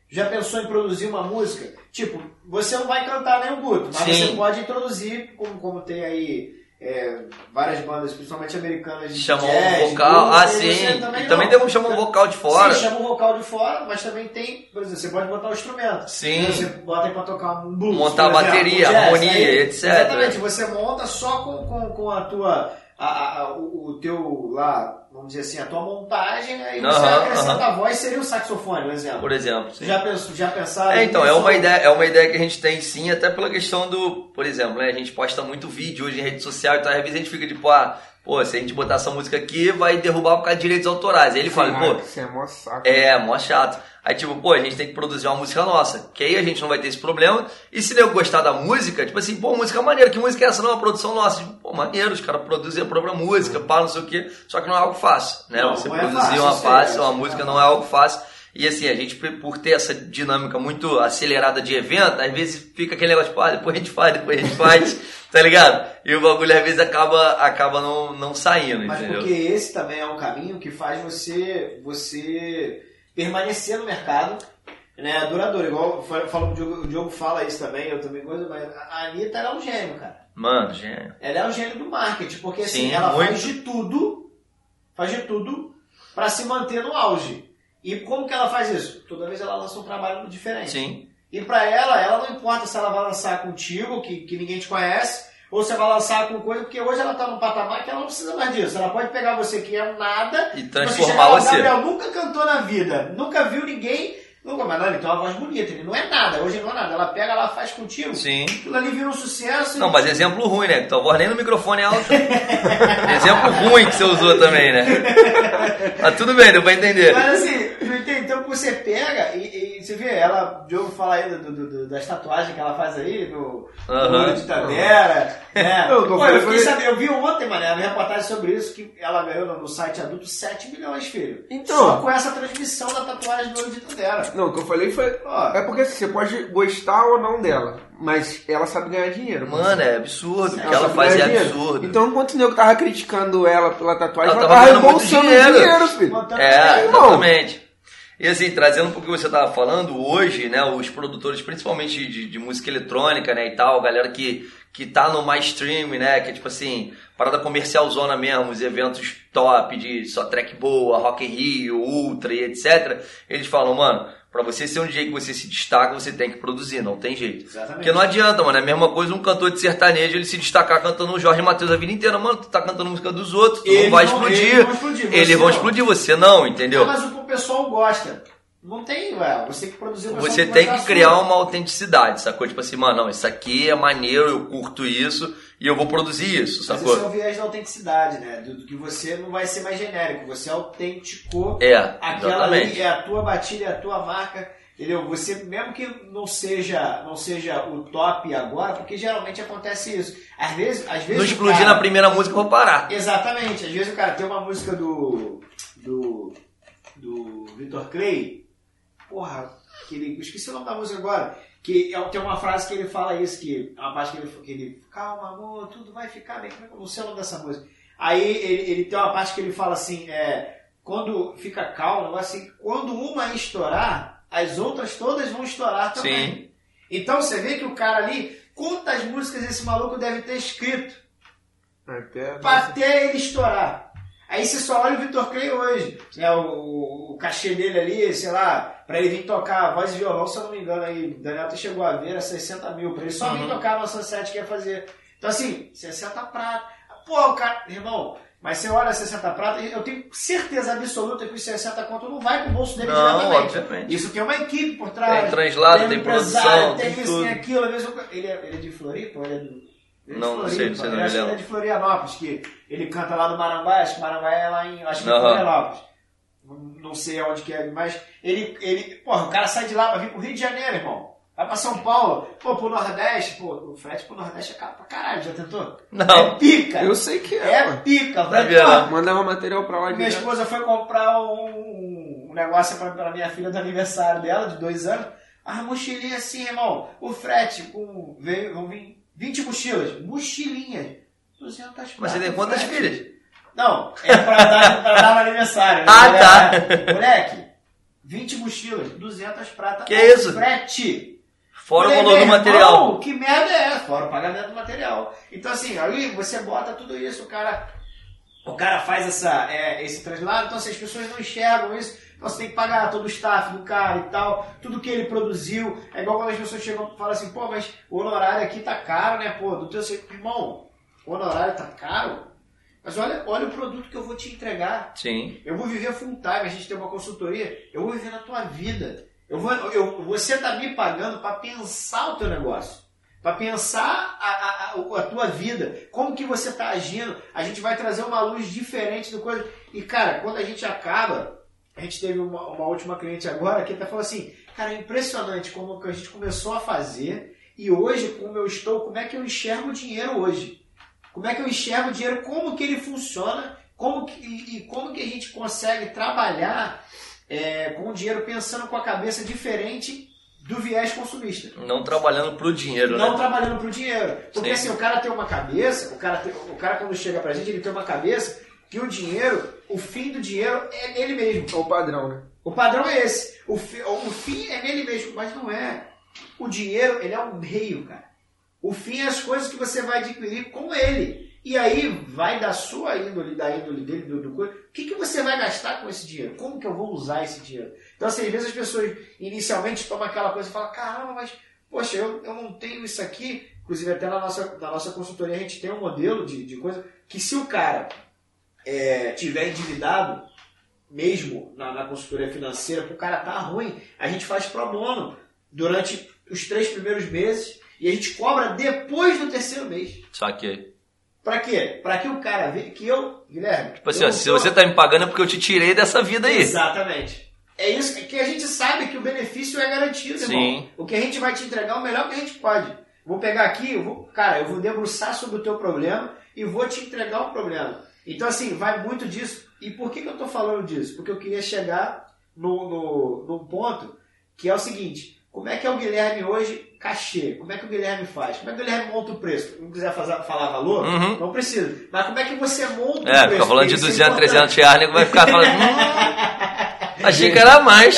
S2: Já pensou em produzir uma música? Tipo, você não vai cantar nem o Guto, mas
S4: Sim.
S2: você pode introduzir, como, como tem aí é, várias bandas, principalmente americanas de
S4: Chamam
S2: jazz,
S4: um vocal,
S2: blues,
S4: ah sim.
S2: também
S4: também tem um chamam um vocal de fora.
S2: Sim, chama o vocal de fora, mas também tem, por exemplo, você pode botar o instrumento.
S4: Sim.
S2: Você bota aí pra tocar um blues.
S4: Montar
S2: exemplo,
S4: bateria,
S2: um jazz,
S4: harmonia,
S2: aí,
S4: etc.
S2: Exatamente, você monta só com, com, com a tua. A- a- o, o teu lá, vamos dizer assim, a tua montagem, aí você
S4: Aham,
S2: acrescenta a voz, seria o saxofone, por exemplo.
S4: Por exemplo.
S2: Você
S4: sim.
S2: já, pensou, já pensaram
S4: É, então, é uma, ideia, é uma ideia que a gente tem sim, até pela questão do, por exemplo, né, a gente posta muito vídeo hoje em rede social, então às vezes a gente fica tipo, ah, pô, se a gente botar essa música aqui, vai derrubar por causa de direitos autorais. Aí ele fala,
S3: Ah,
S4: pô,
S3: Isso é mó saco.
S4: é, mó chato. Aí tipo, pô, a gente tem que produzir uma música nossa, que aí a gente não vai ter esse problema. E se eu gostar da música, tipo assim, pô, música maneira, que música é essa? Não, é uma produção nossa. Tipo, pô, maneiro, os caras produzem a própria música, pá, não sei o quê. Só que não é algo fácil, né?
S2: Não,
S4: Você
S2: não é
S4: produzir
S2: fácil,
S4: uma
S2: isso
S4: uma
S2: é
S4: música não é algo fácil. E assim, a gente, por ter essa dinâmica muito acelerada de evento, às vezes fica aquele negócio, tipo, ah, depois a gente faz, depois a gente faz, tá ligado? E o bagulho às vezes acaba, acaba não, não saindo,
S2: Mas
S4: entendeu?
S2: porque esse também é um caminho que faz você, você permanecer no mercado, né, duradouro. Igual falo, o Diogo, o Diogo fala isso também, eu também coisa, mas a Anitta ela é um gênio, cara.
S4: Mano, gênio.
S2: Ela é um gênio do marketing, porque assim,
S4: Sim,
S2: ela
S4: muito.
S2: faz de tudo, faz de tudo para se manter no auge. E como que ela faz isso? Toda vez ela lança um trabalho diferente.
S4: Sim.
S2: E pra ela, ela não importa se ela vai lançar contigo, que, que ninguém te conhece, ou se ela vai lançar com coisa, porque hoje ela tá num patamar que ela não precisa mais disso. Ela pode pegar você que é nada
S4: E
S2: você
S4: transformar
S2: o
S4: você.
S2: Gabriel nunca cantou na vida, nunca viu ninguém. Nunca, mas ele tem uma voz bonita, ele não é nada, hoje não é nada. Ela pega, ela faz contigo.
S4: Sim.
S2: Aquilo ali vira um sucesso.
S4: Não, mas exemplo ruim, né? Tua voz nem no microfone é alta. exemplo ruim que você usou também, né? Mas tudo bem, deu pra entender.
S2: Mas assim, então você pega e, e você vê, ela, o Diogo fala aí do, do- do- das tatuagens que ela faz aí, no, olho de Tadera, né?
S3: Não,
S2: Pô,
S3: eu
S2: eu, fiquei eu vi ontem, mané, uma reportagem sobre isso, que ela ganhou no, no site adulto 7 milhões, filho.
S3: Então.
S2: Só com essa transmissão da tatuagem do olho de Tadera.
S3: Não, o que eu falei foi.
S2: Ó.
S3: É porque assim, você pode gostar ou não dela, mas ela sabe ganhar dinheiro.
S4: Mano, é absurdo. O que
S3: Ela
S4: faz é
S3: dinheiro.
S4: absurdo.
S3: Então, enquanto o nego tava criticando ela pela tatuagem,
S4: Ela
S3: ela,
S4: tava
S3: tava
S4: ganhando muito
S3: reembolsando
S4: dinheiro.
S3: dinheiro, filho.
S4: É,
S3: irmão.
S4: exatamente. E assim, trazendo pouco o que você estava falando, hoje, né, os produtores, principalmente de, de música eletrônica, né, e tal, galera que, que tá no mais stream, né, que é tipo assim, parada comercial zona mesmo, os eventos top de só track boa, Rock in Rio, Ultra e etc, eles falam, mano, pra você ser um DJ que você se destaca, você tem que produzir, não tem jeito.
S2: Exatamente.
S4: Porque não adianta, mano. É a mesma coisa um cantor de sertanejo ele se destacar cantando o Jorge Matheus a vida inteira. Mano, tu tá cantando música dos outros, tu
S2: Eles
S4: não vai
S2: vão-
S4: explodir.
S2: eles vão explodir, você
S4: Eles vão
S2: não.
S4: explodir, você não, entendeu?
S2: Ah, mas o que o pessoal gosta. Não tem, ué. Você tem que produzir uma
S4: Você tem que criar uma autenticidade, sacou? Tipo assim, mano, não, isso aqui é maneiro, eu curto isso e eu vou produzir isso,
S2: Mas
S4: sacou?
S2: esse é o viés da autenticidade, né? Do, do que você não vai ser mais genérico, você autenticou
S4: É,
S2: aquela ali, é a tua batida, é a tua marca, entendeu? Você, mesmo que não seja, não seja o top agora, porque geralmente acontece isso. Às vezes, às vezes
S4: Não explodir
S2: cara-
S4: na primeira música, eu vou parar.
S2: Exatamente, às vezes o cara tem uma música do. do. do Vitor Clay, porra, que ele. eu esqueci o nome da música agora. Que é- tem uma frase que ele fala isso, que é uma parte que ele, que ele calma, amor, tudo vai ficar bem. Como é que eu não sei o nome dessa música? Aí ele, ele tem uma parte que ele fala assim, é, quando fica calmo, assim, quando uma estourar, as outras todas vão estourar também.
S4: Sim.
S2: Então você vê que o cara ali, quantas músicas esse maluco deve ter escrito?
S3: Até,
S2: pra até ele estourar. Aí você só olha o Vitor Clay hoje, né, o, o, cachê dele ali, sei lá, pra ele vir tocar voz e violão, se eu não me engano, aí, o Daniel até chegou a ver, era 60 mil, pra ele só vir
S4: Uhum.
S2: tocar no Sunset que ia fazer. Então assim, 60 prata. Pô, o cara, irmão, mas você olha 60 prata, eu tenho certeza absoluta que os 60 conto não vai pro bolso dele
S4: Não,
S2: diretamente.
S4: obviamente.
S2: Isso tem uma equipe por trás.
S4: Tem translado, tem
S2: empresário,
S4: produção,
S2: tem
S4: tem
S2: isso,
S4: tudo.
S2: tem aquilo. Eu- ele, é, ele é de Floripa? Ele é do. Ele é
S4: Não, não sei, não sei, não
S2: acho que ele é de Florianópolis, que ele canta lá no Marambaia, acho que Marambaia é lá em. Acho que é
S4: Aham.
S2: Florianópolis. Não- sei aonde que é, mas ele, ele. Porra, o cara sai de lá pra vir pro Rio de Janeiro, irmão. Vai pra São Paulo, pô, pro Nordeste, pô, o frete pro Nordeste é caro pra caralho, já tentou?
S4: Não.
S2: É pica!
S3: Eu sei que é,
S2: É
S3: mano.
S2: pica,
S4: Tá
S2: vai
S4: vendo?
S3: Mandava material pra lá
S2: minha
S3: direto.
S2: esposa foi comprar um, um negócio pra, pra minha filha do aniversário dela, de dois anos. A mochilinha assim, irmão. O frete com. Veio, vão vir 20 mochilas. Mochilinha. 200
S4: Mas você tem
S2: pratas,
S4: quantas filhas?
S2: Não, é pra dar, pra dar no aniversário.
S4: Ah,
S2: né?
S4: tá.
S2: Moleque, 20 mochilas, 200 pratas.
S4: Que isso?
S2: Frete.
S4: Fora o
S2: Falei,
S4: valor do material.
S2: irmão, Que merda é essa? Fora o pagamento do material. Então, assim, aí você bota tudo isso, o cara, o cara faz essa, é, esse translado, então assim, as pessoas não enxergam isso. Então você tem que pagar todo o staff do cara e tal, tudo que ele produziu. É igual quando as pessoas chegam e falam assim, pô, mas o honorário aqui tá caro, né, pô? Do teu irmão, o honorário tá caro? Mas olha, olha o produto que eu vou te entregar.
S4: Sim.
S2: Eu vou viver full time, a gente tem uma consultoria, eu vou viver na tua vida. Eu vou, eu, você está me pagando para pensar o teu negócio, para pensar a, a, a, a tua vida, como que você está agindo. A gente vai trazer uma luz diferente do coisa. E cara, quando a gente acaba, a gente teve uma, uma última cliente agora que até falou assim, cara, é impressionante como a gente começou a fazer e hoje como eu estou, como é que eu enxergo o dinheiro hoje. Como é que eu enxergo o dinheiro, como que ele funciona, como que, e, e como que a gente consegue trabalhar é, com o dinheiro pensando com a cabeça diferente do viés consumista.
S4: Não trabalhando pro dinheiro,
S2: Não
S4: né?
S2: trabalhando pro dinheiro. Porque
S4: Sim.
S2: assim, o cara tem uma cabeça, o cara, tem- o cara quando chega pra gente, ele tem uma cabeça que o dinheiro, o fim do dinheiro é nele mesmo.
S3: É o padrão, né?
S2: O padrão é esse. O, fi- o fim é nele mesmo, mas não é. O dinheiro, ele é um meio, cara. O fim é as coisas que você vai adquirir com ele. E aí vai da sua índole, da índole dele, do, do coisa. O que, que você vai gastar com esse dinheiro? Como que eu vou usar esse dinheiro? Então, assim, às vezes as pessoas inicialmente tomam aquela coisa e falam, caramba, mas, poxa, eu, eu não tenho isso aqui. Inclusive, até na nossa, na nossa consultoria a gente tem um modelo de, de coisa que se o cara é, tiver endividado, mesmo na, na consultoria financeira, para o cara tá ruim, a gente faz pro bono durante os três primeiros meses e a gente cobra depois do terceiro mês.
S4: Só que.
S2: Pra quê? Pra que o cara veja que eu, Guilherme.
S4: Tipo assim, ó, se você tá me pagando é porque eu te tirei dessa vida aí.
S2: Exatamente. É isso que, que a gente sabe que o benefício é garantido, irmão.
S4: Sim.
S2: O que a gente vai te entregar é o melhor que a gente pode. Vou pegar aqui, eu vou, cara, eu vou debruçar sobre o teu problema e vou te entregar o problema. Então, assim, vai muito disso. E por que, que eu tô falando disso? Porque eu queria chegar no, no, num ponto que é o seguinte: como é que é o Guilherme hoje cachê? Como é que o Guilherme faz? Como é que o Guilherme monta o preço? Não quiser fazer, falar valor?
S4: Uhum.
S2: Não precisa. Mas como é que você monta o
S4: É,
S2: preço?
S4: fica falando de
S2: Isso é
S4: 200,
S2: importante.
S4: 300 reais, nego vai ficar falando. Hum, achei que era mais.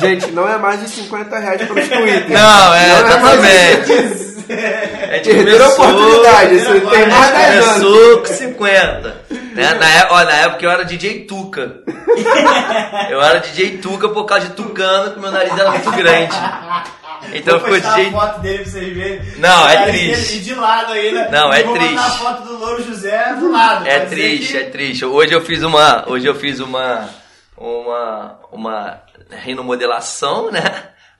S3: Gente, não é mais de 50 reais para os Twitter.
S4: Não, é,
S3: Não é mais
S4: exatamente. A gente
S3: Perderam a oportunidade. Isso tem mais 10 anos.
S4: Começou com 50. Né? Na, é- ó, na época eu era DJ Tuca. Eu era DJ Tuca por causa de Tucano, que meu nariz era muito grande. Então
S2: Vou
S4: ficou DJ.
S2: a foto dele pra vocês verem.
S4: Não, é
S2: nariz
S4: triste.
S2: dele E de lado ainda.
S4: Não, é
S2: E vou botar a
S4: triste.
S2: foto do Louro José do lado.
S4: É triste,
S2: que-
S4: é triste. Hoje eu fiz uma. Hoje eu fiz uma. Uma. Uma. rinomodelação, né?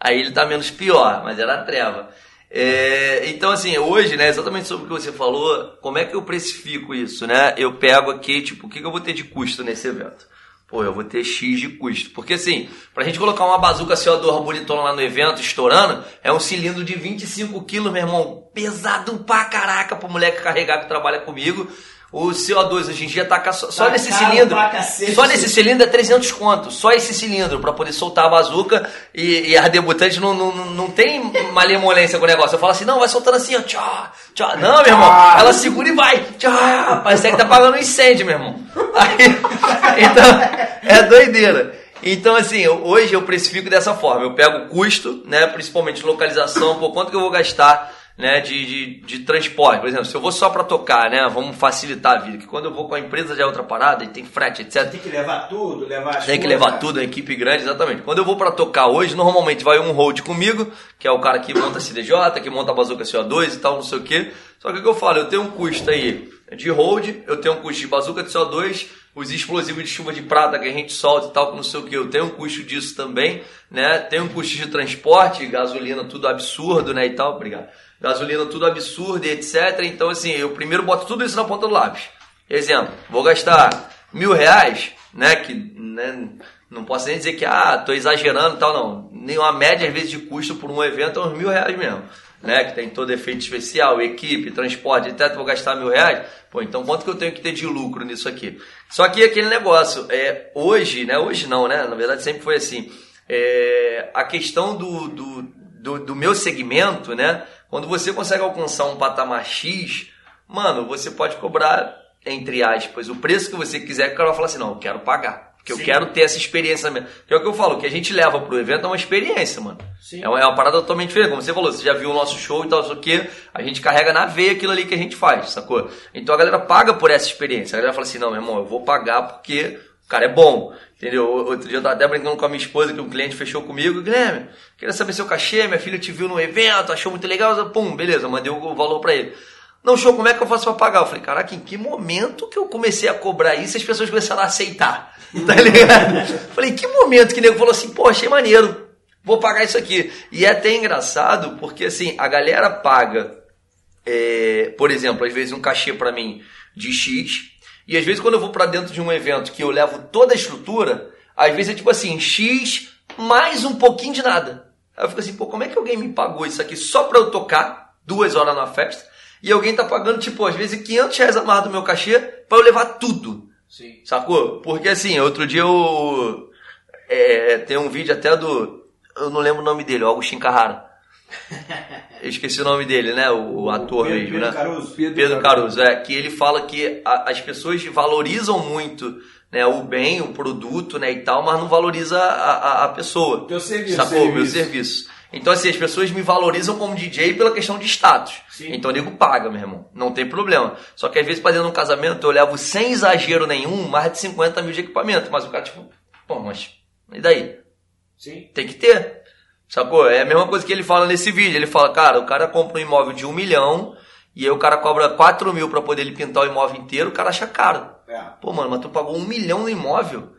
S4: Aí ele tá menos pior, mas era treva. É, então, assim, hoje, né, exatamente sobre o que você falou, como é que eu precifico isso, né? Eu pego aqui, tipo, o que, que eu vou ter de custo nesse evento? Pô, eu vou ter X de custo. Porque assim, pra gente colocar uma bazuca CO2 bonitona lá no evento, estourando, é um cilindro de 25 quilos, meu irmão. Pesado pra caraca pro moleque carregar que trabalha comigo. O CO2 hoje em dia tá só, só
S2: Tá
S4: nesse cilindro. Só nesse cilindro é 300 conto. Só esse cilindro pra poder soltar a bazuca. E, e a debutante não, não, não tem malemolência com o negócio. Eu falo assim, não, vai soltando assim, ó. Tchau, tchau. Não, meu irmão. Ela segura e vai. Tchau. Parece que tá pagando um incêndio, meu irmão. Aí, então, é doideira. Então, assim, hoje eu precifico dessa forma. Eu pego o custo, né? Principalmente localização, por quanto que eu vou gastar né, de, de, de transporte. Por exemplo, se eu vou só para tocar, né? Vamos facilitar a vida. Que quando eu vou com a empresa já é outra parada e tem frete, etc.
S2: Tem que levar tudo, levar as
S4: Tem que levar tudo, a equipe grande, exatamente. Quando eu vou pra tocar hoje, normalmente vai um hold comigo, que é o cara que monta a CDJ, que monta a bazuca CO2 e tal, não sei o quê. Só que o que eu falo, eu tenho um custo aí de hold, eu tenho um custo de bazuca de CO2, os explosivos de chuva de prata que a gente solta e tal, que não sei o que, eu tenho um custo disso também, né? Tem um custo de transporte, gasolina, tudo absurdo, né, e tal, obrigado. Gasolina, tudo absurdo e etc. Então, assim, eu primeiro boto tudo isso na ponta do lápis. Exemplo, vou gastar mil reais, né? Que né, não posso nem dizer que ah, tô exagerando e tal, não. Nenhuma média, às vezes, de custo por um evento é uns mil reais mesmo. Né, que tem todo efeito especial, equipe, transporte, etc. Vou gastar mil reais. Pô, então quanto que eu tenho que ter de lucro nisso aqui? Só que aquele negócio, é, hoje, né? Hoje não, né? Na verdade sempre foi assim. É, a questão do, do, do, do meu segmento, né? Quando você consegue alcançar um patamar X, mano, você pode cobrar, entre aspas, o preço que você quiser, que o cara vai falar assim, não, eu quero pagar. Porque eu
S2: Sim.
S4: quero ter essa experiência mesmo. Que é o que eu falo, o que a gente leva pro evento é uma experiência, mano.
S2: Sim.
S4: É uma, é uma parada totalmente diferente. Como você falou, você já viu o nosso show e tal, isso aqui, a gente carrega na veia aquilo ali que a gente faz, sacou? Então a galera paga por essa experiência. A galera fala assim, não, meu irmão, eu vou pagar porque o cara é bom. Entendeu? Outro dia eu tava até brincando com a minha esposa que um cliente fechou comigo. Guilherme, queria saber seu cachê, minha filha te viu no evento, achou muito legal. Eu, Pum, beleza, mandei o valor pra ele. Não, show, como é que eu faço pra pagar? Eu falei, caraca, em que momento que eu comecei a cobrar isso as pessoas começaram a aceitar? Tá ligado? falei, em que momento que o nego falou assim, pô, achei maneiro, vou pagar isso aqui. E é até engraçado, porque assim, a galera paga, é, por exemplo, às vezes um cachê pra mim de X, e às vezes quando eu vou pra dentro de um evento que eu levo toda a estrutura, às vezes é tipo assim, X mais um pouquinho de nada. Aí eu fico assim, pô, como é que alguém me pagou isso aqui só pra eu tocar duas horas na festa? E alguém tá pagando, tipo, às vezes 500 reais amarrado do meu cachê pra eu levar tudo.
S2: Sim.
S4: Sacou? Porque assim, outro dia eu. É, tem um vídeo até do. Eu não lembro o nome dele, o Agostinho Carrara. Eu esqueci o nome dele, né? O, o ator
S2: Pedro,
S4: mesmo,
S2: Pedro
S4: né?
S2: Caruso.
S4: Pedro Caruso, é, que ele fala que a- as pessoas valorizam muito né, o bem, o produto, né, e tal, mas não valoriza a, a, a pessoa.
S2: Teu serviço.
S4: Sacou? O meu serviço. Então, assim, as pessoas me valorizam como DJ pela questão de status.
S2: Sim.
S4: Então, o nego paga, meu irmão. Não tem problema. Só que, às vezes, fazendo um casamento, eu levo sem exagero nenhum mais de 50 mil de equipamento. Mas o cara, tipo, pô, mas e daí?
S2: Sim.
S4: Tem que ter. Sacou? É a mesma coisa que ele fala nesse vídeo. Ele fala, cara, o cara compra um imóvel de um milhão e aí o cara cobra 4 mil pra poder ele pintar o imóvel inteiro, o cara acha caro.
S2: É.
S4: Pô, mano, mas tu pagou um milhão no imóvel.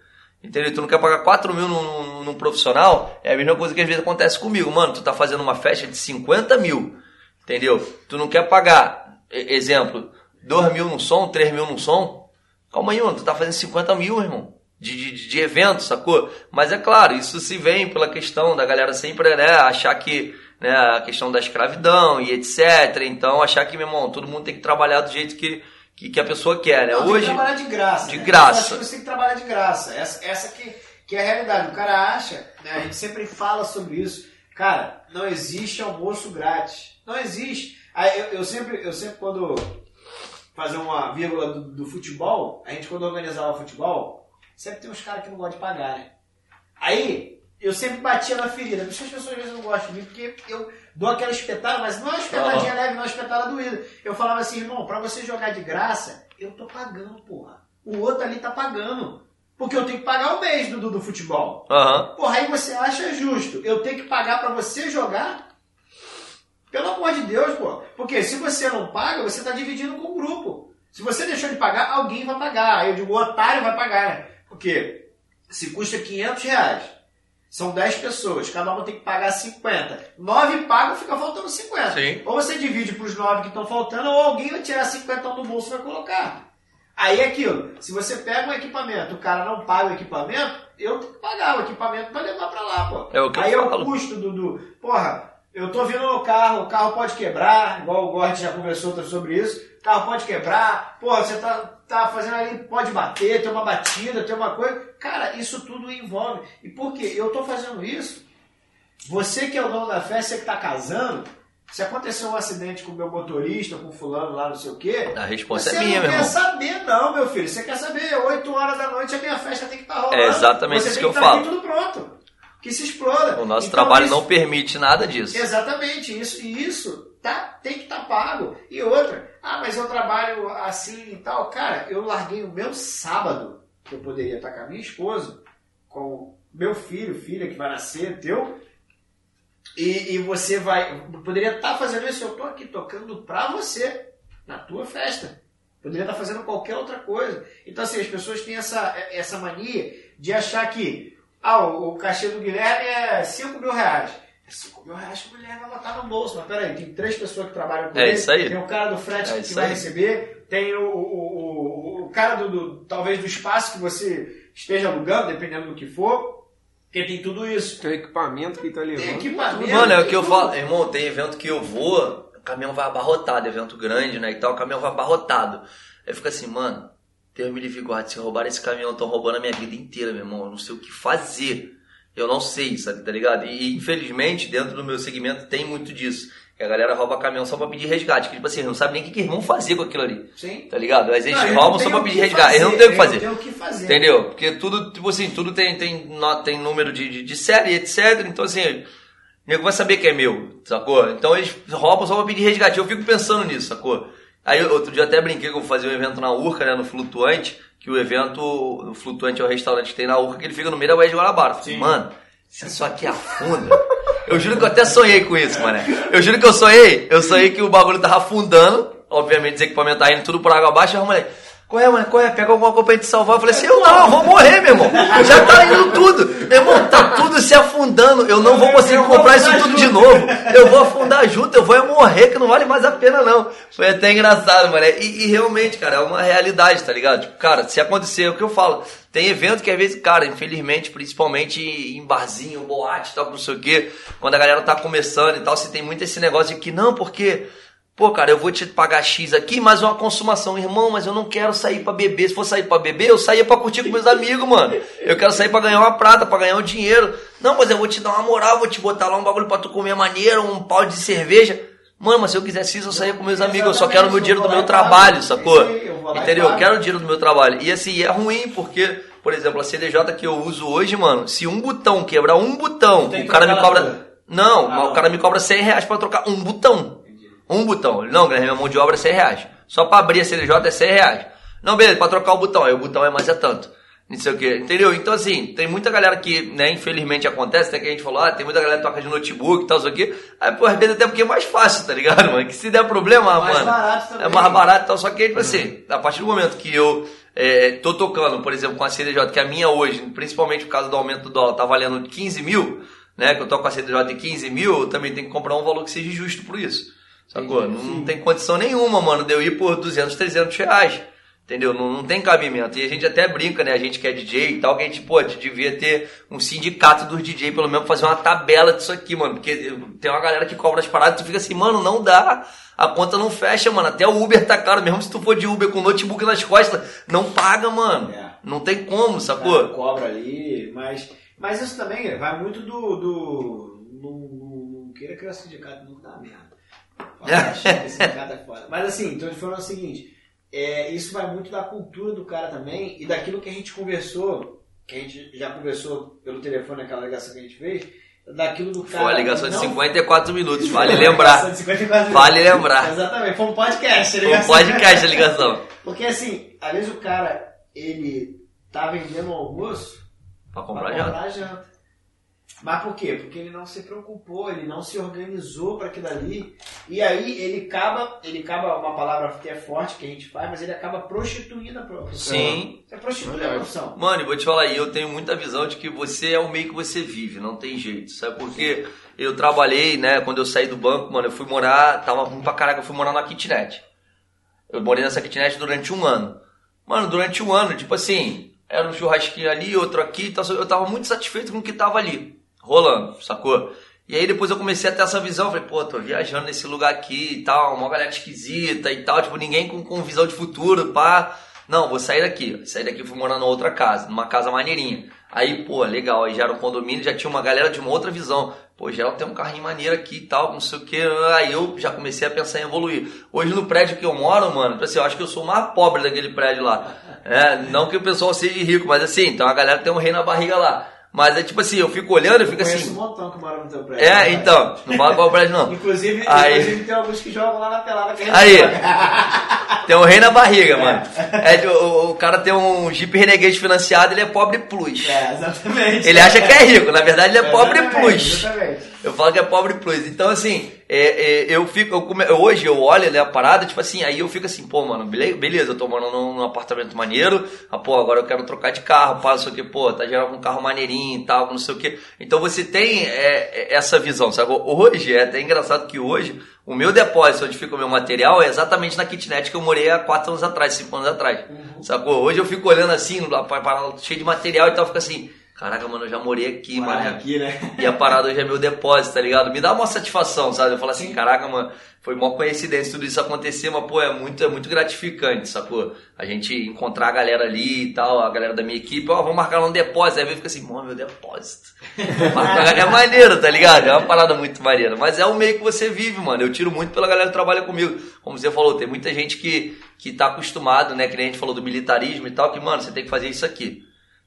S4: Entendeu? Tu não quer pagar 4 mil num, num- profissional? É a mesma coisa que às vezes acontece comigo. Mano, tu tá fazendo uma festa de 50 mil. Entendeu? Tu não quer pagar, exemplo, 2 mil num som, 3 mil num som. Calma aí, mano, tu tá fazendo 50 mil, irmão. De, de, de evento, sacou? Mas é claro, isso se vem pela questão da galera sempre né, achar que né, a questão da escravidão e etc. Então, achar que, meu irmão, todo mundo tem que trabalhar do jeito que, que, que a pessoa quer, né?
S2: Não, tem
S4: Hoje.
S2: que trabalhar de graça.
S4: de
S2: né?
S4: graça.
S2: Eu acho que você tem que trabalhar de graça. Essa, essa que, que é a realidade. O cara acha, né, a gente sempre fala sobre isso. Cara, não existe almoço grátis. Não existe. Aí eu, eu sempre, eu sempre quando fazer uma vírgula do, do futebol, a gente quando organizava futebol, sempre tem uns caras que não gostam de pagar, né? Aí eu sempre batia na ferida. Por isso que as pessoas às vezes não gostam de mim, porque eu dou aquela espetada, mas não é uma espetadinha leve, não é uma espetada doída. Eu falava assim, irmão, pra você jogar de graça, eu tô pagando, porra. O outro ali tá pagando. Porque eu tenho que pagar o mês do, do, futebol.
S4: Aham.
S2: Porra, aí você acha justo eu tenho que pagar pra você jogar? Pelo amor de Deus, pô. Porque se você não paga, você tá dividindo com o grupo. Se você deixou de pagar, alguém vai pagar. Aí eu digo, o otário vai pagar. Porque se custa 500 reais, São 10 pessoas, cada uma tem que pagar 50. 9 pagam, fica faltando 50.
S4: Sim.
S2: Ou você divide para os 9 que estão faltando, ou alguém vai tirar 50 do bolso e vai colocar. Aí é aquilo, se você pega um equipamento, o cara não paga o equipamento, eu tenho que pagar o equipamento para levar para lá, pô.
S4: É o que
S2: Aí é
S4: falo.
S2: o custo do, do. Porra, eu tô vindo no carro, o carro pode quebrar, igual o Gord já conversou sobre isso, o carro pode quebrar, porra, você tá, tá fazendo ali, pode bater, tem uma batida, tem uma coisa. Cara, isso tudo envolve. E por quê? Eu tô fazendo isso. Você que é o dono da festa, você que tá casando, se acontecer um acidente com o meu motorista, com o fulano lá, não sei o quê.
S4: A resposta
S2: Você
S4: é minha,
S2: não
S4: meu
S2: quer
S4: irmão.
S2: saber, não, meu filho. Você quer saber, 8 horas da noite a minha festa tem que estar rolando.
S4: É exatamente
S2: você
S4: isso que eu
S2: estar
S4: falo.
S2: tudo pronto. Que se exploda.
S4: O nosso
S2: Então,
S4: trabalho
S2: isso-
S4: não permite nada disso.
S2: Exatamente, isso, e isso tá, tem que estar pago. E outra, ah, mas eu trabalho assim e tal. Cara, eu larguei o meu sábado, que eu poderia estar com a minha esposa, com meu filho, filha que vai nascer, teu, e, e você vai. Poderia estar fazendo isso, eu tô aqui tocando pra você, na tua festa. Poderia estar fazendo qualquer outra coisa. Então, assim, as pessoas têm essa, essa mania de achar que ah, o cachê do Guilherme é 5 mil reais. É 5 mil reais que o Guilherme vai botar no bolso. Mas peraí, tem três pessoas que trabalham com
S4: É
S2: ele.
S4: isso aí.
S2: Tem o cara do frete
S4: É
S2: que vai
S4: aí.
S2: receber. Tem o, o, o, o cara do, do- talvez do espaço que você esteja alugando, dependendo do que for. Porque tem tudo isso.
S3: Tem equipamento que tá
S2: Tem
S3: levando.
S2: equipamento.
S4: Mano, é o
S2: tem
S4: que eu falo. Irmão, tem evento que eu vou, o caminhão vai abarrotado, evento grande, né, e tal, o caminhão vai abarrotado. Aí fica assim, mano, Deus me livre guarde, se roubar esse caminhão, estão roubando a minha vida inteira, meu irmão, eu não sei o que fazer. Eu não sei, sabe, tá ligado? E infelizmente, dentro do meu segmento tem muito disso. Que a galera rouba caminhão só pra pedir resgate. Que tipo assim, não sabe nem o que, que eles vão fazer com aquilo ali.
S2: Sim.
S4: Tá ligado? Mas eles
S2: Não,
S4: roubam
S2: não
S4: só pra pedir resgate. Eles não tem o que fazer.
S2: tenho o que fazer.
S4: Entendeu? Porque tudo, tipo assim, tudo tem, tem, tem número de, de, de série, etc. Então, assim, o nego vai saber que é meu, sacou? Então eles roubam só pra pedir resgate. Eu fico pensando nisso, sacou? Aí outro dia até brinquei que eu vou fazer um evento na Urca, né, no Flutuante, que o evento, Flutuante é o restaurante que tem na Urca, que ele fica no meio da Baía de Guanabara. Eu falei, Mano, se isso aqui afunda... Eu juro que eu até sonhei com isso, mano. Eu juro que eu sonhei. Eu sonhei que o bagulho tava afundando. Obviamente, os equipamentos tá indo tudo por água abaixo. O moleque, qual é, mano? Qual é? Pega alguma coisa pra gente salvar. Eu falei assim, eu não, eu vou morrer, meu irmão. Já tá indo tudo. Meu irmão, tá tudo se afundando. Eu não vou conseguir comprar isso tudo de novo. Eu vou afundar junto, eu vou é morrer, que não vale mais a pena, não. Foi até engraçado, mano. E, e realmente, cara, é uma realidade, tá ligado? Tipo, cara, se acontecer, é o que eu falo. Tem evento que às vezes, cara, infelizmente, principalmente em barzinho, boate tal, não sei o quê, quando a galera tá começando e tal, você tem muito esse negócio de que, não, porque, pô, cara, eu vou te pagar X aqui, mas uma consumação, irmão, mas eu não quero sair pra beber. Se for sair pra beber, eu saía pra curtir com meus amigos, mano. Eu quero sair pra ganhar uma prata, pra ganhar um dinheiro. Não, mas eu vou te dar uma moral, vou te botar lá um bagulho pra tu comer maneiro, um pau de cerveja. Mano, mas se eu quisesse isso, eu saía com meus amigos. Eu só quero o meu dinheiro do meu trabalho, sacou? Entendeu? Eu quero o dinheiro do meu trabalho. E assim, é ruim porque, por exemplo, a CDJ que eu uso hoje, mano, se um botão quebrar um botão,
S2: que
S4: o cara me cobra.
S2: Ah, não.
S4: o cara me cobra 100 reais pra trocar um botão. Um botão. Não, Guilherme, minha mão de obra é 100 reais. Só pra abrir a CDJ é 100 reais. Não, beleza, pra trocar o botão. Aí o botão é mais é tanto. Não sei o que, entendeu? Então, assim, tem muita galera que, né, infelizmente acontece, até que a gente falou, ah, tem muita galera que toca de notebook e tal, isso aqui. Aí, pô, às vezes até porque é mais fácil, tá ligado, mano? Que se der problema,
S2: Mais
S4: mano.
S2: barato também.
S4: É mais barato e tal. Só que, tipo assim, a partir do momento que eu é, tô tocando, por exemplo, com a CDJ, que a minha hoje, principalmente por causa do aumento do dólar, tá valendo 15 mil, né? Que eu tô com a CDJ de 15 mil, eu também tenho que comprar um valor que seja justo por isso. Sacou? Não, não tem condição nenhuma, mano, de eu ir por 200, 300 reais. Entendeu? Não, não tem cabimento. E a gente até brinca, né? A gente que é DJ e tal, que a gente, pô, a gente devia ter um sindicato dos DJ, pelo menos, fazer uma tabela disso aqui, mano. Porque tem uma galera que cobra as paradas e tu fica assim, mano, não dá. A conta não fecha, mano. Até o Uber tá caro. Mesmo se tu for de Uber com notebook nas costas, não paga, mano.
S2: É.
S4: Não tem como, sacou?
S2: cobra ali, mas, mas isso também vai muito do. do não, não, não queira criar sindicato, não dá merda. Mas assim, então ele falou o seguinte: é, isso vai muito da cultura do cara também e daquilo que a gente conversou, que a gente já conversou pelo telefone naquela ligação que a gente fez, daquilo do cara.
S4: Foi a ligação de
S2: não-
S4: 54 minutos, vale
S2: uma
S4: lembrar.
S2: ligação de 54
S4: Vale
S2: minutos.
S4: lembrar.
S2: Exatamente, foi um podcast.
S4: Foi um podcast a ligação.
S2: Porque assim, às vezes o cara, ele tá vendendo um almoço
S4: Pra
S2: pra
S4: comprar já.
S2: comprar janta. Mas por quê? Porque ele não se preocupou, ele não se organizou para aquilo ali. E aí ele acaba, ele acaba, uma palavra que é forte que a gente faz, mas ele acaba prostituindo a profissão.
S4: Sim.
S2: Você prostitui a profissão.
S4: Mano, eu vou te falar aí, eu tenho muita visão de que você é o meio que você vive, não tem jeito. Sabe por quê? Eu trabalhei, né, quando eu saí do banco, mano, eu fui morar, tava ruim pra caraca, eu fui morar na kitnet. Eu morei nessa kitnet durante um ano. Mano, durante um ano, tipo assim, era um churrasquinho ali, outro aqui, então eu tava muito satisfeito com o que tava ali rolando, sacou? E aí depois eu comecei a ter essa visão, falei, pô, tô viajando nesse lugar aqui e tal, uma galera esquisita e tal, tipo, ninguém com, com visão de futuro, pá. Não, vou sair daqui. Sair daqui fui morar numa outra casa, numa casa maneirinha. Aí, pô, legal, aí já era um condomínio, já tinha uma galera de uma outra visão. Pô, geral tem um carrinho maneiro aqui e tal, não sei o que. Aí eu já comecei a pensar em evoluir. Hoje no prédio que eu moro, mano, tipo assim, eu acho que eu sou o mais pobre daquele prédio lá. É, não que o pessoal seja rico, mas assim, então a galera tem um rei na barriga lá. Mas é tipo assim, eu fico olhando, eu fico assim.
S2: um montão que mora no teu prédio.
S4: É,
S2: né,
S4: então, não fala qual prédio não.
S2: Inclusive,
S4: Aí-
S2: inclusive tem alguns que jogam lá na pelada que a gente
S4: Aí. Tem um rei na barriga, mano. É, de- o, o cara tem um Jeep Renegade financiado, ele é pobre plus.
S2: É, exatamente.
S4: Ele acha que é rico, na verdade ele é pobre plus.
S2: Exatamente.
S4: Eu falo que é pobre plus. Então, assim, é, é, eu fico. Eu come- hoje eu olho né, a parada, tipo assim, aí eu fico assim, pô, mano, bele- beleza, eu tô morando num, num apartamento maneiro, ah, pô, agora eu quero trocar de carro, pá, não sei o que, pô, tá gerando um carro maneirinho e tal, não sei o que. Então você tem é, é, essa visão, sabe? Hoje, é até engraçado que hoje, o meu depósito, onde fica o meu material, é exatamente na kitnet que eu morei há quatro anos atrás, cinco anos atrás. Sacou? Hoje eu fico olhando assim, lá, pa- pa- cheio de material e tal, fica assim. Caraca, mano, eu já morei aqui, mano.
S2: aqui, né?
S4: E a parada hoje é meu depósito, tá ligado? Me dá uma satisfação, sabe? Eu falo assim, caraca, mano, foi uma coincidência tudo isso acontecer, mas, pô, é muito, é muito gratificante, sacou? A gente encontrar a galera ali e tal, a galera da minha equipe, ó, vamos marcar lá um depósito. Aí fica assim, mano, meu depósito. É maneiro, tá ligado? É uma parada muito maneira. Mas é o meio que você vive, mano. Eu tiro muito pela galera que trabalha comigo. Como você falou, tem muita gente que, que tá acostumado, né? Que nem a gente falou do militarismo e tal, que, mano, você tem que fazer isso aqui.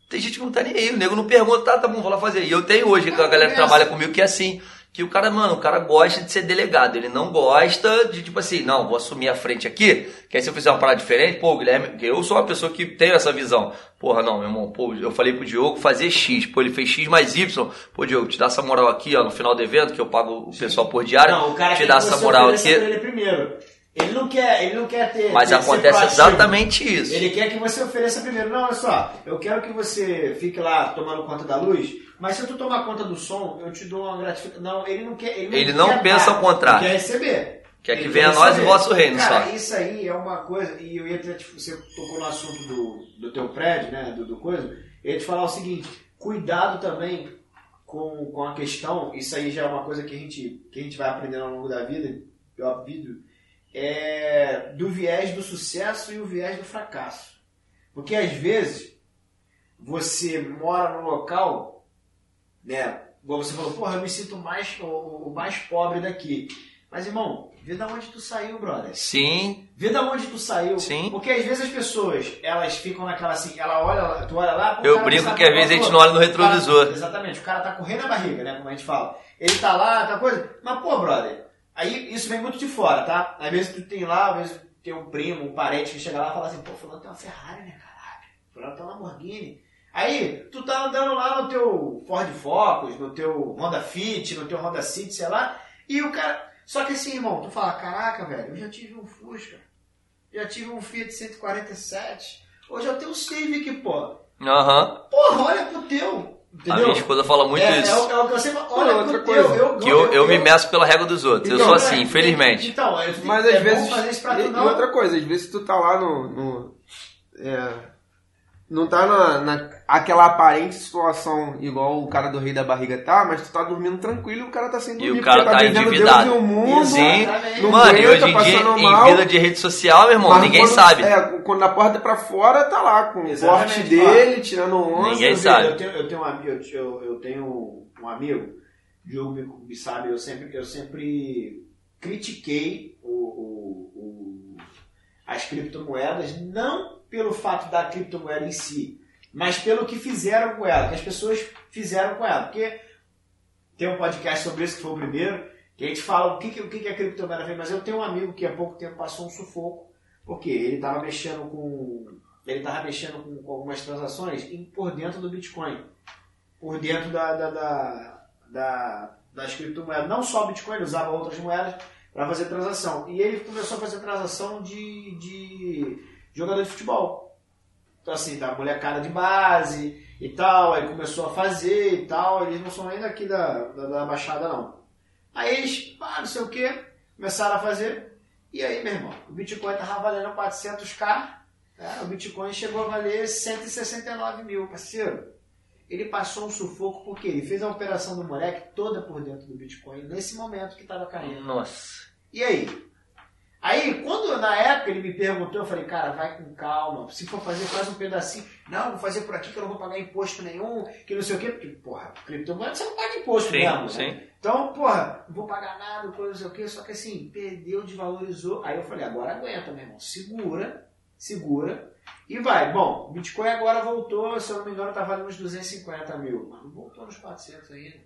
S4: Tem gente que não tá nem aí, o nego não pergunta, tá, tá bom, vou lá fazer. E eu tenho hoje com a galera que trabalha comigo que é assim, que o cara, mano, o cara gosta de ser delegado, ele não gosta de, tipo assim, não, vou assumir a frente aqui, que aí se eu fizer uma parada diferente, pô, Guilherme, que eu sou uma pessoa que tem essa visão. Porra, não, meu irmão, pô, eu falei pro Diogo fazer X, pô, ele fez X mais Y, pô, Diogo, te dá essa moral aqui, ó, no final do evento, que eu pago o pessoal por diário,
S2: Não, o cara
S4: te dá essa moral aqui.
S2: pra ele primeiro. Ele não quer, ele não quer ter.
S4: Mas
S2: ter
S4: acontece exatamente isso.
S2: Ele quer que você ofereça primeiro. Não, olha só, eu quero que você fique lá tomando conta da luz, mas se tu tomar conta do som, eu te dou uma gratificação. Não, ele não quer. Ele não,
S4: Ele não
S2: quer
S4: pensa
S2: dar,
S4: ao contrário.
S2: Ele quer receber.
S4: Quer que
S2: Ele
S4: venha nós e vosso reino
S2: Cara,
S4: só.
S2: isso aí é uma coisa, e eu ia até, tipo, você tocou no assunto do, do teu prédio, né, do, do coisa, eu ia te falar o seguinte, cuidado também com, com a questão, isso aí já é uma coisa que a gente, que a gente vai aprendendo ao longo da vida, eu avido, é do viés do sucesso e o viés do fracasso. Porque às vezes você mora num local, né? Igual você falou, porra, eu me sinto mais, o, o mais pobre daqui. Mas irmão, vê da onde tu saiu, brother.
S4: Sim,
S2: Vê da onde tu saiu.
S4: Sim.
S2: Porque às vezes as pessoas, elas ficam naquela assim, ela olha, tu olha lá.
S4: Eu brinco que às vezes a gente não olha no
S2: o cara-
S4: retrovisor.
S2: exatamente, o cara tá correndo a barriga, né? Como a gente fala. Ele tá lá, tá coisa. Mas, pô, brother, aí isso vem muito de fora, tá? Às vezes tu tem lá, às vezes tem um primo, um parente que chega lá e fala assim, pô, fulano tem uma Ferrari, né, caralho? Fulano tem uma Lamborghini. Aí, tu tá andando lá no teu Ford Focus, no teu Honda Fit, no teu Honda City, sei lá, e o cara. Só que assim, irmão, tu fala, caraca, velho, eu já tive um Fusca, já tive um Fiat 147, hoje eu tenho um Civic, pô.
S4: aham.
S2: Porra, olha pro teu.
S4: A
S2: Entendeu?
S4: minha esposa fala muito
S2: é,
S4: isso.
S2: É, o, é o que eu sempre falo, olha
S3: outra coisa,
S2: teu. Eu,
S4: Que eu, eu me meço pela régua dos outros. eu
S3: Então,
S4: sou
S2: é,
S4: assim, infelizmente.
S2: Então, eu-
S3: Mas
S2: é
S3: às
S2: bom
S3: vezes.
S2: fazer isso pra
S3: e,
S2: tu
S3: e outra coisa, às vezes tu tá lá no. no- é, não tá na, na- aquela aparente situação igual o cara do rei da barriga tá, mas tu tá dormindo tranquilo e o cara tá sem dormir.
S4: o cara
S3: porque
S4: tá
S3: vivendo
S4: endividado.
S3: Deus e o mundo.
S4: Sim.
S3: Não
S4: Mano, e
S3: aguenta,
S4: hoje em dia,
S3: passando
S4: em
S3: mal.
S4: vida de rede social, meu irmão,
S3: Mas
S4: ninguém
S3: quando-
S4: sabe.
S3: É, quando a porta é pra fora, tá lá, com o corte dele, tirando onda.
S4: Ninguém
S2: Eu
S4: sabe.
S2: Eu tenho, eu tenho um amigo, eu, eu- eu tenho um amigo, Diogo me, me sabe, eu sempre, eu sempre critiquei o- o- as criptomoedas, não pelo fato da criptomoeda em si, mas pelo que fizeram com ela, que as pessoas fizeram com ela. Porque tem um podcast sobre isso, que foi o primeiro, que a gente fala o que, o que a criptomoeda fez, mas eu tenho um amigo que há pouco tempo passou um sufoco, porque ele estava mexendo com. Ele estava mexendo com, com algumas transações por dentro do Bitcoin. Por dentro da, da, da, da, das criptomoedas, não só Bitcoin, ele usava outras moedas para fazer transação. E ele começou a fazer transação de, de jogador de futebol. Então, assim, da molecada de base e tal, aí começou a fazer e tal. Eles não são nem daqui da, da, da Baixada, não. Aí eles, ah, não sei o que, começaram a fazer. E aí, meu irmão, o Bitcoin tava valendo 400k, né? o Bitcoin chegou a valer 169 mil, parceiro. Ele passou um sufoco porque ele fez a operação do moleque toda por dentro do Bitcoin nesse momento que estava caindo.
S4: Nossa.
S2: E aí? Aí, quando na época ele me perguntou, eu falei, cara, vai com calma. Se for fazer, faz um pedacinho. Não, vou fazer por aqui que eu não vou pagar imposto nenhum, que não sei o quê. Porque, porra, criptomoeda você não paga imposto
S4: Sim,
S2: mesmo.
S4: sim.
S2: Né? Então, porra, não vou pagar nada, não sei o quê. Só que assim, perdeu, desvalorizou. Aí eu falei, agora aguenta, meu irmão. Segura, segura. E vai. Bom, Bitcoin agora voltou, se eu não me engano, valendo uns 250 mil. Mas não voltou nos 400 ainda.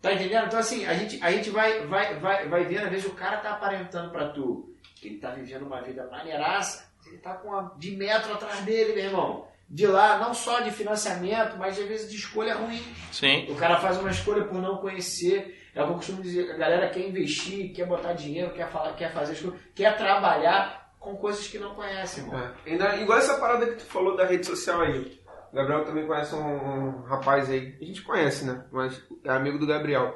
S2: Tá entendendo? Então assim, a gente, a gente vai, vai, vai, vai vendo, às vezes o cara tá aparentando pra tu que ele tá vivendo uma vida maneiraça, ele tá com uma, de metro atrás dele, meu irmão. De lá, não só de financiamento, mas às vezes de escolha ruim.
S4: Sim.
S2: O cara faz uma escolha por não conhecer. É o que eu costumo dizer, a galera quer investir, quer botar dinheiro, quer falar, quer fazer as coisas, quer trabalhar com coisas que não conhece, irmão.
S3: É. Ainda, igual essa parada que tu falou da rede social aí. O Gabriel também conhece um, um rapaz aí. A gente conhece, né? Mas é amigo do Gabriel.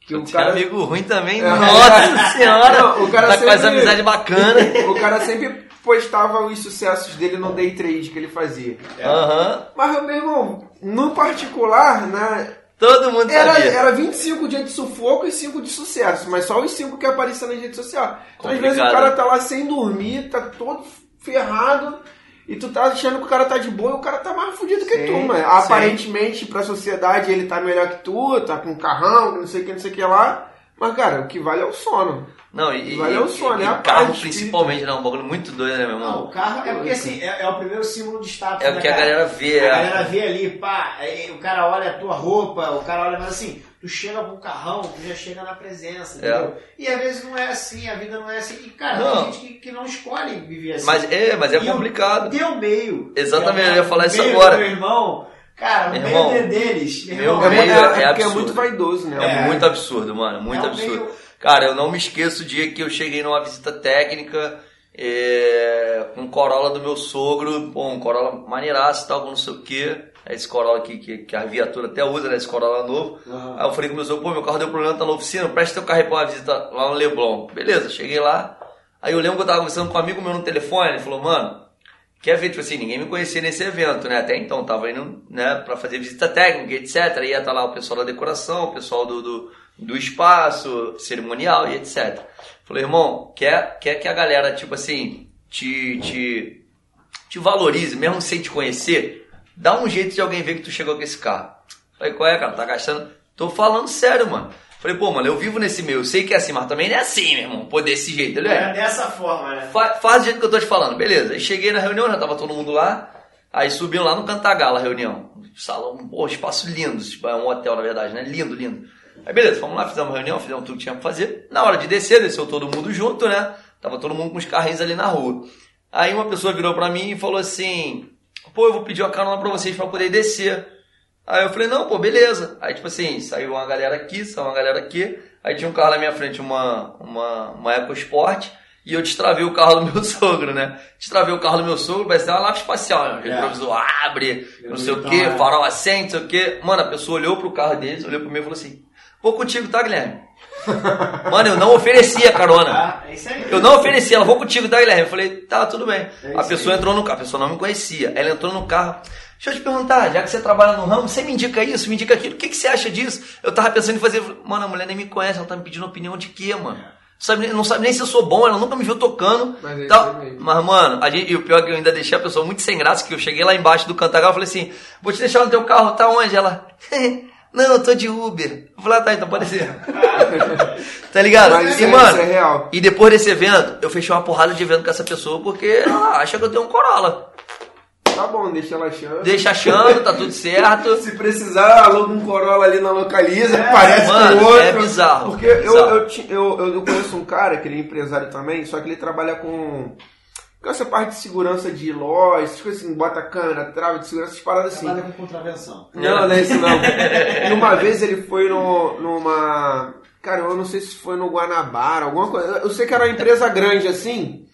S3: Que o cara,
S4: amigo ruim também.
S3: É.
S4: Nossa senhora.
S3: Não, o cara
S4: tá com essa
S3: sempre-
S4: amizade bacana.
S3: o cara sempre postava os sucessos dele no day trade que ele fazia.
S4: Aham.
S3: Mas, meu irmão, no particular, né?
S4: Todo mundo
S3: Era,
S4: sabia.
S3: era 25 dias de sufoco e 5 de sucesso, mas só os 5 que apareciam nas redes sociais. Então, às vezes, o cara tá lá sem dormir, tá todo ferrado, e tu tá achando que o cara tá de boa e o cara tá mais fudido que
S2: Sim,
S3: tu, mano.
S2: sim.
S3: Aparentemente, pra sociedade, ele tá melhor que tu, tá com um carrão, não sei o que, não sei o que lá. Mas, cara, o que vale é o sono.
S4: Não, e, e,
S3: é o sonho,
S4: e
S3: é a
S4: carro principalmente, não, um bagulho muito doido, né, meu
S2: Não,
S4: irmão?
S2: o carro é porque assim, é, é o primeiro símbolo de status.
S4: É
S2: né,
S4: o que a galera vê,
S2: A
S4: é.
S2: galera vê ali, pá, aí o cara olha a tua roupa, o cara olha, mas assim, tu chega com o carrão, tu já chega na presença,
S4: É.
S2: entendeu? E às vezes não é assim, a vida não é assim. E cara,
S4: Não.
S2: tem gente que, que não escolhe viver assim.
S4: Mas é, mas é
S2: E o
S4: complicado.
S2: Teu meio.
S4: Exatamente,
S2: é
S4: eu ia falar
S2: o
S4: isso
S2: meio
S4: agora.
S2: Meu irmão, cara, o
S4: Meu
S2: meio
S4: irmão,
S2: de- deles, meu
S4: meu
S2: irmão,
S3: É,
S4: meio
S3: muito-
S4: é
S3: é porque é
S4: absurdo.
S3: muito vaidoso, né?
S4: É,
S2: É.
S4: muito absurdo, mano. Muito
S2: É um
S4: absurdo.
S2: meio-
S4: Cara, eu não me esqueço o dia que eu cheguei numa visita técnica é, com um Corolla do meu sogro, pô, um Corolla maneiraço e tal, com não sei o que. Esse Corolla aqui que, que a viatura até usa, né? Esse Corolla novo.
S2: Aham.
S4: Aí eu falei com meu sogro, pô, meu carro deu problema, tá na oficina, presta teu carro aí pra uma visita lá no Leblon. Beleza, cheguei lá. Aí eu lembro que eu tava conversando com um amigo meu no telefone, ele falou, mano, quer ver, tipo assim, ninguém me conhecia nesse evento, né? Até então, tava indo, né, pra fazer visita técnica, etc. Ia estar lá o pessoal da decoração, o pessoal do, do, do espaço, cerimonial e etc. Falei, irmão, quer, quer que a galera, tipo assim, te, te, te valorize, mesmo sem te conhecer? Dá um jeito de alguém ver que tu chegou com esse carro. Falei, qual é, cara? Tá gastando? Tô falando sério, mano. Falei, pô, mano, eu vivo nesse meio, eu sei que é assim, mas também não é assim, meu irmão. Pô, desse jeito, ele é.
S2: Dessa forma, né?
S4: Fa- faz do jeito que eu tô te falando, beleza. Aí cheguei na reunião, já tava todo mundo lá. Aí subiam lá no Cantagalo a reunião. Salão, pô, espaço lindo, tipo, é um hotel na verdade, né? Lindo, lindo. Aí beleza, fomos lá, fizemos uma reunião, fizemos tudo que tinha pra fazer. Na hora de descer, desceu todo mundo junto, né? Tava todo mundo com os carrinhos ali na rua. Aí uma pessoa virou pra mim e falou assim: pô, eu vou pedir uma carona pra vocês pra poder descer. Aí eu falei, não, pô, beleza. Aí, tipo assim, saiu uma galera aqui, saiu uma galera aqui. Aí tinha um carro na minha frente, uma, uma, uma EcoSport. E eu destravei o carro do meu sogro, né? Destravei o carro do meu sogro, vai ser uma nave espacial, né? O
S2: É.
S4: retrovisor abre, não sei o que,
S2: é.
S4: farol acende, não sei o que. Mano, a pessoa olhou pro carro deles, olhou pro meu e falou assim: Vou contigo, tá, Guilherme? Mano, eu não oferecia carona.
S2: Ah, é isso aí.
S4: Eu não ofereci, ela vou contigo, tá, Guilherme? Eu falei, tá, tudo bem.
S2: É
S4: a pessoa
S2: aí.
S4: entrou no carro, a pessoa não me conhecia. Ela entrou no carro. Deixa eu te perguntar, já que você trabalha no ramo, você me indica isso, me indica aquilo, o que, que você acha disso? Eu tava pensando em fazer. Mano, a mulher nem me conhece, ela tá me pedindo opinião de quê, mano? Sabe, não sabe nem se eu sou bom, ela nunca me viu tocando.
S3: Mas é
S4: tal. Mas, mano, a gente, e o pior é que eu ainda deixei a pessoa muito sem graça, que eu cheguei lá embaixo do Cantagal e falei assim, vou te deixar no teu carro, tá onde? Ela, não, eu tô de Uber. Eu falei, ah, tá, então pode ser. tá ligado?
S3: Mas
S4: e,
S3: é-
S4: mano,
S3: isso é real.
S4: e depois desse evento, eu fechei uma porrada de evento com essa pessoa porque ela acha que eu tenho um Corolla.
S3: Tá bom, deixa ela achando.
S4: Deixa achando, tá tudo certo.
S3: Se precisar, aluga um Corolla ali na localiza, parece
S4: mano,
S3: com o outro.
S4: é bizarro,
S3: Porque
S4: é
S3: eu,
S4: bizarro.
S3: eu, ti- eu, eu conheço um cara que ele é empresário também, só que ele trabalha com Com essa parte de segurança de loja, essas coisas assim, bota câmera, trava de segurança, essas paradas assim.
S2: Trabalha com contravenção.
S3: Não, não é isso não. E uma vez ele foi no, numa. Cara, eu não sei se foi no Guanabara, alguma coisa. Eu sei que era uma empresa grande assim.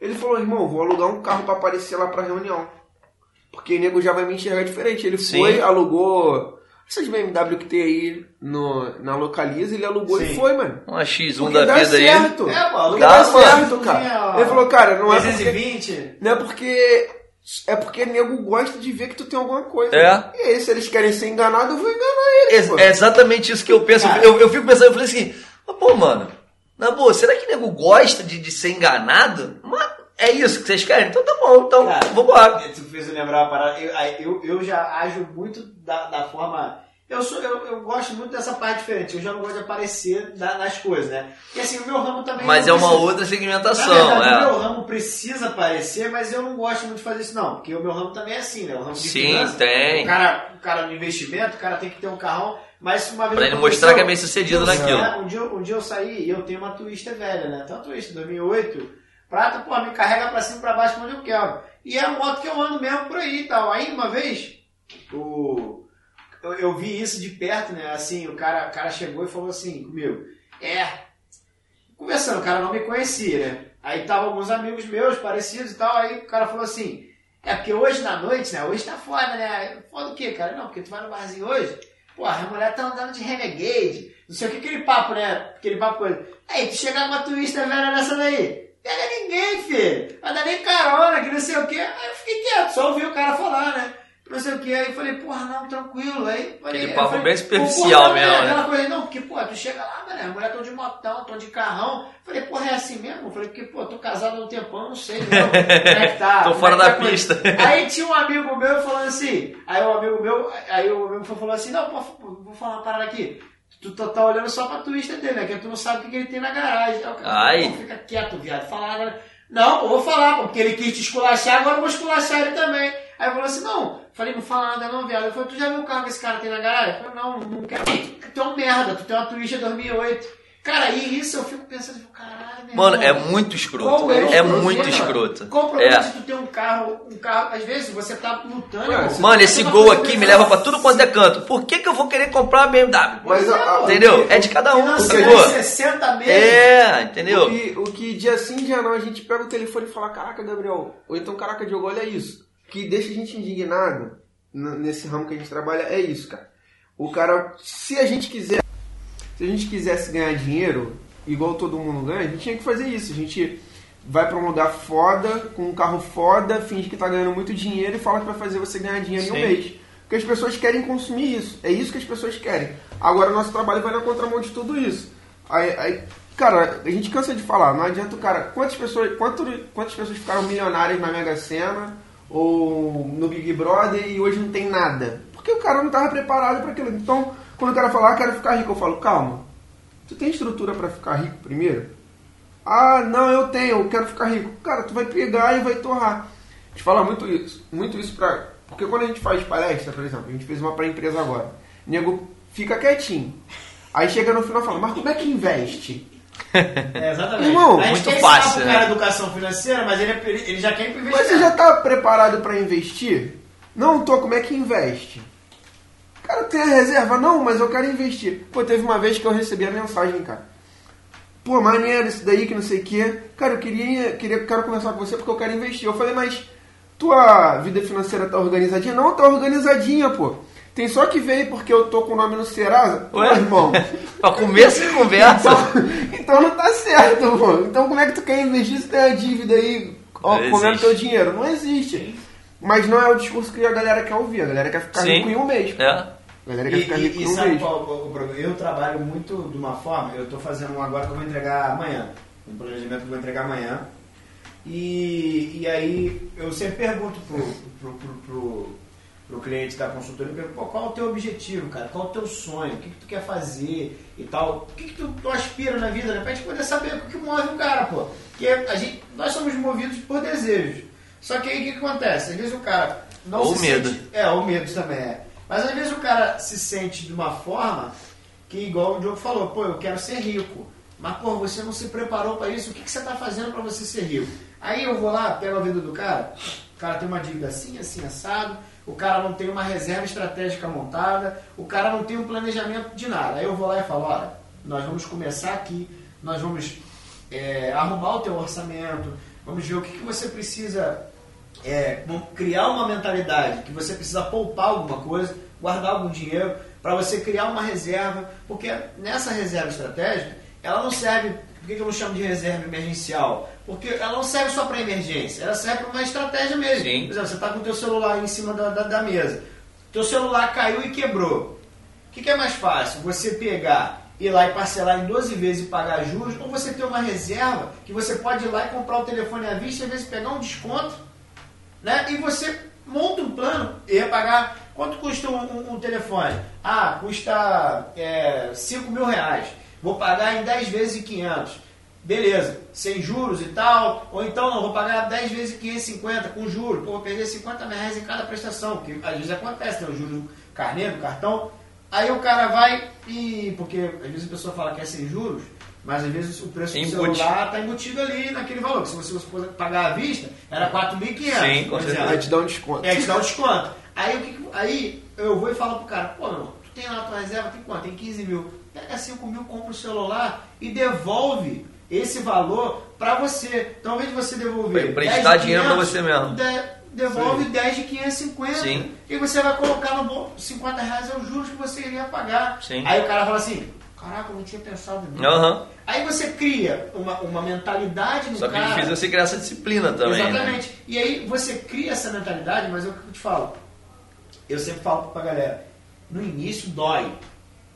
S3: Ele falou, irmão, vou alugar um carro pra aparecer lá pra reunião. Porque o nego já vai me enxergar diferente. Ele
S4: Sim.
S3: foi, alugou. Essas BMW que tem aí no, na Localiza, ele alugou e
S2: Sim.
S3: foi, mano.
S4: Uma X1
S3: Porque
S4: da
S3: dá
S4: vida aí.
S3: certo.
S2: É, pô,
S3: Porque
S4: dá,
S3: dá
S4: mano.
S3: certo, cara. Ele falou, cara, não é porque,
S2: 320.
S3: não é porque. É porque nego gosta de ver que tu tem alguma coisa.
S4: É.
S3: E aí, se eles querem ser enganados, eu vou enganar eles.
S4: É, é exatamente isso que eu penso.
S2: Cara.
S4: Eu, eu fico pensando, eu falei assim, pô, mano, na boa, será que nego gosta de, de ser enganado? Mas é isso que vocês querem? Então tá bom, então
S2: Cara,
S4: vambora.
S2: Tu fez eu lembrar uma parada. Eu, eu, eu já ajo muito da, da forma. Eu, sou, eu, eu gosto muito dessa parte diferente. Eu já não gosto de aparecer da- nas coisas, né? Porque assim, o meu ramo também.
S4: Mas é
S2: não
S4: uma
S2: precisa-
S4: outra
S2: Na
S4: segmentação,
S2: verdade, o
S4: é.
S2: meu ramo precisa aparecer, mas eu não gosto muito de fazer isso, não. Porque o meu ramo também é assim, né? O ramo de
S4: Sim,
S2: finanças,
S4: tem.
S2: O cara, o cara no investimento, o cara tem que ter um carrão. Mas uma vez
S4: Pra ele mostrar que é bem sucedido naquilo.
S2: Um dia, um dia eu saí e eu tenho uma Twister velha, né? Tem uma Twister 2008. Prata, pô, me carrega pra cima e pra baixo onde eu quero. E é a moto que eu ando mesmo por aí e tal. Aí uma vez, o... eu, eu vi isso de perto, né? Assim, o cara, o cara chegou e falou assim comigo: É. Conversando, o cara não me conhecia, né? Aí tava alguns amigos meus parecidos e tal. Aí o cara falou assim: É porque hoje na noite, né? Hoje tá foda, né? Foda o quê, cara? Não, porque tu vai no barzinho hoje. Porra, a mulher tá andando de Renegade. Não sei o que, aquele papo, né? Aquele papo coisa. Aí, tu chegar com uma turista velha nessa daí. Pega ninguém, filho. Vai dar nem carona, que não sei o que. Aí eu fiquei quieto, só ouvi o cara falar, né? Não sei o que. Aí eu falei, porra, não, tranquilo. Aí falei,
S4: Aquele
S2: eu
S4: papo
S2: falei,
S4: bem superficial mesmo,
S2: né?
S4: né?
S2: Aquela coisa, não, porque, pô, tu chega lá, né? A mulher tão de motão, tão de carrão. Falei, porra, é assim mesmo? Falei, porque, pô, tô casado há um tempão, não sei não, como é que tá.
S4: Tô fora
S2: é
S4: da
S2: tá coisa.
S4: pista.
S2: Aí tinha um amigo meu falando assim, aí o amigo meu, aí o amigo falou assim, não, pô, vou falar uma parada aqui. Tu tá, tá olhando só pra Twister dele, né? Que tu não sabe o que, que ele tem na garagem. Cara,
S4: Ai.
S2: pô, fica quieto, viado. Fala nada. Não, pô, vou falar, pô, porque ele quis te esculachar, agora eu vou esculachar ele também. Aí eu falei assim, não, falei, não fala nada não, viado. Eu falei, tu já viu o carro que esse cara tem na garagem? Eu falei, não, não quero. Tu é um merda, tu tem uma Twister 2008. Cara, e isso eu fico pensando, tipo, caralho, meu
S4: Mano, é
S2: irmão.
S4: muito escroto.
S2: É o
S4: É
S2: problema?
S4: muito escroto.
S2: Qual o problema
S4: É.
S2: de tu ter um carro, um carro, às vezes você tá lutando,
S3: você-
S4: Mano, esse
S2: Uma
S4: gol aqui me leva pra tudo quanto é canto. Por que, que eu vou querer comprar uma BMW?
S3: Mas a- a-
S4: Entendeu?
S3: o que-
S4: É de cada um, sacou?
S2: 60 meses.
S4: É,
S3: O
S4: entendeu?
S3: que, o que dia sim, dia não, a gente pega o telefone e fala, caraca, Gabriel, ou então, caraca, Diogo, olha isso. O que deixa a gente indignado nesse ramo que a gente trabalha é isso, cara. O cara, se a gente quiser, se a gente quisesse ganhar dinheiro, igual todo mundo ganha, a gente tinha que fazer isso. A gente vai pra um lugar foda, com um carro foda, finge que tá ganhando muito dinheiro e fala que vai fazer você ganhar dinheiro em um
S4: Sim.
S3: mês. Porque as pessoas querem consumir isso. É isso que as pessoas querem. Agora, o nosso trabalho vai na contramão de tudo isso. Aí, aí, cara, a gente cansa de falar. Não adianta o cara... Quantas pessoas, quanto, quantas pessoas ficaram milionárias na Mega Sena ou no Big Brother e hoje não tem nada? Porque o cara não estava preparado para aquilo. Então, quando o cara fala, ah, quero ficar rico, eu falo, calma. Tu tem estrutura para ficar rico primeiro? Ah, não, eu tenho, eu quero ficar rico. Cara, tu vai pegar e vai torrar. A gente fala muito isso, muito isso pra. Porque quando a gente faz palestra, por exemplo, a gente fez uma pra empresa agora. O nego fica quietinho. Aí chega no final e fala, mas como é que investe?
S2: É, exatamente.
S3: Irmão,
S2: a gente
S4: muito
S2: quer
S4: fácil,
S2: cara
S4: né?
S2: educação financeira, mas ele, ele ele já quer ir pro
S3: Mas você já tá preparado pra investir? Não tô, como é que investe? Cara, tem a reserva? Não, mas eu quero investir. Pô, teve uma vez que eu recebi a mensagem, cara. Pô, maneiro isso daí, que não sei o quê. Cara, eu queria, queria, quero conversar com você porque eu quero investir. Eu falei, mas tua vida financeira tá organizadinha? Não, tá organizadinha, pô. Tem só que ver aí porque eu tô com o nome no Serasa. Pô,
S4: Ué?
S3: irmão.
S4: Pra começo de conversa.
S3: Então, então não tá certo, pô. Então como é que tu quer investir se tem a dívida aí ó, comendo teu dinheiro? Não existe. Mas não é o discurso que a galera quer ouvir. A galera quer ficar
S4: Sim.
S3: rico em um mês.
S4: É.
S3: A galera quer
S2: E,
S3: ficar
S2: e-
S3: rico
S2: e
S3: um
S2: sabe
S3: mês.
S2: qual o problema? Eu trabalho muito de uma forma, eu estou fazendo um agora que eu vou entregar amanhã. Um planejamento que eu vou entregar amanhã. E, e aí eu sempre pergunto pro, pro, pro, pro, pro cliente da consultoria, pergunto, "Pô, qual é o teu objetivo, cara? Qual é o teu sonho? O que, que tu quer fazer e tal? O que, que tu, tu aspira na vida, né? Pra gente poder saber o que, move o cara, pô. Porque a gente, nós somos movidos por desejos. Só que aí o que, que acontece? Às vezes o cara não
S4: Ou
S2: se
S4: medo.
S2: sente é, o medo também é. Mas às vezes o cara se sente de uma forma que, igual o Diogo falou, pô, eu quero ser rico. Mas, pô, você não se preparou para isso, o que, que você está fazendo para você ser rico? Aí eu vou lá, pego a vida do cara, o cara tem uma dívida assim, assim, assado, o cara não tem uma reserva estratégica montada, o cara não tem um planejamento de nada. Aí eu vou lá e falo, olha, nós vamos começar aqui, nós vamos é, arrumar o teu orçamento, vamos ver o que, que você precisa é, criar uma mentalidade, que você precisa poupar alguma coisa, guardar algum dinheiro, para você criar uma reserva, porque nessa reserva estratégica, ela não serve, por que eu não chamo de reserva emergencial? Porque ela não serve só para emergência, ela serve para uma estratégia mesmo.
S4: Sim.
S2: Por exemplo, você está com o teu celular em cima da, da, da mesa, teu celular caiu e quebrou. O que, que é mais fácil? Você pegar ir lá e parcelar em 12 vezes e pagar juros, ou você ter uma reserva que você pode ir lá e comprar o telefone à vista e às vezes pegar um desconto, né? E você monta um plano e pagar. Quanto custa um, um, telefone? Ah, custa é, 5 mil reais. Vou pagar em 10 vezes e 500. Beleza, sem juros e tal. Ou então não, vou pagar 10 vezes e 550 com juros. Pô, vou perder 50 mil reais em cada prestação. Que às vezes acontece, né? O juros do cartão. Aí o cara vai e. Porque às vezes a pessoa fala que é sem juros, mas às vezes o preço do celular está embutido ali naquele valor. Que se você for pagar à vista, era 4.500.
S4: Sim, com certeza.
S3: Aí te dá um desconto.
S2: É, te dá um desconto. Aí, o que, que- aí eu vou e falo pro cara, pô, meu tu tem lá a tua reserva, tem quanto? Tem 15 mil. Pega 5 mil, compra o celular e devolve esse valor pra você. Então, ao invés de você devolver.
S4: Pra emprestar
S2: 10 de
S4: dinheiro
S2: 500,
S4: você mesmo.
S2: de- devolve 10 de 550.
S4: Sim.
S2: E você vai colocar no bolso 50 reais é os juros que você iria pagar.
S4: Sim.
S2: Aí o cara fala assim, caraca, eu não tinha pensado nisso.
S4: Aham.
S2: Aí você cria uma, uma mentalidade no
S4: Só que é
S2: cara.
S4: difícil você criar essa disciplina também. né?
S2: Exatamente. E aí você cria essa mentalidade, mas é o que eu te falo. Eu sempre falo pra galera, no início dói.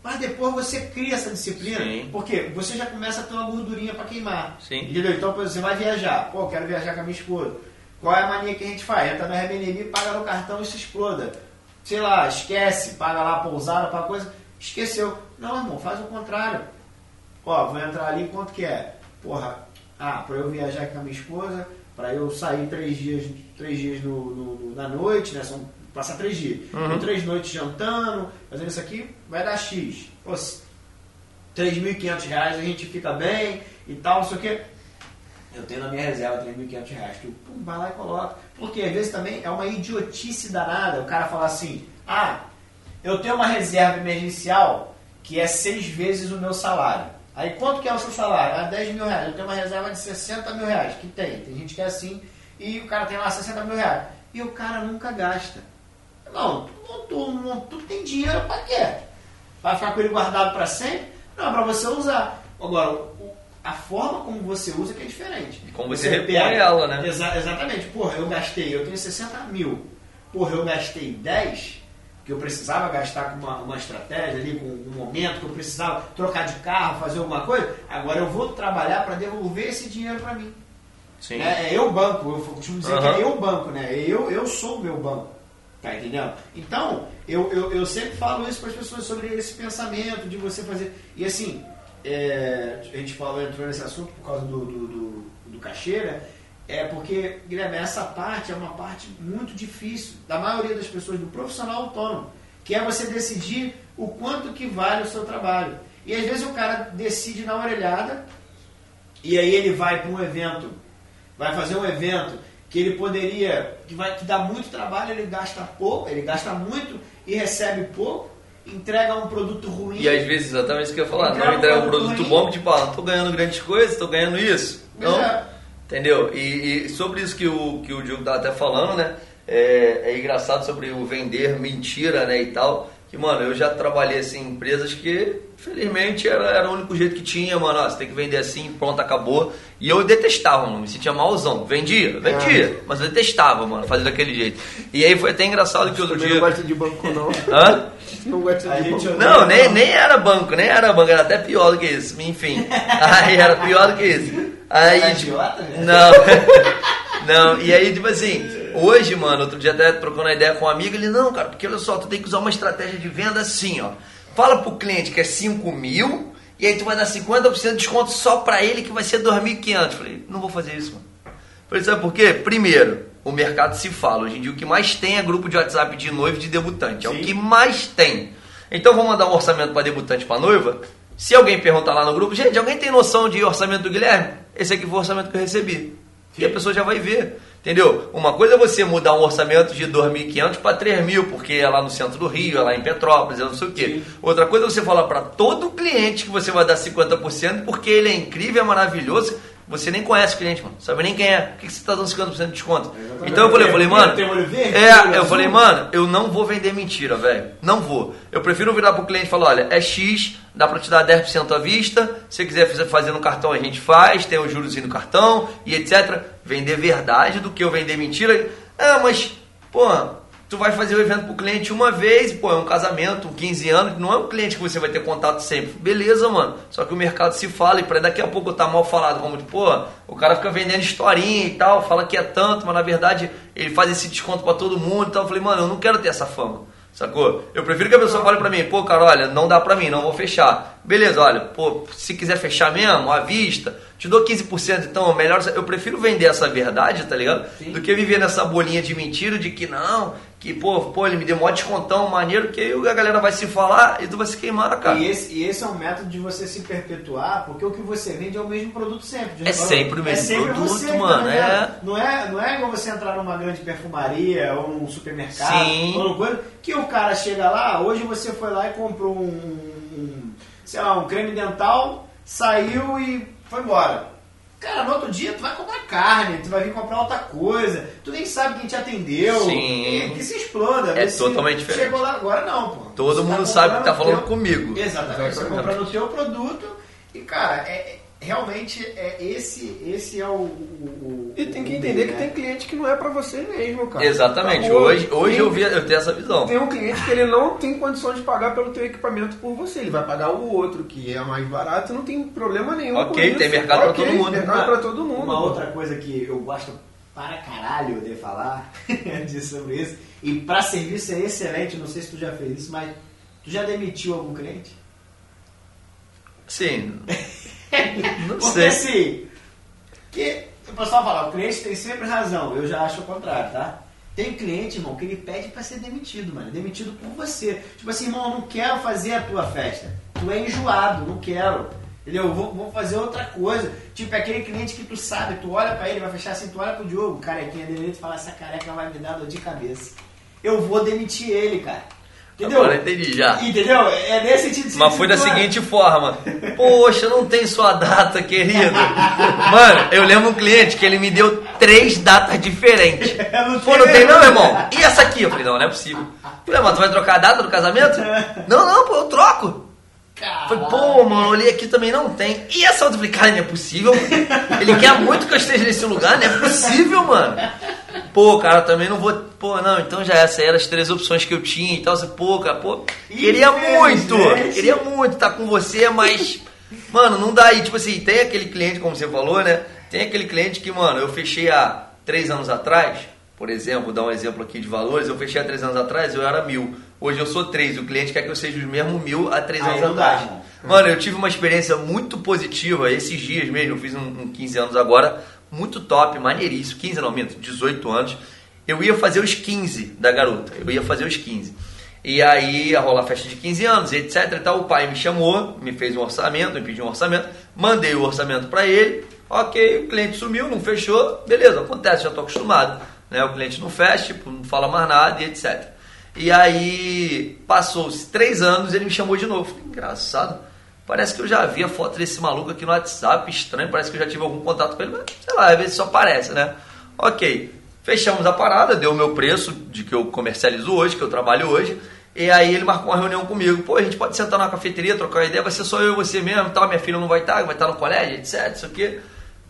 S2: Mas depois você cria essa disciplina,
S4: Sim.
S2: porque você já começa a ter uma gordurinha pra queimar.
S4: Sim.
S2: Entendeu? Então, por exemplo, você vai viajar. Pô, eu quero viajar com a minha esposa. Qual é a mania que a gente faz? Entra no Airbnb, paga no cartão e se exploda. Sei lá, esquece, paga lá a pousada, paga coisa. Esqueceu. Não, irmão, faz o contrário. Ó, vou entrar ali, quanto que é? Porra, ah, pra eu viajar com a minha esposa, pra eu sair três dias, três dias no, no- na noite, né? São passar três dias. Então, três noites jantando, fazendo isso aqui, vai dar X. Pô, se- 3.500 reais a gente fica bem e tal, não sei o quê. Eu tenho na minha reserva 3.500 reais. Tu pum, vai lá e coloca. Porque às vezes também é uma idiotice danada o cara falar assim: ah, eu tenho uma reserva emergencial que é seis vezes o meu salário. Aí quanto que é o seu salário? Ah, 10 mil reais. Eu tenho uma reserva de 60 mil reais. Que tem. Tem gente que é assim. E o cara tem lá 60 mil reais. E o cara nunca gasta. Não, tu, tu, tu, tem dinheiro pra quê? Vai ficar com ele guardado para sempre? Não, é para você usar. Agora, a forma como você usa que é diferente.
S4: E como você repõe ela, né?
S2: Exa- exatamente. Porra, eu gastei, eu tenho 60 mil. Porra, eu gastei 10, que eu precisava gastar com uma, uma estratégia ali, com um momento que eu precisava trocar de carro, fazer alguma coisa. Agora eu vou trabalhar para devolver esse dinheiro para mim.
S4: Sim.
S2: É, é eu banco, eu costumo dizer
S4: Aham.
S2: que é eu banco, né? Eu, eu sou o meu banco. Tá entendendo? Então, eu, eu, eu sempre falo isso para as pessoas sobre esse pensamento de você fazer. E assim, é, a gente falou, entrou nesse assunto por causa do, do, do, do caixeira, é porque, Guilherme, essa parte é uma parte muito difícil da maioria das pessoas, do profissional autônomo, que é você decidir o quanto que vale o seu trabalho. E às vezes o cara decide na orelhada, e aí ele vai para um evento, vai fazer um evento que ele poderia, que vai que dá muito trabalho, ele gasta pouco, ele gasta muito e recebe pouco, entrega um produto ruim.
S4: E às vezes, exatamente isso que eu ia falar,
S2: Entrega
S4: não entrega um
S2: um
S4: produto
S2: produto
S4: bom, tipo, ah, tô ganhando grandes coisas, tô ganhando isso. Não,
S2: É.
S4: entendeu? E, e sobre isso que o, que o Diogo tá até falando, né? É, é engraçado sobre o vender mentira, né, e tal. Que, mano, eu já trabalhei assim, em empresas que, felizmente, era, era o único jeito que tinha, mano. Ó, você tem que vender assim, pronto, acabou. E eu detestava, mano, me sentia malzão. Vendia, vendia, mas eu detestava, mano, fazer daquele jeito. E aí foi até engraçado que outro dia.
S3: não gosta de banco, não.
S4: Hã?
S3: Não gosta de banco.
S4: Não, nem, nem era banco, nem era banco, era até pior do que isso. Enfim, aí era pior do que isso. Aí,
S2: Tá
S4: tipo,
S2: idiota, né?
S4: não, não, e aí, tipo assim, hoje, mano, outro dia até trocando uma ideia com um amigo, ele, não, cara, porque olha só, tu tem que usar uma estratégia de venda assim, ó. Fala pro cliente que é 5 mil, e aí tu vai dar 50% de desconto só pra ele, que vai ser 2.500. Falei, não vou fazer isso, mano. Falei, sabe por quê? Primeiro, o mercado se fala. Hoje em dia o que mais tem é grupo de WhatsApp de noivo e de debutante. É o
S2: Sim.
S4: que mais tem. Então vou mandar um orçamento para debutante para noiva? Se alguém perguntar lá no grupo, gente, alguém tem noção de orçamento do Guilherme? Esse aqui foi o orçamento que eu recebi. E a pessoa já vai ver. Entendeu? Uma coisa é você mudar um orçamento de 2.500 para 3.000, porque é lá no centro do Rio, é lá em Petrópolis, é não sei o quê.
S2: Sim.
S4: Outra coisa é você falar para todo cliente que você vai dar 50%, porque ele é incrível, é maravilhoso. Você nem conhece o cliente, mano. Sabe nem quem é. Por que que você está dando 50% de desconto? Então eu falei, eu falei, mano. É, eu falei, mano, eu não vou vender mentira, velho. Não vou. Eu prefiro virar pro cliente e falar, olha, é X, dá pra te dar 10% à vista. Se você quiser fazer- no cartão, a gente faz, tem os juros no cartão e etc. Vender verdade do que eu vender mentira. Ah, mas, pô, tu vai fazer o evento pro cliente uma vez, pô, é um casamento, um 15 anos, não é um cliente que você vai ter contato sempre. Beleza, mano. Só que o mercado se fala e pra daqui a pouco tá mal falado, como tipo, pô, o cara fica vendendo historinha e tal, fala que é tanto, mas na verdade ele faz esse desconto pra todo mundo. Então eu falei, mano, eu não quero ter essa fama. Sacou? Eu prefiro que a pessoa fale pra mim, pô, cara, olha, não dá pra mim, não vou fechar. Beleza, olha, pô, se quiser fechar mesmo, à vista, te dou 15%, então, melhor. Eu prefiro vender essa verdade, tá ligado? Do que viver nessa bolinha de mentira de que não, que, pô, pô, ele me deu mó descontão maneiro, que aí a galera vai se falar e tu vai se queimar, cara.
S2: E esse, e esse é um método de você se perpetuar, porque o que você vende é o mesmo produto sempre.
S4: É sempre o mesmo
S2: sempre
S4: produto,
S2: você,
S4: mano,
S2: tá
S4: é.
S2: Não é. Não é igual você entrar numa grande perfumaria ou num supermercado
S4: Sim.
S2: ou coisa, que o cara chega lá, hoje você foi lá e comprou um, um, sei lá, um creme dental, saiu e foi embora. Cara, no outro dia tu vai comprar carne, tu vai vir comprar outra coisa, tu nem sabe quem te atendeu,
S4: Sim.
S2: e que se exploda.
S4: É
S2: Você
S4: totalmente diferente.
S2: Chegou lá agora não, pô.
S4: Todo
S2: Você
S4: mundo
S2: tá
S4: sabe que tá
S2: comprando
S4: falando
S2: teu-
S4: comigo.
S2: Exatamente. Você
S3: Exatamente.
S2: compra no teu produto e, cara, é, é- realmente é esse, esse é o, o- o-
S3: E tem que entender que
S2: né?
S3: tem cliente que não é pra você mesmo, cara.
S4: Exatamente.
S3: Acabou.
S4: Hoje, hoje eu,
S3: Tem-
S4: vi, eu tenho essa visão.
S3: Tem um cliente que ele não tem condições de pagar pelo teu equipamento por você. Ele vai pagar o outro, que é mais barato, não tem problema nenhum.
S4: Ok,
S3: com isso.
S4: tem mercado pra
S3: Ok,
S4: todo mundo.
S3: Mercado pra todo mundo.
S2: Uma outra coisa que eu gosto para caralho de falar de sobre isso, e para serviço é excelente, não sei se tu já fez isso, mas tu já demitiu algum cliente?
S4: Sim. Não
S2: Porque
S4: sei.
S2: assim, que o pessoal fala, o cliente tem sempre razão, eu já acho o contrário, tá? Tem cliente, irmão, que ele pede pra ser demitido, mano. Demitido por você. Tipo assim, irmão, eu não quero fazer a tua festa. Tu é enjoado, não quero. Entendeu? Eu vou, vou fazer outra coisa. Tipo, é aquele cliente que tu sabe, tu olha pra ele, vai fechar assim, tu olha pro Diogo, carequinha dele, e tu fala, essa careca vai me dar dor de cabeça. Eu vou demitir ele, cara. Entendeu?
S4: Agora eu entendi já.
S2: Entendeu? É nesse sentido
S4: Mas foi da seguinte forma. Poxa, não tem sua data, querido. Mano, eu lembro um cliente que ele me deu três datas diferentes.
S2: Não
S4: Pô, não tem não, irmão? E essa aqui? Eu falei, não, não é possível. Falei, mas tu vai trocar a data do casamento? Não, não, pô, eu troco. Falei, pô, mano, olhei aqui também não tem. E essa outra? Eu falei, cara, não é possível. Ele quer muito que eu esteja nesse lugar, não é possível, mano. Pô, cara, também não vou. Pô, não, então já essa eram as três opções que eu tinha e tal. Você, pô, cara, pô, queria muito, queria muito estar com você, mas. Mano, não dá aí. Tipo assim, tem aquele cliente, como você falou, né? Tem aquele cliente que, mano, eu fechei há três anos atrás, por exemplo, dar um exemplo aqui de valores, eu fechei há três anos atrás, eu era mil. Hoje eu sou três. O cliente quer que eu seja os mesmos mil há três
S2: Aí
S4: anos
S2: dá,
S4: atrás. Mano, eu tive uma experiência muito positiva esses dias mesmo. Eu fiz um, um 15 anos agora, muito top, maneiríssimo. 15 não, minto, 18 anos. Eu ia fazer os 15 da garota. Eu ia fazer os 15. E aí ia rolar festa de 15 anos, etc. E tal. O pai me chamou, me fez um orçamento, me pediu um orçamento. Mandei o orçamento para ele. Ok, o cliente sumiu, não fechou. Beleza, acontece, já tô acostumado. Né? O cliente não fecha, tipo, não fala mais nada e etc. E aí, passou-se três anos, ele me chamou de novo. Falei, engraçado. Parece que eu já vi a foto desse maluco aqui no WhatsApp, estranho, parece que eu já tive algum contato com ele, mas sei lá, às vezes só parece, né? Ok, fechamos a parada, deu o meu preço de que eu comercializo hoje, que eu trabalho hoje, e aí ele marcou uma reunião comigo. Pô, a gente pode sentar na cafeteria, trocar uma ideia, vai ser só eu e você mesmo, tal, minha filha não vai estar, vai estar no colégio, etc, isso aqui.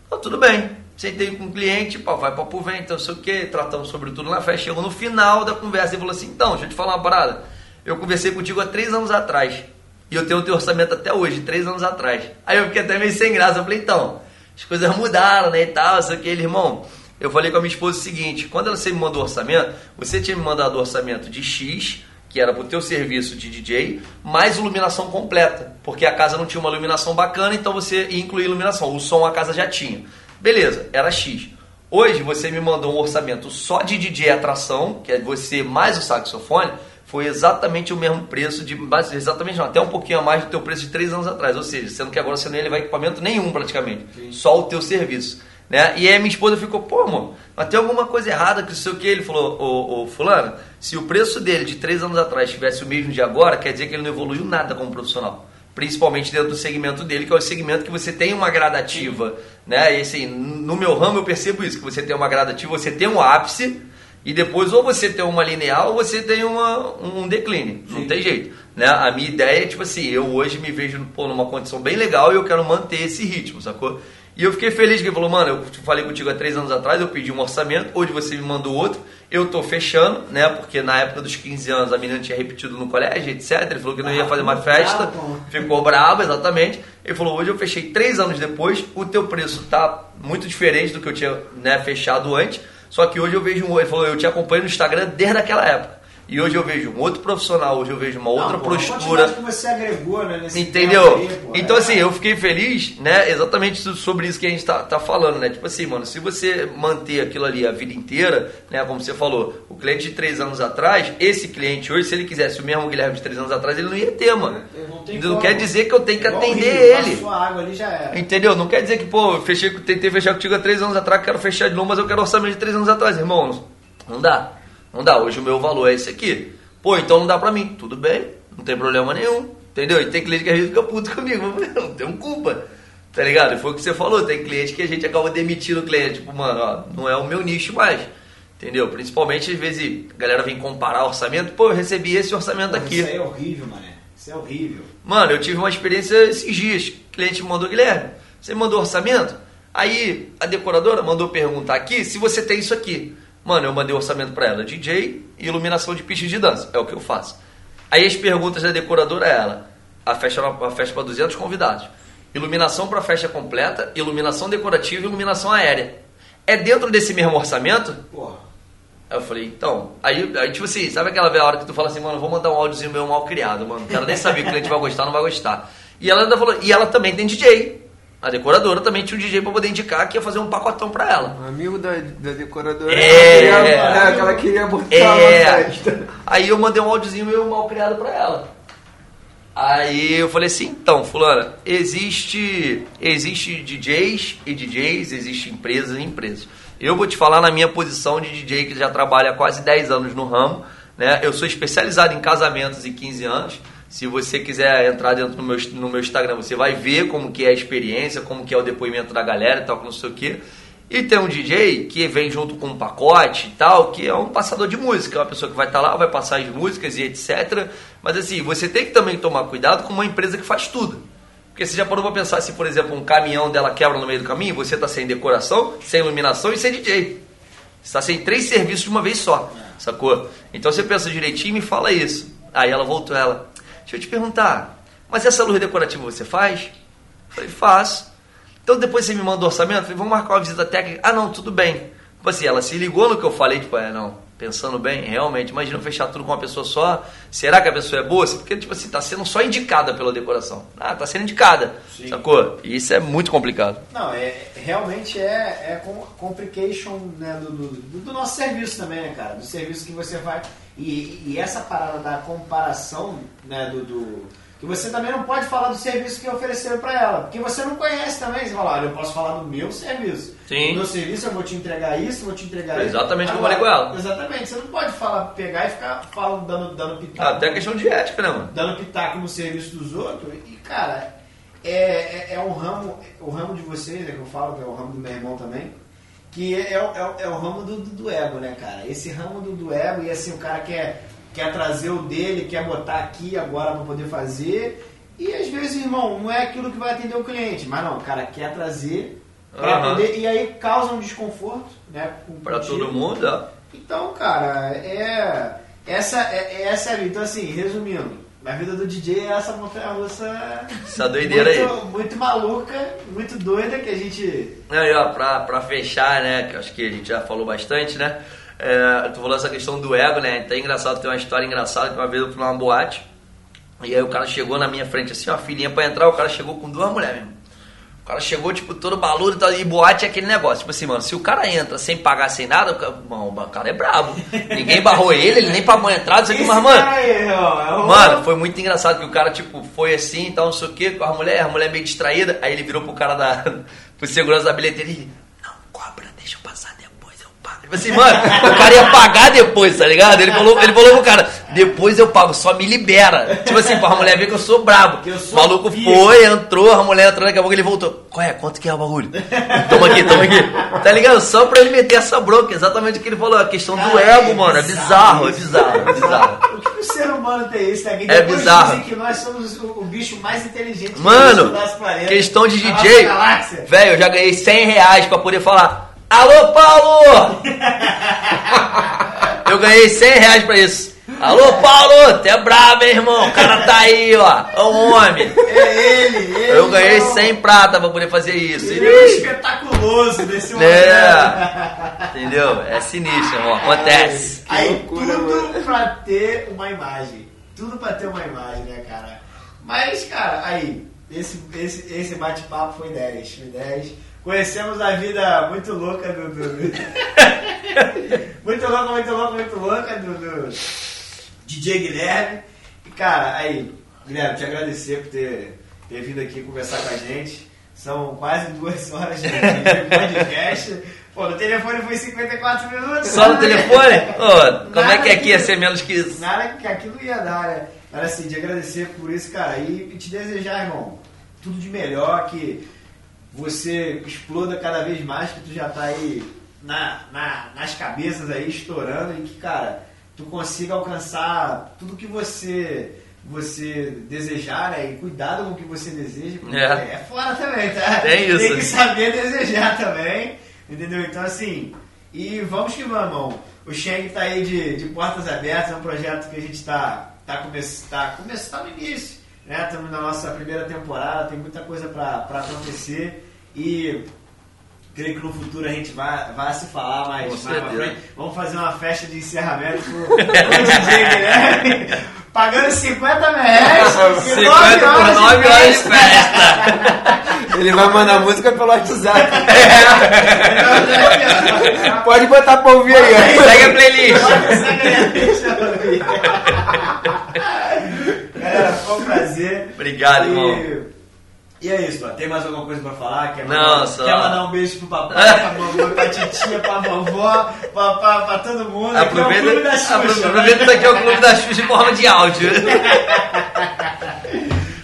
S4: Então, tudo bem. Sentei com o cliente, pá, vai papo vem, então sei o que, tratamos sobre tudo na festa. Chegou no final da conversa e falou assim: então, deixa eu te falar uma parada. Eu conversei contigo há três anos atrás. E eu tenho o teu orçamento até hoje, três anos atrás. Aí eu fiquei até meio sem graça. Eu falei, então, as coisas mudaram, né? E tal, sei o que, irmão. Eu falei com a minha esposa o seguinte: quando você me mandou o orçamento, você tinha me mandado o orçamento de X, que era pro teu serviço de DJ, mais iluminação completa. Porque a casa não tinha uma iluminação bacana, então você ia incluir iluminação. O som a casa já tinha. Beleza, era X. Hoje você me mandou um orçamento só de DJ atração, que é você mais o saxofone. Foi exatamente o mesmo preço de exatamente não, até um pouquinho a mais do teu preço de três anos atrás, ou seja, sendo que agora você não ia levar equipamento nenhum praticamente, só o teu serviço, né? E aí minha esposa ficou, pô, mano, mas tem alguma coisa errada que não sei o que, ele falou, ô, ô fulano, se o preço dele de três anos atrás tivesse o mesmo de agora, quer dizer que ele não evoluiu nada como profissional. Principalmente dentro do segmento dele, que é o segmento que você tem uma gradativa, né? E assim, no meu ramo eu percebo isso, que você tem uma gradativa, você tem um ápice, e depois ou você tem uma linear ou você tem uma, um declínio. Não tem jeito. Né? A minha ideia é, tipo assim, eu hoje me vejo pô, numa condição bem legal e eu quero manter esse ritmo, sacou? E eu fiquei feliz que ele falou, mano, eu falei contigo há três anos atrás, eu pedi um orçamento, hoje você me mandou outro, eu tô fechando, né? Porque na época dos 15 anos a menina tinha repetido no colégio, etc. Ele falou que não ia fazer mais festa, ficou bravo, exatamente. Ele falou, hoje eu fechei três anos depois, o teu preço tá muito diferente do que eu tinha né, fechado antes. Só que hoje eu vejo um. Ele falou, eu te acompanho no Instagram desde aquela época. E hoje eu vejo um outro profissional, hoje eu vejo uma outra
S2: Não, pô,
S4: postura.
S2: que você agregou, né, nesse
S4: Entendeu?
S2: aí, pô,
S4: então,
S2: é-
S4: assim, eu fiquei feliz, né? Exatamente so- sobre isso que a gente tá, tá falando, né? Tipo assim, mano, se você manter aquilo ali a vida inteira, né? Como você falou, o cliente de três anos atrás, esse cliente hoje, se ele quisesse o mesmo Guilherme de três anos atrás, ele não ia ter, mano.
S2: Não tem
S4: Não
S2: como.
S4: quer dizer que eu tenho que
S2: Igual
S4: atender
S2: Rio,
S4: ele.
S2: Passou a água ali já era.
S4: Entendeu? Não quer dizer que, pô, eu fechei, tentei fechar contigo há três anos atrás, quero fechar de novo, mas eu quero orçamento de três anos atrás, irmão. Não, não dá. Não dá. Hoje o meu valor é esse aqui. Pô, então não dá pra mim. Tudo bem, não tem problema nenhum. Entendeu? E tem cliente que às vezes fica puto comigo. Não tem culpa. Tá ligado? Foi o que você falou. Tem cliente que a gente acaba demitindo o cliente. Tipo, mano, ó, não é o meu nicho mais. Entendeu? Principalmente às vezes a galera vem comparar orçamento. Pô, eu recebi esse orçamento
S2: Pô,
S4: aqui.
S2: Isso aí é horrível, mané. Isso é horrível.
S4: Mano, eu tive uma experiência esses dias. O cliente me mandou, Guilherme, você mandou orçamento? Aí a decoradora mandou perguntar aqui se você tem isso aqui. Mano, eu mandei orçamento pra ela, DJ e iluminação de pistas de dança. É o que eu faço. Aí as perguntas da decoradora é ela. A festa, a festa para 200 convidados. Iluminação para festa completa, iluminação decorativa e iluminação aérea. É dentro desse mesmo orçamento?
S2: Porra.
S4: Aí eu falei, então, aí, aí tipo assim, sabe aquela hora que tu fala assim, mano, vou mandar um áudiozinho meu mal criado, mano, quero nem saber que o cliente vai gostar ou não vai gostar. E ela ainda falou, e ela também tem DJ. A decoradora também tinha um DJ pra poder indicar que ia fazer um pacotão pra ela.
S3: Um amigo da, da decoradora.
S4: É.
S3: ela queria, que ela queria botar
S4: É.
S3: uma festa.
S4: Aí eu mandei um áudiozinho meu mal criado pra ela. Aí eu falei assim, então, fulana, existe existe DJs e DJs, existe empresas e empresas. Eu vou te falar na minha posição de DJ que já trabalha há quase 10 anos no ramo, né? Eu sou especializado em casamentos e 15 anos. Se você quiser entrar dentro do meu, no meu Instagram, você vai ver como que é a experiência, como que é o depoimento da galera e tal, não sei o quê. E tem um DJ que vem junto com um pacote e tal, que é um passador de música, é uma pessoa que vai estar lá, vai passar as músicas e etc. Mas assim, você tem que também tomar cuidado com uma empresa que faz tudo. Porque você já parou pra pensar se, por exemplo, um caminhão dela quebra no meio do caminho, você tá sem decoração, sem iluminação e sem DJ. Você tá sem três serviços de uma vez só, sacou? Então você pensa direitinho e me fala isso. Aí ela voltou, ela, deixa eu te perguntar, mas essa luz decorativa você faz? Eu falei, faço. Então depois você me manda o orçamento, eu falei, vamos marcar uma visita técnica. Ah, não, tudo bem. Tipo assim, ela se ligou no que eu falei, tipo, é, não, pensando bem, realmente, imagina fechar tudo com uma pessoa só. Será que a pessoa é boa? Porque, tipo assim, tá sendo só indicada pela decoração. Ah, tá sendo indicada,
S2: Sim.
S4: sacou? E isso é muito complicado.
S2: Não, é, realmente é, é com- complication né, do, do, do nosso serviço também, né, cara? Do serviço que você vai. E, e essa parada da comparação, né, do, do- Que você também não pode falar do serviço que ofereceram pra ela. Porque você não conhece também. Você fala, olha, eu posso falar do meu serviço.
S4: Sim.
S2: O meu serviço eu vou te entregar isso, vou te entregar
S4: Foi
S2: isso.
S4: exatamente o que eu falei com ela.
S2: Exatamente. Você não pode falar, pegar e ficar falando, dando, dando pitaco
S4: Até questão de ética, né, mano?
S2: dando pitaco no serviço dos outros. E, cara, é, é, é um ramo, o ramo de vocês, né, que eu falo, que é o ramo do meu irmão também, que é, é, o- é, é o ramo do, do, do ego, né, cara? Esse ramo do, do ego, e assim, o cara quer, quer trazer o dele, quer botar aqui agora pra poder fazer. E às vezes, irmão, não é aquilo que vai atender o cliente, mas não, o cara quer trazer pra
S4: Aham.
S2: poder, e aí causa um desconforto, né? contigo.
S4: todo mundo, ó.
S2: Então, cara, é. Essa é, é essa é a vida. Então, assim, resumindo, a vida do DJ é essa montanha russa.
S4: Essa doideira aí.
S2: muito, Muito maluca, muito doida que a gente.
S4: E ó, pra, pra fechar, né, que acho que a gente já falou bastante, né, é, tu falou essa questão do ego, né, então é engraçado, tem uma história engraçada que uma vez eu fui numa boate, e aí o cara chegou na minha frente assim, ó, filhinha pra entrar, o cara chegou com duas mulheres mesmo. O cara chegou, tipo, todo baludo e tal, e boate é aquele negócio. Tipo assim, mano, se o cara entra sem pagar, sem nada, o cara, mano, o cara é brabo. Ninguém barrou ele, ele nem pagou a entrada, isso aqui, mas, mano.
S2: Aí, ó, é o-
S4: Mano, foi muito engraçado que o cara, tipo, foi assim e tal, não sei o que, com a mulher, a mulher meio distraída. Aí ele virou pro cara da. pro segurança da bilheteria e ele, não, cobra, deixa eu passar depois, eu pago. Tipo assim, mano, o cara ia pagar depois, tá ligado? Ele falou, ele falou pro cara, depois eu pago, só me libera. Tipo assim, pra mulher ver que eu sou brabo.
S2: Eu sou
S4: o maluco foi, entrou, a mulher entrou, daqui a pouco ele voltou. Qual é? Quanto que é o bagulho? Toma aqui, toma aqui. Tá ligado? Só pra ele meter essa bronca, exatamente o que ele falou, a questão do
S2: Cara,
S4: ego, mano. É bizarro, é bizarro, é bizarro.
S2: O que o ser humano tem isso, né?
S4: É bizarro.
S2: dizem que nós somos o, bicho mais inteligente
S4: Mano,
S2: do nosso planeta.
S4: questão de DJ. Velho, eu já ganhei 100 reais pra poder falar. Alô, Paulo! Eu ganhei 100 reais pra isso. Alô, Paulo! Tu é brabo, hein, irmão? O cara tá aí, ó. É um homem.
S2: É ele, ele.
S4: Eu ganhei
S2: é o-
S4: 100 prata pra poder fazer isso.
S2: Ele é espetaculoso desse momento.
S4: É. Entendeu? É sinistro, irmão. Acontece.
S2: Aí,
S3: loucura,
S2: tudo
S3: mano.
S2: pra ter uma imagem. Tudo pra ter uma imagem, né, cara? Mas, cara, aí, esse, esse, esse bate-papo foi 10. Foi 10. Conhecemos a vida muito louca do. do- muito louca, muito louca, muito louca do, do DJ Guilherme. E, cara, aí, Guilherme, te agradecer por ter, ter vindo aqui conversar com a gente. São quase duas horas de, podcast. Pô, no telefone foi 54 minutos.
S4: Só no telefone? Como é que aqui ia ser menos que isso?
S2: Nada que aquilo ia dar, né? Cara, assim, de agradecer por isso, cara, e te desejar, irmão, tudo de melhor, que você exploda cada vez mais, que tu já tá aí na, na- nas cabeças aí, estourando, e que, cara, tu consiga alcançar tudo que você você desejar, né? E cuidado com o que você deseja, porque
S4: É.
S2: é, fora também, tá?
S4: Tem isso.
S2: Tem que saber desejar também, entendeu? Então, assim, e vamos que vamos. O Sheng tá aí de, de portas abertas, é um projeto que a gente tá, tá, come, tá começando tá no início, né? Estamos na nossa primeira temporada, tem muita coisa pra acontecer e creio que no futuro a gente vai, vai se falar mais, mais pra frente. Vamos fazer uma festa de encerramento com, com o DJ Guilherme, pagando 50 reais.
S4: 50 por 9 horas de festa.
S3: Ele vai mandar música pelo WhatsApp.
S2: festa.
S3: Pode botar pra ouvir aí, ó.
S4: Segue a playlist.
S2: Galera, foi um prazer.
S4: Obrigado, irmão.
S2: E, é isso, ó. tem mais alguma coisa pra falar? Quer
S4: Não,
S2: mandar,
S4: só-
S2: quer mandar um beijo pro papai, pra mamãe, pra titia, pra vovó, pra, pra, pra todo mundo. Aqui é o Clube da
S4: Aproveita,
S2: Xuxa,
S4: aproveita
S2: né?
S4: que aqui é o Clube da Xuxa em forma de áudio.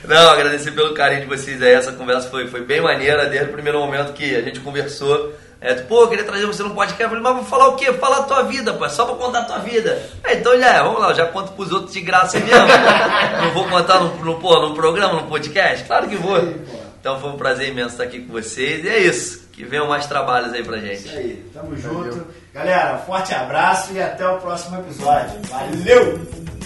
S4: Não, agradecer pelo carinho de vocês aí. Essa conversa foi, foi bem maneira desde o primeiro momento que a gente conversou. É, pô, eu queria trazer você num podcast. Eu falei, mas vou falar o quê? Falar a tua vida, pô. é Só pra contar a tua vida. É, então já é, vamos lá, eu já conto pros outros de graça mesmo. Não vou contar no, no, pô, num programa, num podcast? Claro que vou. Então foi um prazer imenso estar aqui com vocês. E é isso. Que venham mais trabalhos aí pra gente.
S2: Isso aí, tamo junto. Galera, forte abraço e até o próximo episódio. Valeu!